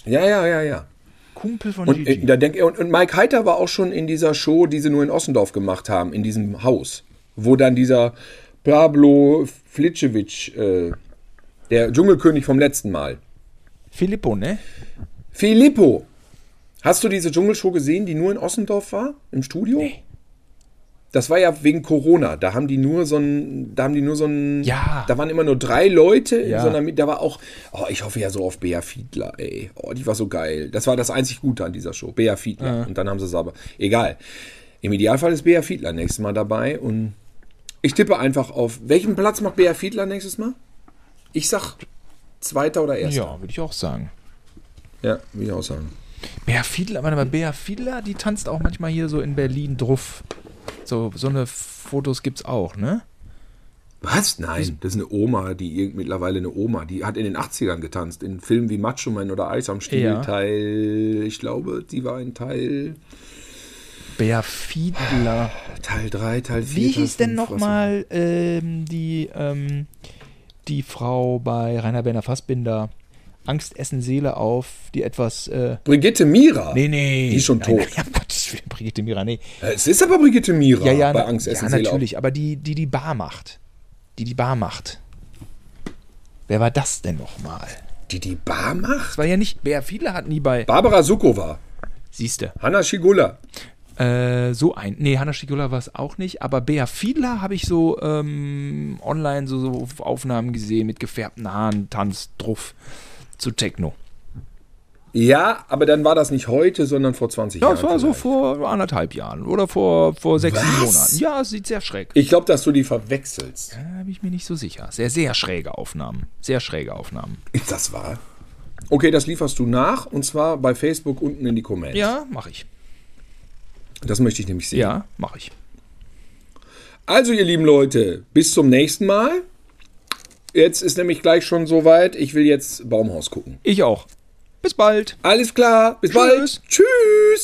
Ja, ja, ja, ja. Kumpel von Und, Gigi. äh, da denk, und, und Mike Heiter war auch schon in dieser Show, die sie nur in Ossendorf gemacht haben, in diesem Haus. Wo dann dieser Pablo Flitschewitsch, äh, der Dschungelkönig vom letzten Mal. Filippo, ne? Filippo. Hast du diese Dschungelshow gesehen, die nur in Ossendorf war? Im Studio? Nee. Das war ja wegen Corona. Da haben die nur so ein, da haben die nur so ein, Ja. da waren immer nur drei Leute, in Ja. so einer, da war auch, oh, ich hoffe ja so auf Bea Fiedler, ey. Oh, die war so geil. Das war das einzig Gute an dieser Show. Bea Fiedler. Und dann haben sie es aber, egal. Im Idealfall ist Bea Fiedler nächstes Mal dabei und ich tippe einfach auf, welchen Platz macht Bea Fiedler nächstes Mal? Ich sag zweiter oder erster. Ja, würde ich auch sagen. Ja, will ich auch sagen. Bea Fiedler, warte mal, Bea Fiedler, die tanzt auch manchmal hier so in Berlin drauf. So, so eine Fotos gibt's auch, ne? Was? Nein, das ist eine Oma, die irgend- mittlerweile eine Oma, die hat in den 80ern getanzt, in Filmen wie Macho Man oder Eis am Stiel, Ja. Teil, ich glaube, die war in Teil, Bea Fiedler. Teil 3, Teil 4. Wie Teil hieß denn nochmal ähm, die, ähm, die Frau bei Rainer Berner Fassbinder? Angst essen Seele auf, die etwas. Äh, Brigitte Mira. nee, nee. Die ist schon Nein, tot. Nein, um Gottes Willen, Brigitte Mira, nee. Es ist aber Brigitte Mira Ja, ja, bei na- Angst essen ja Seele auf. natürlich, aber die, die die Bar macht. Die die Bar macht. Wer war das denn nochmal? Die die Bar macht? Das war ja nicht. Bea Fiedler hat nie bei. Barbara Sukowa, Siehste. Hanna Schigula. Äh, so ein. Nee, Hanna Schigula war es auch nicht, aber Bea Fiedler habe ich so ähm, online so, so Aufnahmen gesehen mit gefärbten Haaren, Tanz, Druff zu Techno. Ja, aber dann war das nicht heute, sondern vor 20 Ja, Jahren. das war so vielleicht. vor anderthalb Jahren oder vor, vor sechs, Was? Monaten. Ja, es sieht sehr schräg. Ich glaube, dass du die verwechselst. Da bin ich mir nicht so sicher. Sehr, sehr schräge Aufnahmen. Sehr schräge Aufnahmen. Ist das wahr? Okay, das lieferst du nach und zwar bei Facebook unten in die Comments. Ja, mache ich. Das möchte ich nämlich sehen. Ja, mache ich. Also, ihr lieben Leute, bis zum nächsten Mal. Jetzt ist nämlich gleich schon soweit. Ich will jetzt Baumhaus gucken. Ich auch. Bis bald. Alles klar, bis Tschüss. bald. Tschüss.